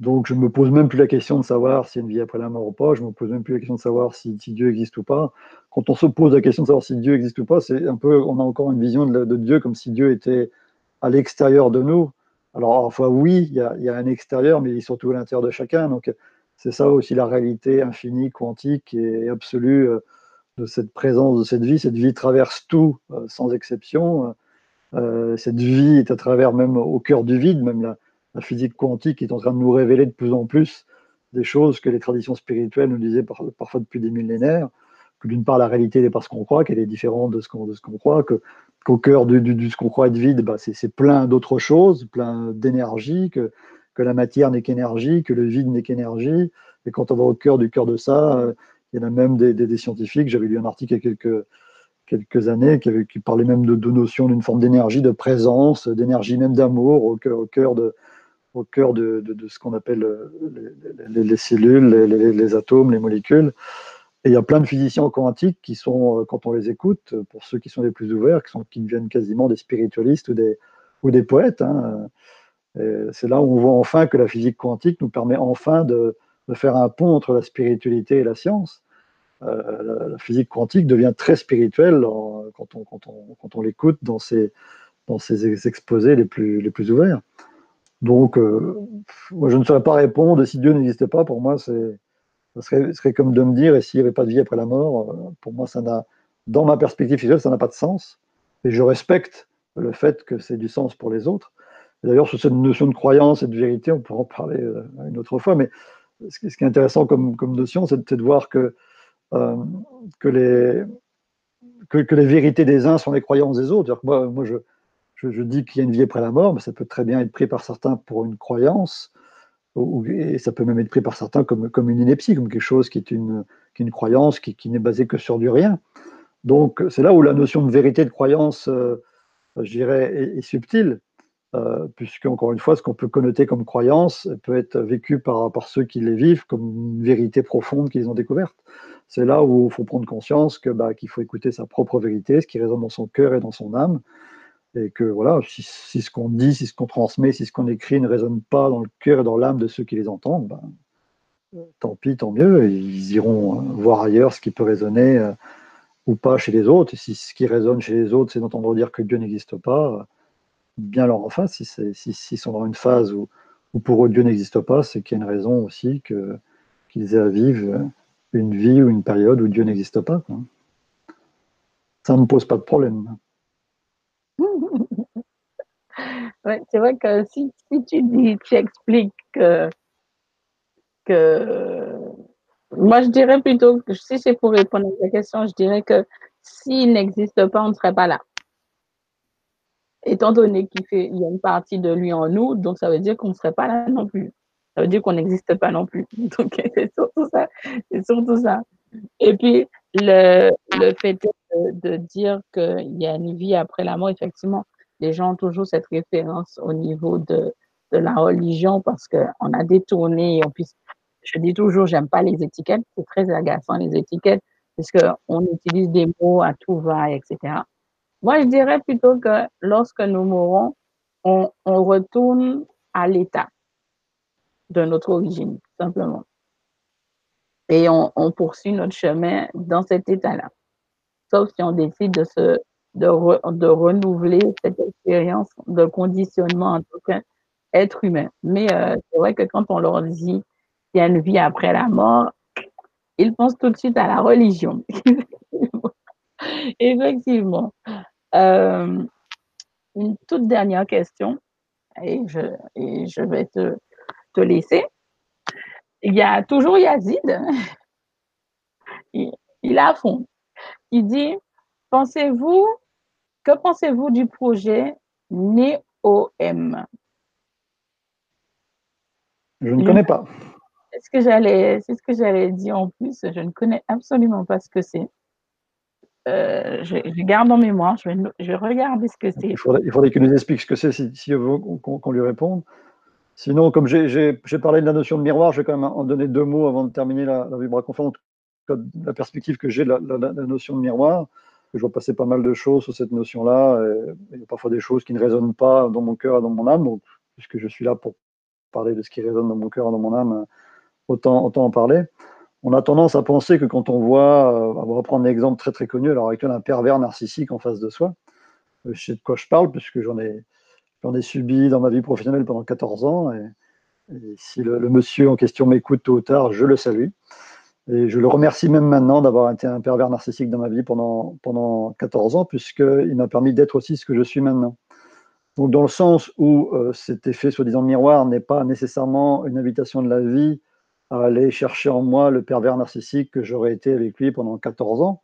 S2: Donc je ne me pose même plus la question de savoir s'il y a une vie après la mort ou pas, je ne me pose même plus la question de savoir si, Dieu existe ou pas. Quand on se pose la question de savoir si Dieu existe ou pas, c'est un peu, on a encore une vision de, Dieu comme si Dieu était à l'extérieur de nous. Alors parfois oui, il y, a, il y, a, un extérieur, mais il est surtout à l'intérieur de chacun. Donc c'est ça aussi la réalité infinie, quantique et absolue euh, de cette présence, de cette vie. Cette vie traverse tout euh, sans exception. Euh, cette vie est à travers même au cœur du vide, même la, physique quantique est en train de nous révéler de plus en plus des choses que les traditions spirituelles nous disaient parfois depuis des millénaires. Que d'une part la réalité n'est pas ce qu'on croit, qu'elle est différente de ce qu'on croit, que qu'au cœur de, ce qu'on croit être vide, bah, c'est plein d'autres choses, plein d'énergie, que, que la matière n'est qu'énergie, que le vide n'est qu'énergie. Et quand on va au cœur du cœur de ça, euh, il y en a même des, scientifiques, j'avais lu un article il y a quelques, quelques années qui, parlait même de, de notions d'une forme d'énergie, de présence, d'énergie même d'amour au cœur, au cœur de, au cœur de, ce qu'on appelle les, les, cellules, les, atomes, les molécules. Et il y a plein de physiciens quantiques qui sont, euh, quand on les écoute, pour ceux qui sont les plus ouverts, qui, sont, qui deviennent quasiment des spiritualistes ou des, ou des poètes. Hein. C'est là où on voit enfin que la physique quantique nous permet enfin de, de faire un pont entre la spiritualité et la science. Euh, la, physique quantique devient très spirituelle quand on, quand on, quand on l'écoute dans ses, dans exposés les plus, les plus ouverts. Donc, euh, moi, je ne saurais pas répondre. Si Dieu n'existait pas, pour moi, c'est, ça serait, comme de me dire, et s'il n'y avait pas de vie après la mort, euh, pour moi, ça n'a, dans ma perspective physicale, ça n'a pas de sens. Et je respecte le fait que c'est du sens pour les autres. D'ailleurs, sur cette notion de croyance et de vérité, on pourra en parler une autre fois, mais ce qui est intéressant comme, comme notion, c'est de voir que euh, que, les, que, les vérités des uns sont les croyances des autres. Moi, moi je, je, dis qu'il y a une vie après la mort, mais ça peut très bien être pris par certains pour une croyance, et ça peut même être pris par certains comme, comme une ineptie, comme quelque chose qui est une, qui est une croyance qui, qui n'est basée que sur du rien. Donc c'est là où la notion de vérité de croyance, euh, je dirais, est subtile. Euh, puisque, encore une fois, ce qu'on peut connoter comme croyance peut être vécu par, par ceux qui les vivent comme une vérité profonde qu'ils ont découverte. C'est là où il faut prendre conscience que bah, qu'il faut écouter sa propre vérité, ce qui résonne dans son cœur et dans son âme, et que voilà, si, ce qu'on dit, si ce qu'on transmet, si ce qu'on écrit ne résonne pas dans le cœur et dans l'âme de ceux qui les entendent, ben, tant pis, tant mieux. Ils iront voir ailleurs ce qui peut résonner ou pas chez les autres. Et si ce qui résonne chez les autres, c'est d'entendre dire que Dieu n'existe pas, bien leur en face. Si s'ils si, sont dans une phase où, où pour eux Dieu n'existe pas, c'est qu'il y a une raison aussi que, qu'ils aient à vivre une vie ou une période où Dieu n'existe pas. Ça ne me pose pas de problème.
S1: Ouais, c'est vrai que si, tu dis, tu expliques que, que moi, je dirais plutôt que si c'est pour répondre à ta question, je dirais que s'il n'existe pas, on ne serait pas là. Étant donné qu'il y a une partie de lui en nous, donc ça veut dire qu'on ne serait pas là non plus. Ça veut dire qu'on n'existe pas non plus. [laughs] Donc, c'est surtout ça. C'est surtout ça. Et puis, le, le fait de, dire qu'il y a une vie après la mort, effectivement, les gens ont toujours cette référence au niveau de, de la religion parce qu'on a détourné, on puisse je dis toujours, j'aime pas les étiquettes. C'est très agaçant, les étiquettes, parce utilise des mots à tout va, etc. Moi, je dirais plutôt que lorsque nous mourrons, on, on retourne à l'état de notre origine, simplement. Et on, poursuit notre chemin dans cet état-là. Sauf si on décide de, se, de, de renouveler cette expérience de conditionnement en tant qu'être humain. Mais euh, c'est vrai que quand on leur dit il y a une vie après la mort, ils pensent tout de suite à la religion. [laughs] Effectivement. Euh, une toute dernière question, et je, je vais te, te, laisser. Il y a toujours Yazid, [laughs] il, il a fond. Il dit, pensez-vous, que pensez-vous du projet NEOM
S2: Je ne connais pas.
S1: C'est ce que j'allais, c'est ce que j'allais dire en plus. Je ne connais absolument pas ce que c'est. Euh, je, je, garde en mémoire. Je vais, je vais regarder ce que c'est.
S2: Il faudrait, il faudrait qu'il nous explique ce que c'est si, si qu'on, lui réponde. Sinon, comme j'ai, parlé de la notion de miroir, je vais quand même en donner deux mots avant de terminer la, la vibra-conférence. La perspective que j'ai la, la, notion de miroir, je vois passer pas mal de choses sur cette notion-là. Et, a parfois des choses qui ne résonnent pas dans mon cœur et dans mon âme. Donc, puisque je suis là pour parler de ce qui résonne dans mon cœur et dans mon âme, autant, en parler. On a tendance à penser que quand on voit, euh, on va reprendre un exemple très très connu, alors actuel, un pervers narcissique en face de soi, euh, je sais de quoi je parle, puisque j'en ai, subi dans ma vie professionnelle pendant 14 ans, et, et si le, monsieur en question m'écoute tôt ou tard, je le salue. Et je le remercie même maintenant d'avoir été un pervers narcissique dans ma vie pendant, pendant 14 ans, puisqu'il m'a permis d'être aussi ce que je suis maintenant. Donc, dans le sens où euh, cet effet soi-disant miroir n'est pas nécessairement une invitation de la vie à aller chercher en moi le pervers narcissique que j'aurais été avec lui pendant 14 ans,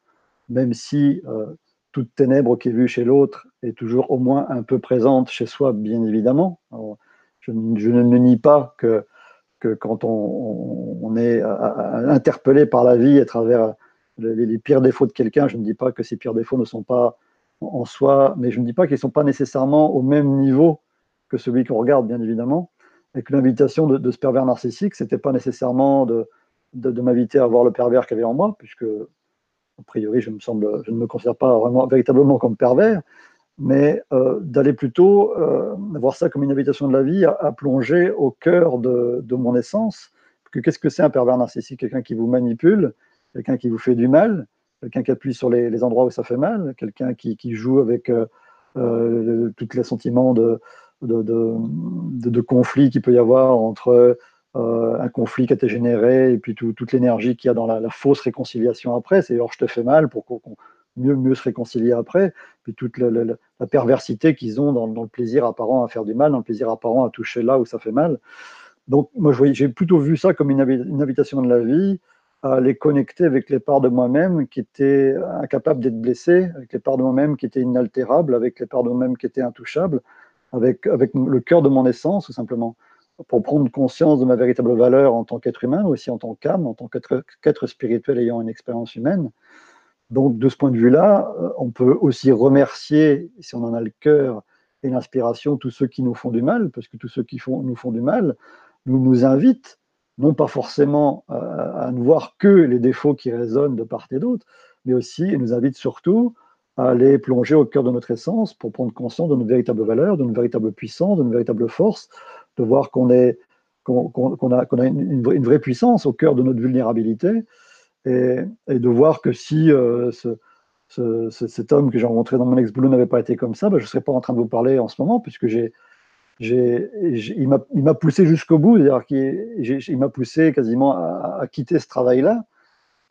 S2: même si euh, toute ténèbre qui est vue chez l'autre est toujours au moins un peu présente chez soi, bien évidemment. Je, je, ne nie pas que, que quand on, est à, à, interpellé par la vie à travers les, les pires défauts de quelqu'un, je ne dis pas que ces pires défauts ne sont pas en soi, mais je ne dis pas qu'ils ne sont pas nécessairement au même niveau que celui qu'on regarde, bien évidemment. Et que l'invitation de, ce pervers narcissique, c'était pas nécessairement de, m'inviter à voir le pervers qu'il y avait en moi, puisque a priori je ne me considère pas vraiment véritablement comme pervers, mais euh, d'aller plutôt euh, voir ça comme une invitation de la vie à, plonger au cœur de, mon essence. Qu'est-ce que c'est un pervers narcissique? Quelqu'un qui vous manipule, quelqu'un qui vous fait du mal, quelqu'un qui appuie sur les, endroits où ça fait mal, quelqu'un qui, joue avec euh, euh tous les sentiments de, conflits qu'il peut y avoir entre euh, un conflit qui a été généré et puis tout, toute l'énergie qu'il y a dans la, fausse réconciliation après. C'est alors je te fais mal pour qu'on mieux, se réconcilier après. Puis toute la, perversité qu'ils ont dans, le plaisir apparent à faire du mal, dans le plaisir apparent à toucher là où ça fait mal. Donc moi j'ai plutôt vu ça comme une, une invitation de la vie à les connecter avec les parts de moi-même qui étaient incapables d'être blessées, avec les parts de moi-même qui étaient inaltérables, avec les parts de moi-même qui étaient intouchables, avec, avec le cœur de mon essence, tout simplement, pour prendre conscience de ma véritable valeur en tant qu'être humain, aussi en tant qu'âme, en tant qu'être spirituel ayant une expérience humaine. Donc, de ce point de vue-là, euh, on peut aussi remercier, si on en a le cœur et l'inspiration, tous ceux qui nous font du mal, parce que tous ceux qui nous font du mal nous, nous invitent, non pas forcément à, à ne voir que les défauts qui résonnent de part et d'autre, mais aussi, et nous invitent surtout à aller plonger au cœur de notre essence pour prendre conscience de nos véritables valeurs, de nos véritables puissances, de nos véritables forces, de voir qu'on est, a une, vraie puissance au cœur de notre vulnérabilité, et, de voir que si euh, cet homme que j'ai rencontré dans mon ex-boulot n'avait pas été comme ça, ben, je ne serais pas en train de vous parler en ce moment, puisque il m'a poussé jusqu'au bout, c'est-à-dire qu'il m'a poussé quasiment à, quitter ce travail-là.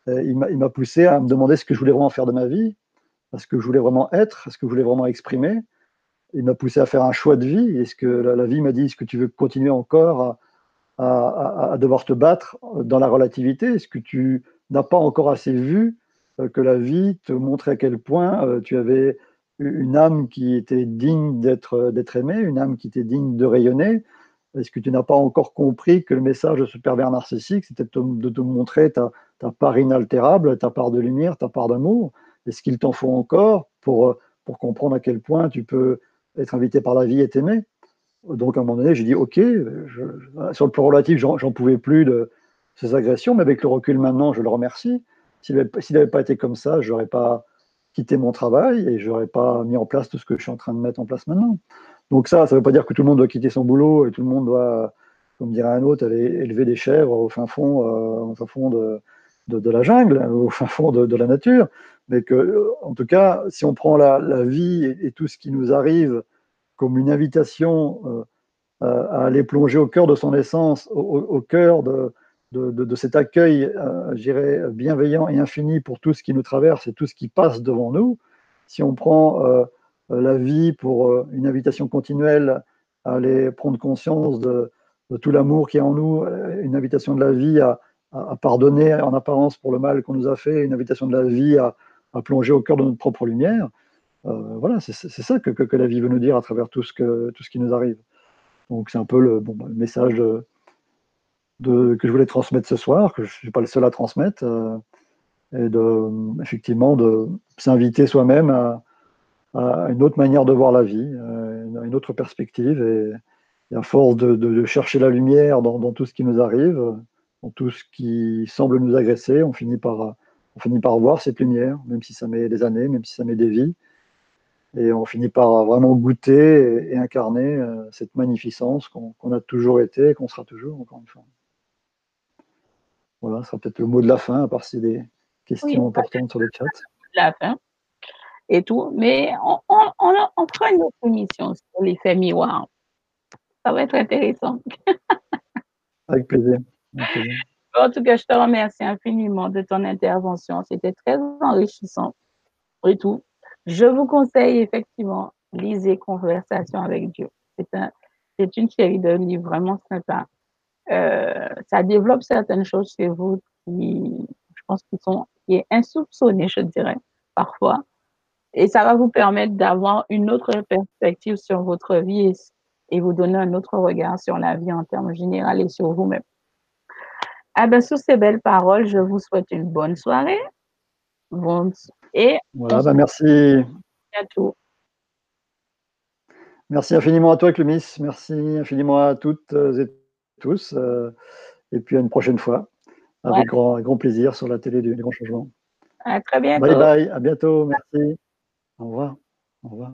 S2: Il m'a poussé à me demander ce que je voulais vraiment faire de ma vie, ce que je voulais vraiment être, ce que je voulais vraiment exprimer. Il m'a poussé à faire un choix de vie. Est-ce que la, vie m'a dit, est-ce que tu veux continuer encore à, à, devoir te battre dans la relativité? Est-ce que tu n'as pas encore assez vu euh, que la vie te montrait à quel point euh, tu avais une âme qui était digne d'être aimée, une âme qui était digne de rayonner. Est-ce que tu n'as pas encore compris que le message de ce pervers narcissique, c'était de, te montrer ta, part inaltérable, ta part de lumière, ta part d'amour? Est-ce qu'il t'en faut encore pour, pour comprendre à quel point tu peux être invité par la vie et t'aimer? Donc à un moment donné, j'ai dit, OK, sur le plan relatif, j'en pouvais plus de ces agressions, mais avec le recul maintenant, je le remercie. S'il n'avait pas été comme ça, je n'aurais pas quitté mon travail et je n'aurais pas mis en place tout ce que je suis en train de mettre en place maintenant. Donc ça, ça ne veut pas dire que tout le monde doit quitter son boulot et tout le monde doit, comme dirait un autre, aller élever des chèvres au fin fond, euh, au fin fond de, de, la jungle, [laughs] au fin fond de, la nature. Mais que, en tout cas, si on prend la, vie et, tout ce qui nous arrive comme une invitation euh, à aller plonger au cœur de son essence, au cœur de, de, cet accueil, euh, bienveillant et infini pour tout ce qui nous traverse et tout ce qui passe devant nous, si on prend euh, la vie pour euh, une invitation continuelle à aller prendre conscience de, tout l'amour qui est en nous, une invitation de la vie à, pardonner en apparence pour le mal qu'on nous a fait, une invitation de la vie à, plonger au cœur de notre propre lumière, voilà, c'est ça que, que, la vie veut nous dire à travers tout ce, que, tout ce qui nous arrive. Donc c'est un peu le, bon, le message de, que je voulais transmettre ce soir, que je ne suis pas le seul à transmettre, euh, et de, effectivement de s'inviter soi-même à, une autre manière de voir la vie, euh, une autre perspective, et, à force de, chercher la lumière dans, tout ce qui nous arrive, dans tout ce qui semble nous agresser, on finit par, on finit par voir cette lumière, même si ça met des années, même si ça met des vies. Et on finit par vraiment goûter et, incarner euh, cette magnificence qu'on a toujours été et qu'on sera toujours, encore une fois. Voilà, ce sera peut-être le mot de la fin, à part si des questions importantes sur le chat.
S1: La fin et tout. Mais on, on, on, fera une autre émission sur l'effet miroir. Ça va être intéressant. [laughs]
S2: Avec plaisir.
S1: En tout cas, je te remercie infiniment de ton intervention. C'était très enrichissant et tout. Je vous conseille effectivement, lisez Conversation avec Dieu. C'est un, une série de livres vraiment sympa. Euh, ça développe certaines choses chez vous qui, je pense, qui sont qui est insoupçonnées, je dirais, parfois. Et ça va vous permettre d'avoir une autre perspective sur votre vie et, vous donner un autre regard sur la vie en termes généraux et sur vous-même. Ah ben, sur ces belles paroles, je vous souhaite une bonne soirée. Bon, et
S2: voilà, ben merci.
S1: À tout.
S2: Merci infiniment à toi, Clémis. Merci infiniment à toutes et tous. Euh, et puis à une prochaine fois, avec grand, grand, plaisir sur la télé du, du Grand Changement.
S1: À très bientôt.
S2: Bye bye, à bientôt, merci. Au revoir. Au revoir.